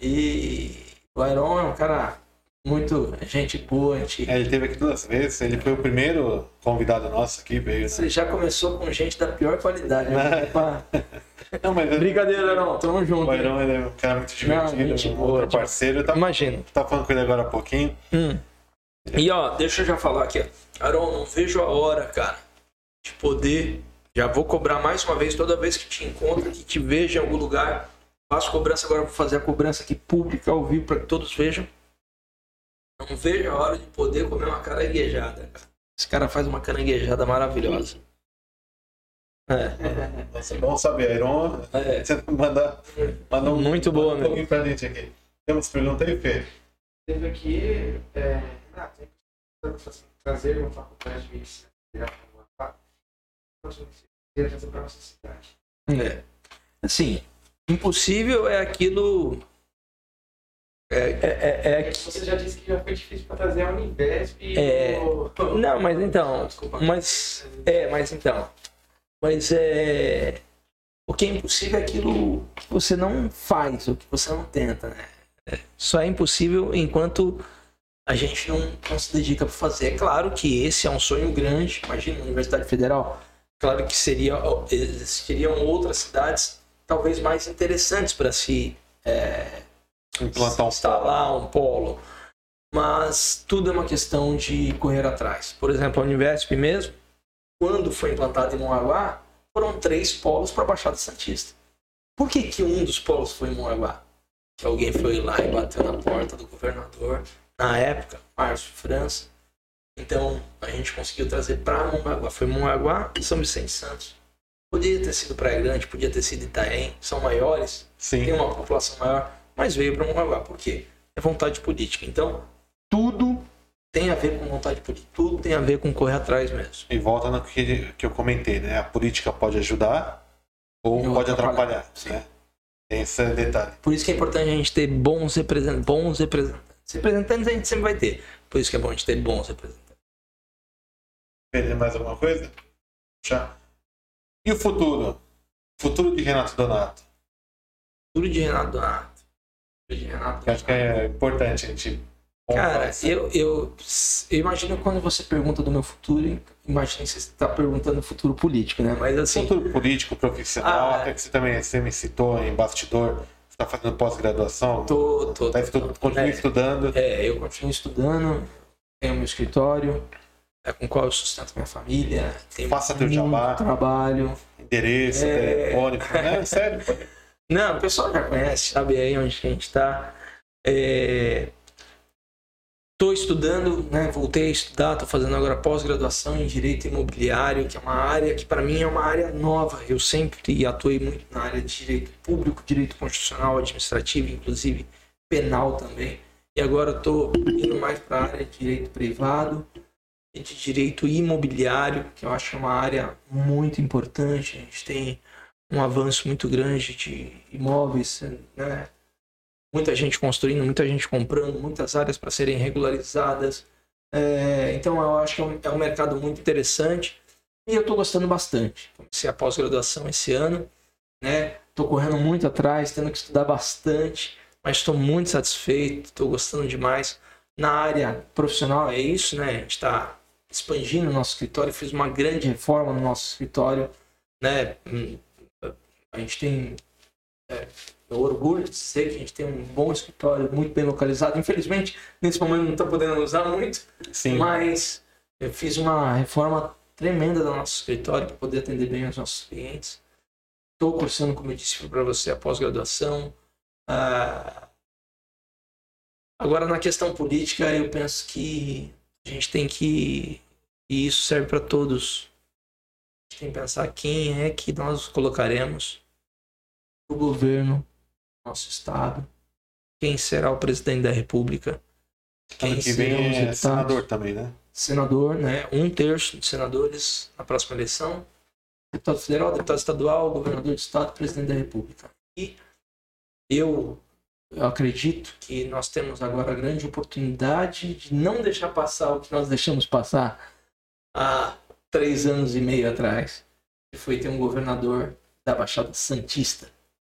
E o Iron é um cara muito gente boa, gente É, ele teve aqui duas vezes, ele foi o primeiro convidado nosso aqui, veio. né? Você já começou com gente da pior qualidade. Né? Não, mas Brincadeira, não. Tamo junto. o ele é um cara muito divertido, gente um boa, outro parceiro. Tava, Imagina. tava falando com ele agora há pouquinho. Hum. E ó, deixa eu já falar aqui, ó. Aron, não vejo a hora, cara, de poder. Já vou cobrar mais uma vez, toda vez que te encontro, que te vejo em algum lugar. Faço cobrança agora, vou fazer a cobrança aqui pública ao vivo para que todos vejam. Não vejo a hora de poder comer uma caranguejada, cara. Esse cara faz uma caranguejada maravilhosa. É, Nossa, bom saber, Iron. é. Você manda, manda um, Muito boa, um né? pouquinho pra gente aqui. Temos pergunta aí, Fê? Teve aqui. É, ah, tem que trazer uma faculdade de medicina virar para trazer para nossa cidade. É. Assim, impossível é aquilo. É, é, é, é que- Você já disse que já foi difícil para trazer a Univesp e É. o... Não, mas então. Desculpa. Mas. É, mas então. Mas é. O que é impossível é aquilo que você não faz, o que você não tenta, né? É, Só é impossível enquanto a gente não, não se dedica para fazer. É claro que esse é um sonho grande. Imagina, Universidade Federal. Claro que seria, existiriam outras cidades talvez mais interessantes para se é, Implantar um instalar um polo. Mas tudo é uma questão de correr atrás. Por exemplo, a Univesp mesmo, quando foi implantada em Mongaguá, foram três polos para a Baixada Santista. Por que, que um dos polos foi em Mongaguá? Que alguém foi lá e bateu na porta do governador, na época, Márcio França. Então, a gente conseguiu trazer para Mongaguá. Foi Mongaguá e São Vicente Santos. Podia ter sido Praia Grande, podia ter sido Itaém, são maiores, Sim. tem uma população maior, mas veio para Mongaguá. Por quê? é vontade política. Então, tudo tem a ver com vontade política, tudo tem a ver com correr atrás mesmo. E volta no que, que eu comentei, né? A política pode ajudar ou Ou pode atrapalhar, atrapalhar, né? Tem esse detalhe. Por isso que é importante a gente ter bons representantes. Bons representantes. Representantes a gente sempre vai ter. Por isso que é bom a gente ter bons representantes. Perder mais alguma coisa? Já. E o futuro? Futuro de Renato Donato. Tudo de Renato Donato. De Renato Que acho que é importante a gente. Cara, eu, eu, eu imagino quando você pergunta do meu futuro, imagina que você está perguntando futuro político, né? Mas assim, Futuro político, profissional, Ah, até que você também você me citou em bastidor, está fazendo pós-graduação, tô, tô, tá estu... continua é, estudando. é, eu continuo estudando, tenho meu escritório, é com o qual eu sustento minha família, tenho Faça teu jabá. trabalho. Endereço, É. telefone, né? Sério. Não, o pessoal já conhece, sabe aí onde a gente tá. É... Tô estudando, né? Voltei a estudar, tô fazendo agora pós-graduação em Direito Imobiliário, que é uma área que para mim é uma área nova. Eu sempre atuei muito na área de Direito Público, Direito Constitucional, Administrativo, inclusive Penal também. E agora tô indo mais para a área de Direito Privado e de Direito Imobiliário, que eu acho uma área muito importante. A gente tem um avanço muito grande de imóveis, né? Muita gente construindo, muita gente comprando, muitas áreas para serem regularizadas. É, então eu acho que é um, é um mercado muito interessante e eu estou gostando bastante. Comecei a pós-graduação esse ano, né? Estou correndo muito atrás, tendo que estudar bastante, mas estou muito satisfeito, estou gostando demais. Na área profissional é isso, né? A gente está expandindo o nosso escritório, fiz uma grande reforma no nosso escritório, né? Hum, A gente tem é, eu orgulho de dizer que a gente tem um bom escritório, muito bem localizado. Infelizmente, nesse momento não estou podendo usar muito, Sim. mas eu fiz uma reforma tremenda do nosso escritório para poder atender bem os nossos clientes. Estou cursando, como eu disse para você, a pós-graduação. Ah, Agora, na questão política, eu penso que a gente tem que. E isso serve para todos. A gente tem que pensar quem é que nós colocaremos o governo, nosso estado, quem será o presidente da república, quem Ano que vem é senador também, né? senador, né? Um terço de senadores na próxima eleição, deputado federal, deputado estadual, governador de estado, presidente da república. E eu, eu acredito que nós temos agora a grande oportunidade de não deixar passar o que nós deixamos passar há três anos e meio atrás, que foi ter um governador da Baixada Santista,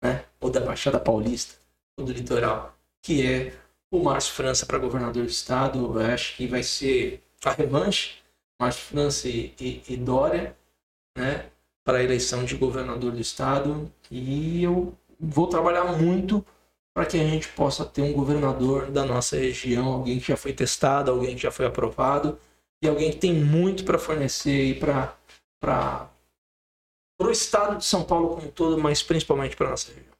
né? Ou da Baixada Paulista, ou do litoral, que é o Márcio França para governador do estado. Eu acho que vai ser a revanche, Márcio França e, e, e Dória, né? Para a eleição de governador do estado. E eu vou trabalhar muito para que a gente possa ter um governador da nossa região, alguém que já foi testado, alguém que já foi aprovado e alguém que tem muito para fornecer para para o estado de São Paulo como um todo, mas principalmente para nossa região.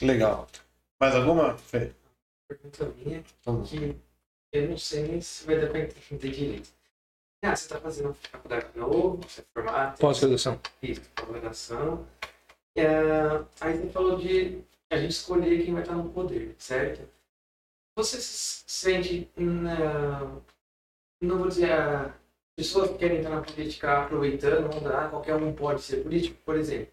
Legal. Mais alguma, Fê? pergunta minha que eu não sei nem se vai dar pra entender direito. Ah, você tá fazendo faculdade de novo, você é formado, Pós-graduação. isso, pós-graduação. É, aí você falou de a gente escolher quem vai estar no poder, certo? Você se sente, na, não vou dizer, a pessoas que querem entrar na política aproveitando, não dá, qualquer um pode ser político, por exemplo.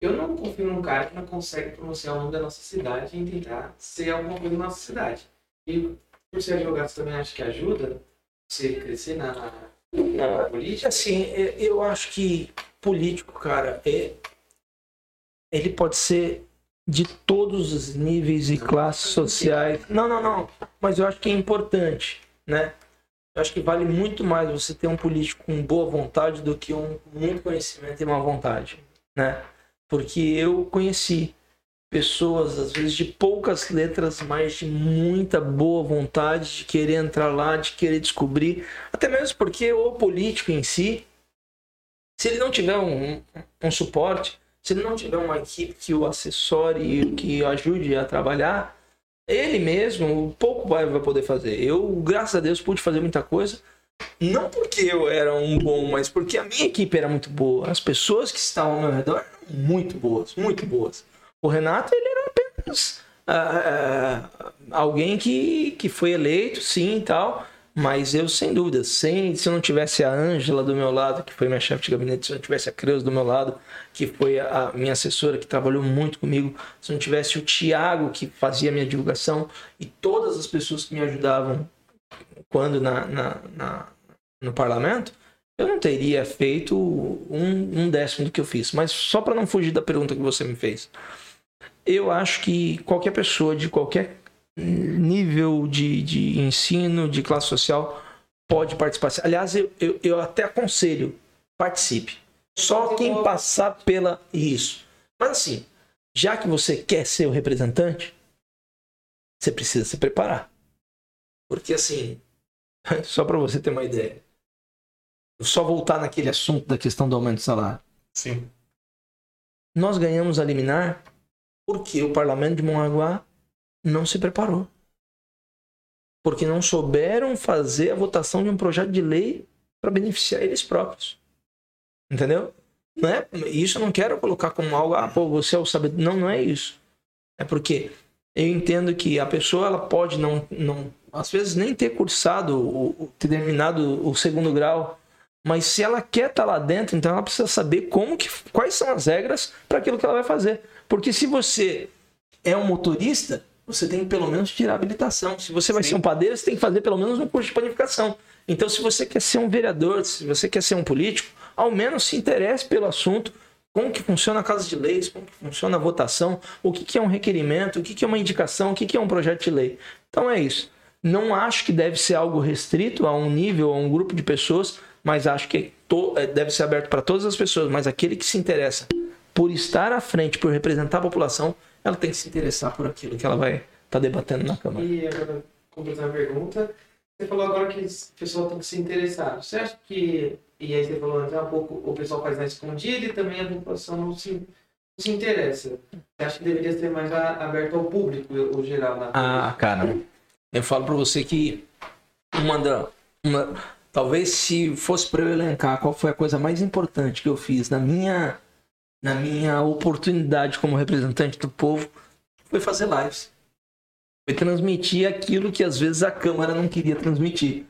Eu não confio num cara que não consegue pronunciar o nome da nossa cidade e tentar ser alguma coisa na nossa cidade. E por ser advogado, você também acha que ajuda você crescer na, na, na política? Assim, é- eu acho que político, cara, é, ele pode ser de todos os níveis e classes sociais. Não, não, não. Mas eu acho que é importante, né? Eu acho que vale muito mais você ter um político com boa vontade do que um muito conhecimento e má vontade, né? Porque eu conheci pessoas, às vezes, de poucas letras, mas de muita boa vontade de querer entrar lá, de querer descobrir. Até mesmo porque o político em si, se ele não tiver um, um suporte, se ele não tiver uma equipe que o assessore e que o ajude a trabalhar, ele mesmo pouco vai, vai poder fazer. Eu, graças a Deus, pude fazer muita coisa. Não porque eu era um bom, mas porque a minha equipe era muito boa. As pessoas que estavam ao meu redor eram muito boas, muito boas. O Renato, ele era apenas ah, ah, alguém que, que foi eleito, sim e tal. Mas eu, sem dúvida, sem, se eu não tivesse a Ângela do meu lado, que foi minha chefe de gabinete, se eu não tivesse a Creus do meu lado, que foi a minha assessora, que trabalhou muito comigo, se não tivesse o Tiago, que fazia a minha divulgação, e todas as pessoas que me ajudavam quando na, na, na no parlamento, eu não teria feito um, um décimo do que eu fiz. Mas só para não fugir da pergunta que você me fez, eu acho que qualquer pessoa de qualquer nível de, de ensino, de classe social, pode participar. Aliás, eu, eu, eu até aconselho, participe. Só quem passar pela isso. Mas assim, já que você quer ser o representante, você precisa se preparar. Porque assim, só para você ter uma ideia, só voltar naquele assunto da questão do aumento do salário. Sim. Nós ganhamos a liminar porque o parlamento de Mongaguá não se preparou. Porque não souberam fazer a votação de um projeto de lei para beneficiar eles próprios. Entendeu? Não é, isso eu não quero colocar como algo, ah, pô, você é o sabedor. Não, não é isso. É porque eu entendo que a pessoa ela pode não, não às vezes nem ter cursado, ter terminado o segundo grau, mas se ela quer estar tá lá dentro, então ela precisa saber como que, quais são as regras para aquilo que ela vai fazer. Porque se você é um motorista, você tem que pelo menos tirar a habilitação. Se você vai Sim. ser um padeiro, você tem que fazer pelo menos um curso de panificação. Então, se você quer ser um vereador, se você quer ser um político, ao menos se interesse pelo assunto, como que funciona a casa de leis, como que funciona a votação, o que, que é um requerimento, o que, que é uma indicação, o que, que é um projeto de lei. Então é isso. Não acho que deve ser algo restrito a um nível, a um grupo de pessoas, mas acho que é, deve ser aberto para todas as pessoas. Mas aquele que se interessa por estar à frente, por representar a população, ela tem que se interessar por aquilo que ela vai estar tá debatendo na Câmara. E agora, completar a pergunta, você falou agora que o pessoal tem que se interessar. Você acha que, e aí você falou antes, um pouco, o pessoal faz na escondida e também a população não se, não se interessa. Você acha que deveria ser mais aberto ao público, o geral? Na ah, cara, eu falo para você que uma da... Uma, talvez se fosse para eu elencar qual foi a coisa mais importante que eu fiz na minha na minha oportunidade como representante do povo, foi fazer lives. Foi transmitir aquilo que às vezes a Câmara não queria transmitir.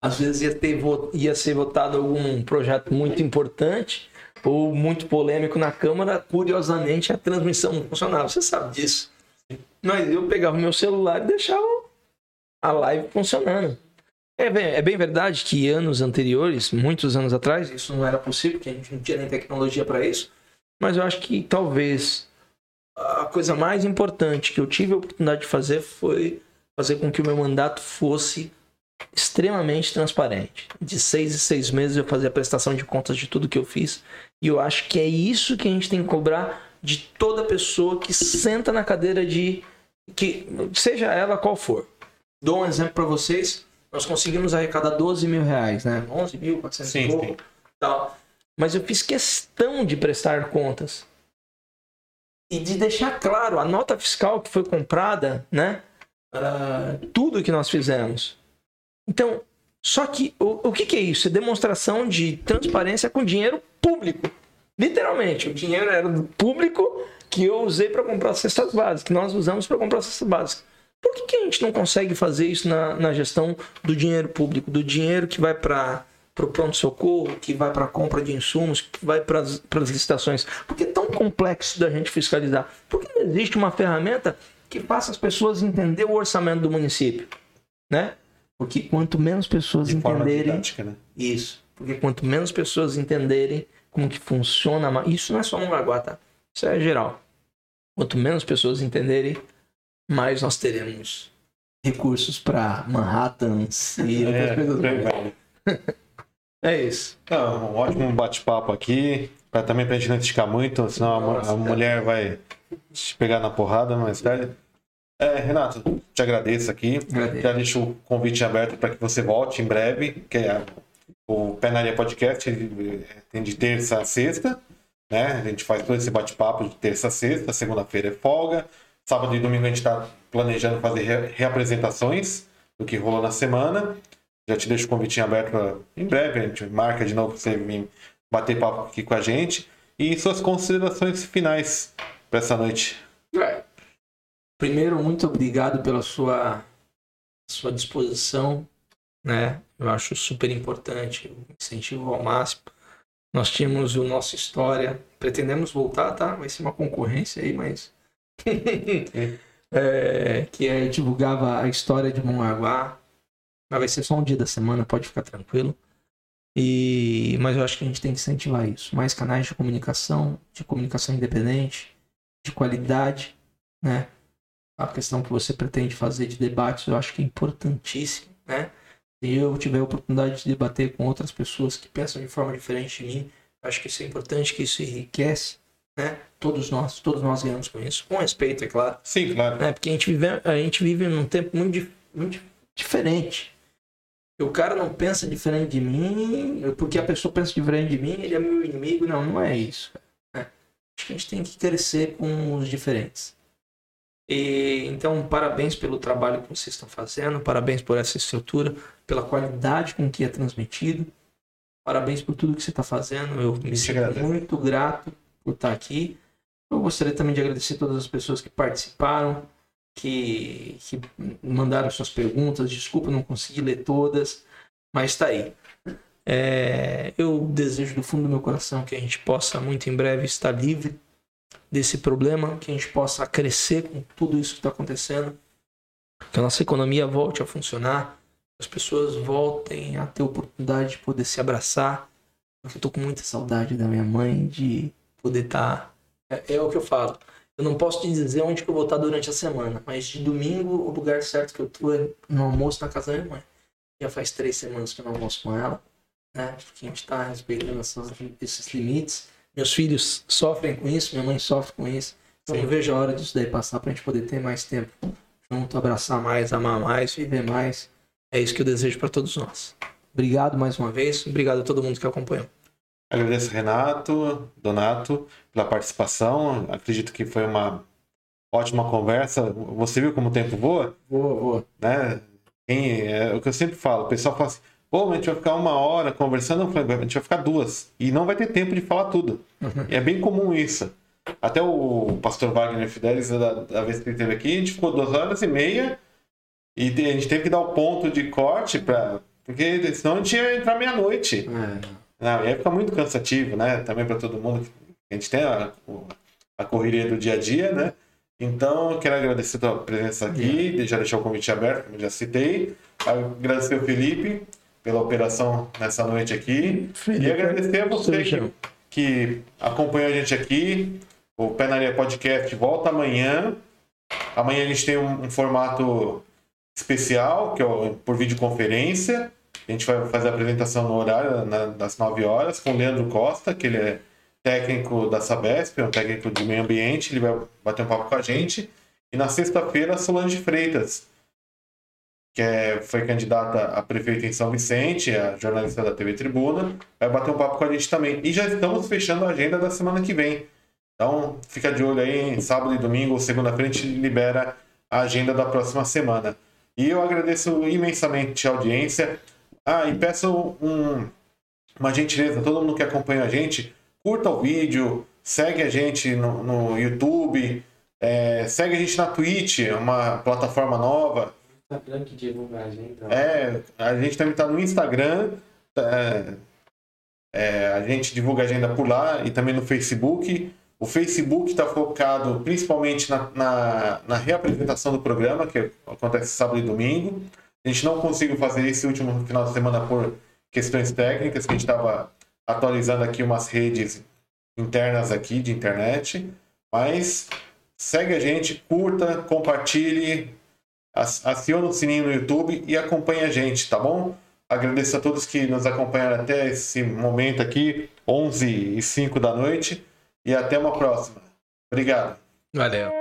Às vezes ia, ter, ia ser votado algum projeto muito importante ou muito polêmico na Câmara, curiosamente a transmissão não funcionava. Você sabe disso. Mas eu pegava meu celular e deixava a live funcionando. É bem, é bem verdade que anos anteriores, muitos anos atrás, isso não era possível, porque a gente não tinha nem tecnologia para isso. Mas eu acho que talvez a coisa mais importante que eu tive a oportunidade de fazer foi fazer com que o meu mandato fosse extremamente transparente. De seis em seis meses eu fazia a prestação de contas de tudo que eu fiz. E eu acho que é isso que a gente tem que cobrar de toda pessoa que senta na cadeira de. que Seja ela qual for. Dou um exemplo para vocês. Nós conseguimos arrecadar 12 mil reais, né? 11 mil, 400 sim, sim. Tal mas eu fiz questão de prestar contas e de deixar claro a nota fiscal que foi comprada, né? Tudo que nós fizemos. Então, só que o, o que, que é isso? É demonstração de transparência com dinheiro público. Literalmente, o dinheiro era do público que eu usei para comprar cestas básicas, que nós usamos para comprar cestas básicas. Por que, que a gente não consegue fazer isso na, na gestão do dinheiro público, do dinheiro que vai para para o pronto-socorro, que vai para a compra de insumos, que vai para as licitações. Por que é tão complexo da gente fiscalizar? Por que não existe uma ferramenta que faça as pessoas entender o orçamento do município? Né? Porque quanto menos pessoas de entenderem. Didática, né? Isso. Porque quanto menos pessoas entenderem como que funciona. Isso não é só um Lagoa, tá? Isso é geral. Quanto menos pessoas entenderem, mais nós teremos recursos para Manhattan e outras é, coisas. É, É isso. Então, um ótimo bate-papo aqui. Pra, também pra gente não esticar muito, senão Nossa, a, a mulher vai te pegar na porrada mais tarde. É, Renato, te agradeço aqui. Agradeço. Já deixo o convite aberto para que você volte em breve, que é o Penaria Podcast tem de terça a sexta, né? A gente faz todo esse bate-papo de terça a sexta, segunda-feira é folga. Sábado e domingo a gente está planejando fazer reapresentações do que rolou na semana. Já te deixo o convite aberto para em breve, a gente marca de novo para você vir bater papo aqui com a gente. E suas considerações finais para essa noite. primeiro, muito obrigado pela sua, sua disposição, né? Eu acho super importante, incentivo ao máximo. Nós tínhamos o nosso história, pretendemos voltar, tá? Vai ser uma concorrência aí, mas é, que é, divulgava a história de Mongaguá. Mas vai ser só um dia da semana, pode ficar tranquilo. E, mas eu acho que a gente tem que incentivar isso. Mais canais de comunicação, de comunicação independente, de qualidade, né? A questão que você pretende fazer de debates, eu acho que é importantíssimo, né? Se eu tiver a oportunidade de debater com outras pessoas que pensam de forma diferente de mim, acho que isso é importante, que isso enriquece, né? Todos nós, todos nós ganhamos com isso, com respeito, é claro. Sim, claro. Né? Porque a gente vive, a gente vive num tempo muito, muito diferente. O cara não pensa diferente de mim, porque a pessoa pensa diferente de mim, ele é meu inimigo. Não, não é isso. Né? Acho que a gente tem que crescer com os diferentes. E, então, parabéns pelo trabalho que vocês estão fazendo, parabéns por essa estrutura, pela qualidade com que é transmitido, parabéns por tudo que você está fazendo. Eu me sinto muito grato por estar aqui. Eu gostaria também de agradecer todas as pessoas que participaram, que, que mandaram suas perguntas. Desculpa, não consegui ler todas, mas está aí. É, eu desejo do fundo do meu coração que a gente possa muito em breve estar livre desse problema, que a gente possa crescer com tudo isso que está acontecendo, que a nossa economia volte a funcionar, que as pessoas voltem a ter oportunidade de poder se abraçar. Porque eu estou com muita saudade da minha mãe, de poder estar. Tá... É, é o que eu falo. Eu não posso te dizer onde que eu vou estar durante a semana, mas de domingo o lugar certo que eu tô é no almoço na casa da minha mãe. Já faz três semanas que eu não almoço com ela, né? Porque a gente está respeitando essas, esses limites. Meus filhos sofrem com isso, minha mãe sofre com isso. Então eu não vejo a hora disso daí passar pra gente poder ter mais tempo junto, abraçar mais, amar mais, viver mais. É isso que eu desejo para todos nós. Obrigado mais uma vez, obrigado a todo mundo que acompanhou. Agradeço Renato, Donato, pela participação. Acredito que foi uma ótima conversa. Você viu como o tempo voa? Voa, voa. Né? Quem, é o que eu sempre falo, o pessoal fala assim, pô, a gente vai ficar uma hora conversando, a gente vai ficar duas. E não vai ter tempo de falar tudo. Uhum. É bem comum isso. Até o pastor Wagner Fidelis, da, da vez que ele esteve aqui, a gente ficou duas horas e meia e a gente teve que dar o ponto de corte para porque senão a gente ia entrar meia-noite. É. Não, ia ficar muito cansativo, né? Também para todo mundo. A gente tem a, a correria do dia a dia, né? Então, quero agradecer a tua presença aqui, já deixar o convite aberto, como já citei. Agradecer o Felipe pela operação nessa noite aqui. Felipe, e agradecer a você que, que acompanhou a gente aqui. O Pé na Areia Podcast volta amanhã. Amanhã a gente tem um, um formato especial, que é por videoconferência. A gente vai fazer a apresentação no horário das 9 horas com o Leandro Costa, que ele é técnico da Sabesp, é um técnico de meio ambiente, ele vai bater um papo com a gente. E na sexta-feira, Solange Freitas, que é, foi candidata a prefeita em São Vicente, a jornalista da TV Tribuna, vai bater um papo com a gente também. E já estamos fechando a agenda da semana que vem. Então, fica de olho aí, sábado e domingo ou segunda-feira a gente libera a agenda da próxima semana. E eu agradeço imensamente a audiência. Ah, e peço um, uma gentileza, todo mundo que acompanha a gente, curta o vídeo, segue a gente no, no YouTube, é, segue a gente na Twitch, uma plataforma nova. Instagram que divulga a agenda. É, a gente também está no Instagram, é, é, a gente divulga a agenda por lá e também no Facebook. O Facebook está focado principalmente na, na, na, reapresentação do programa, que acontece sábado e domingo. A gente não conseguiu fazer esse último final de semana por questões técnicas, que a gente estava atualizando aqui umas redes internas aqui de internet. Mas segue a gente, curta, compartilhe, aciona o sininho no YouTube e acompanhe a gente, tá bom? Agradeço a todos que nos acompanharam até esse momento aqui, 11 e 5 da noite. E até uma próxima. Obrigado. Valeu.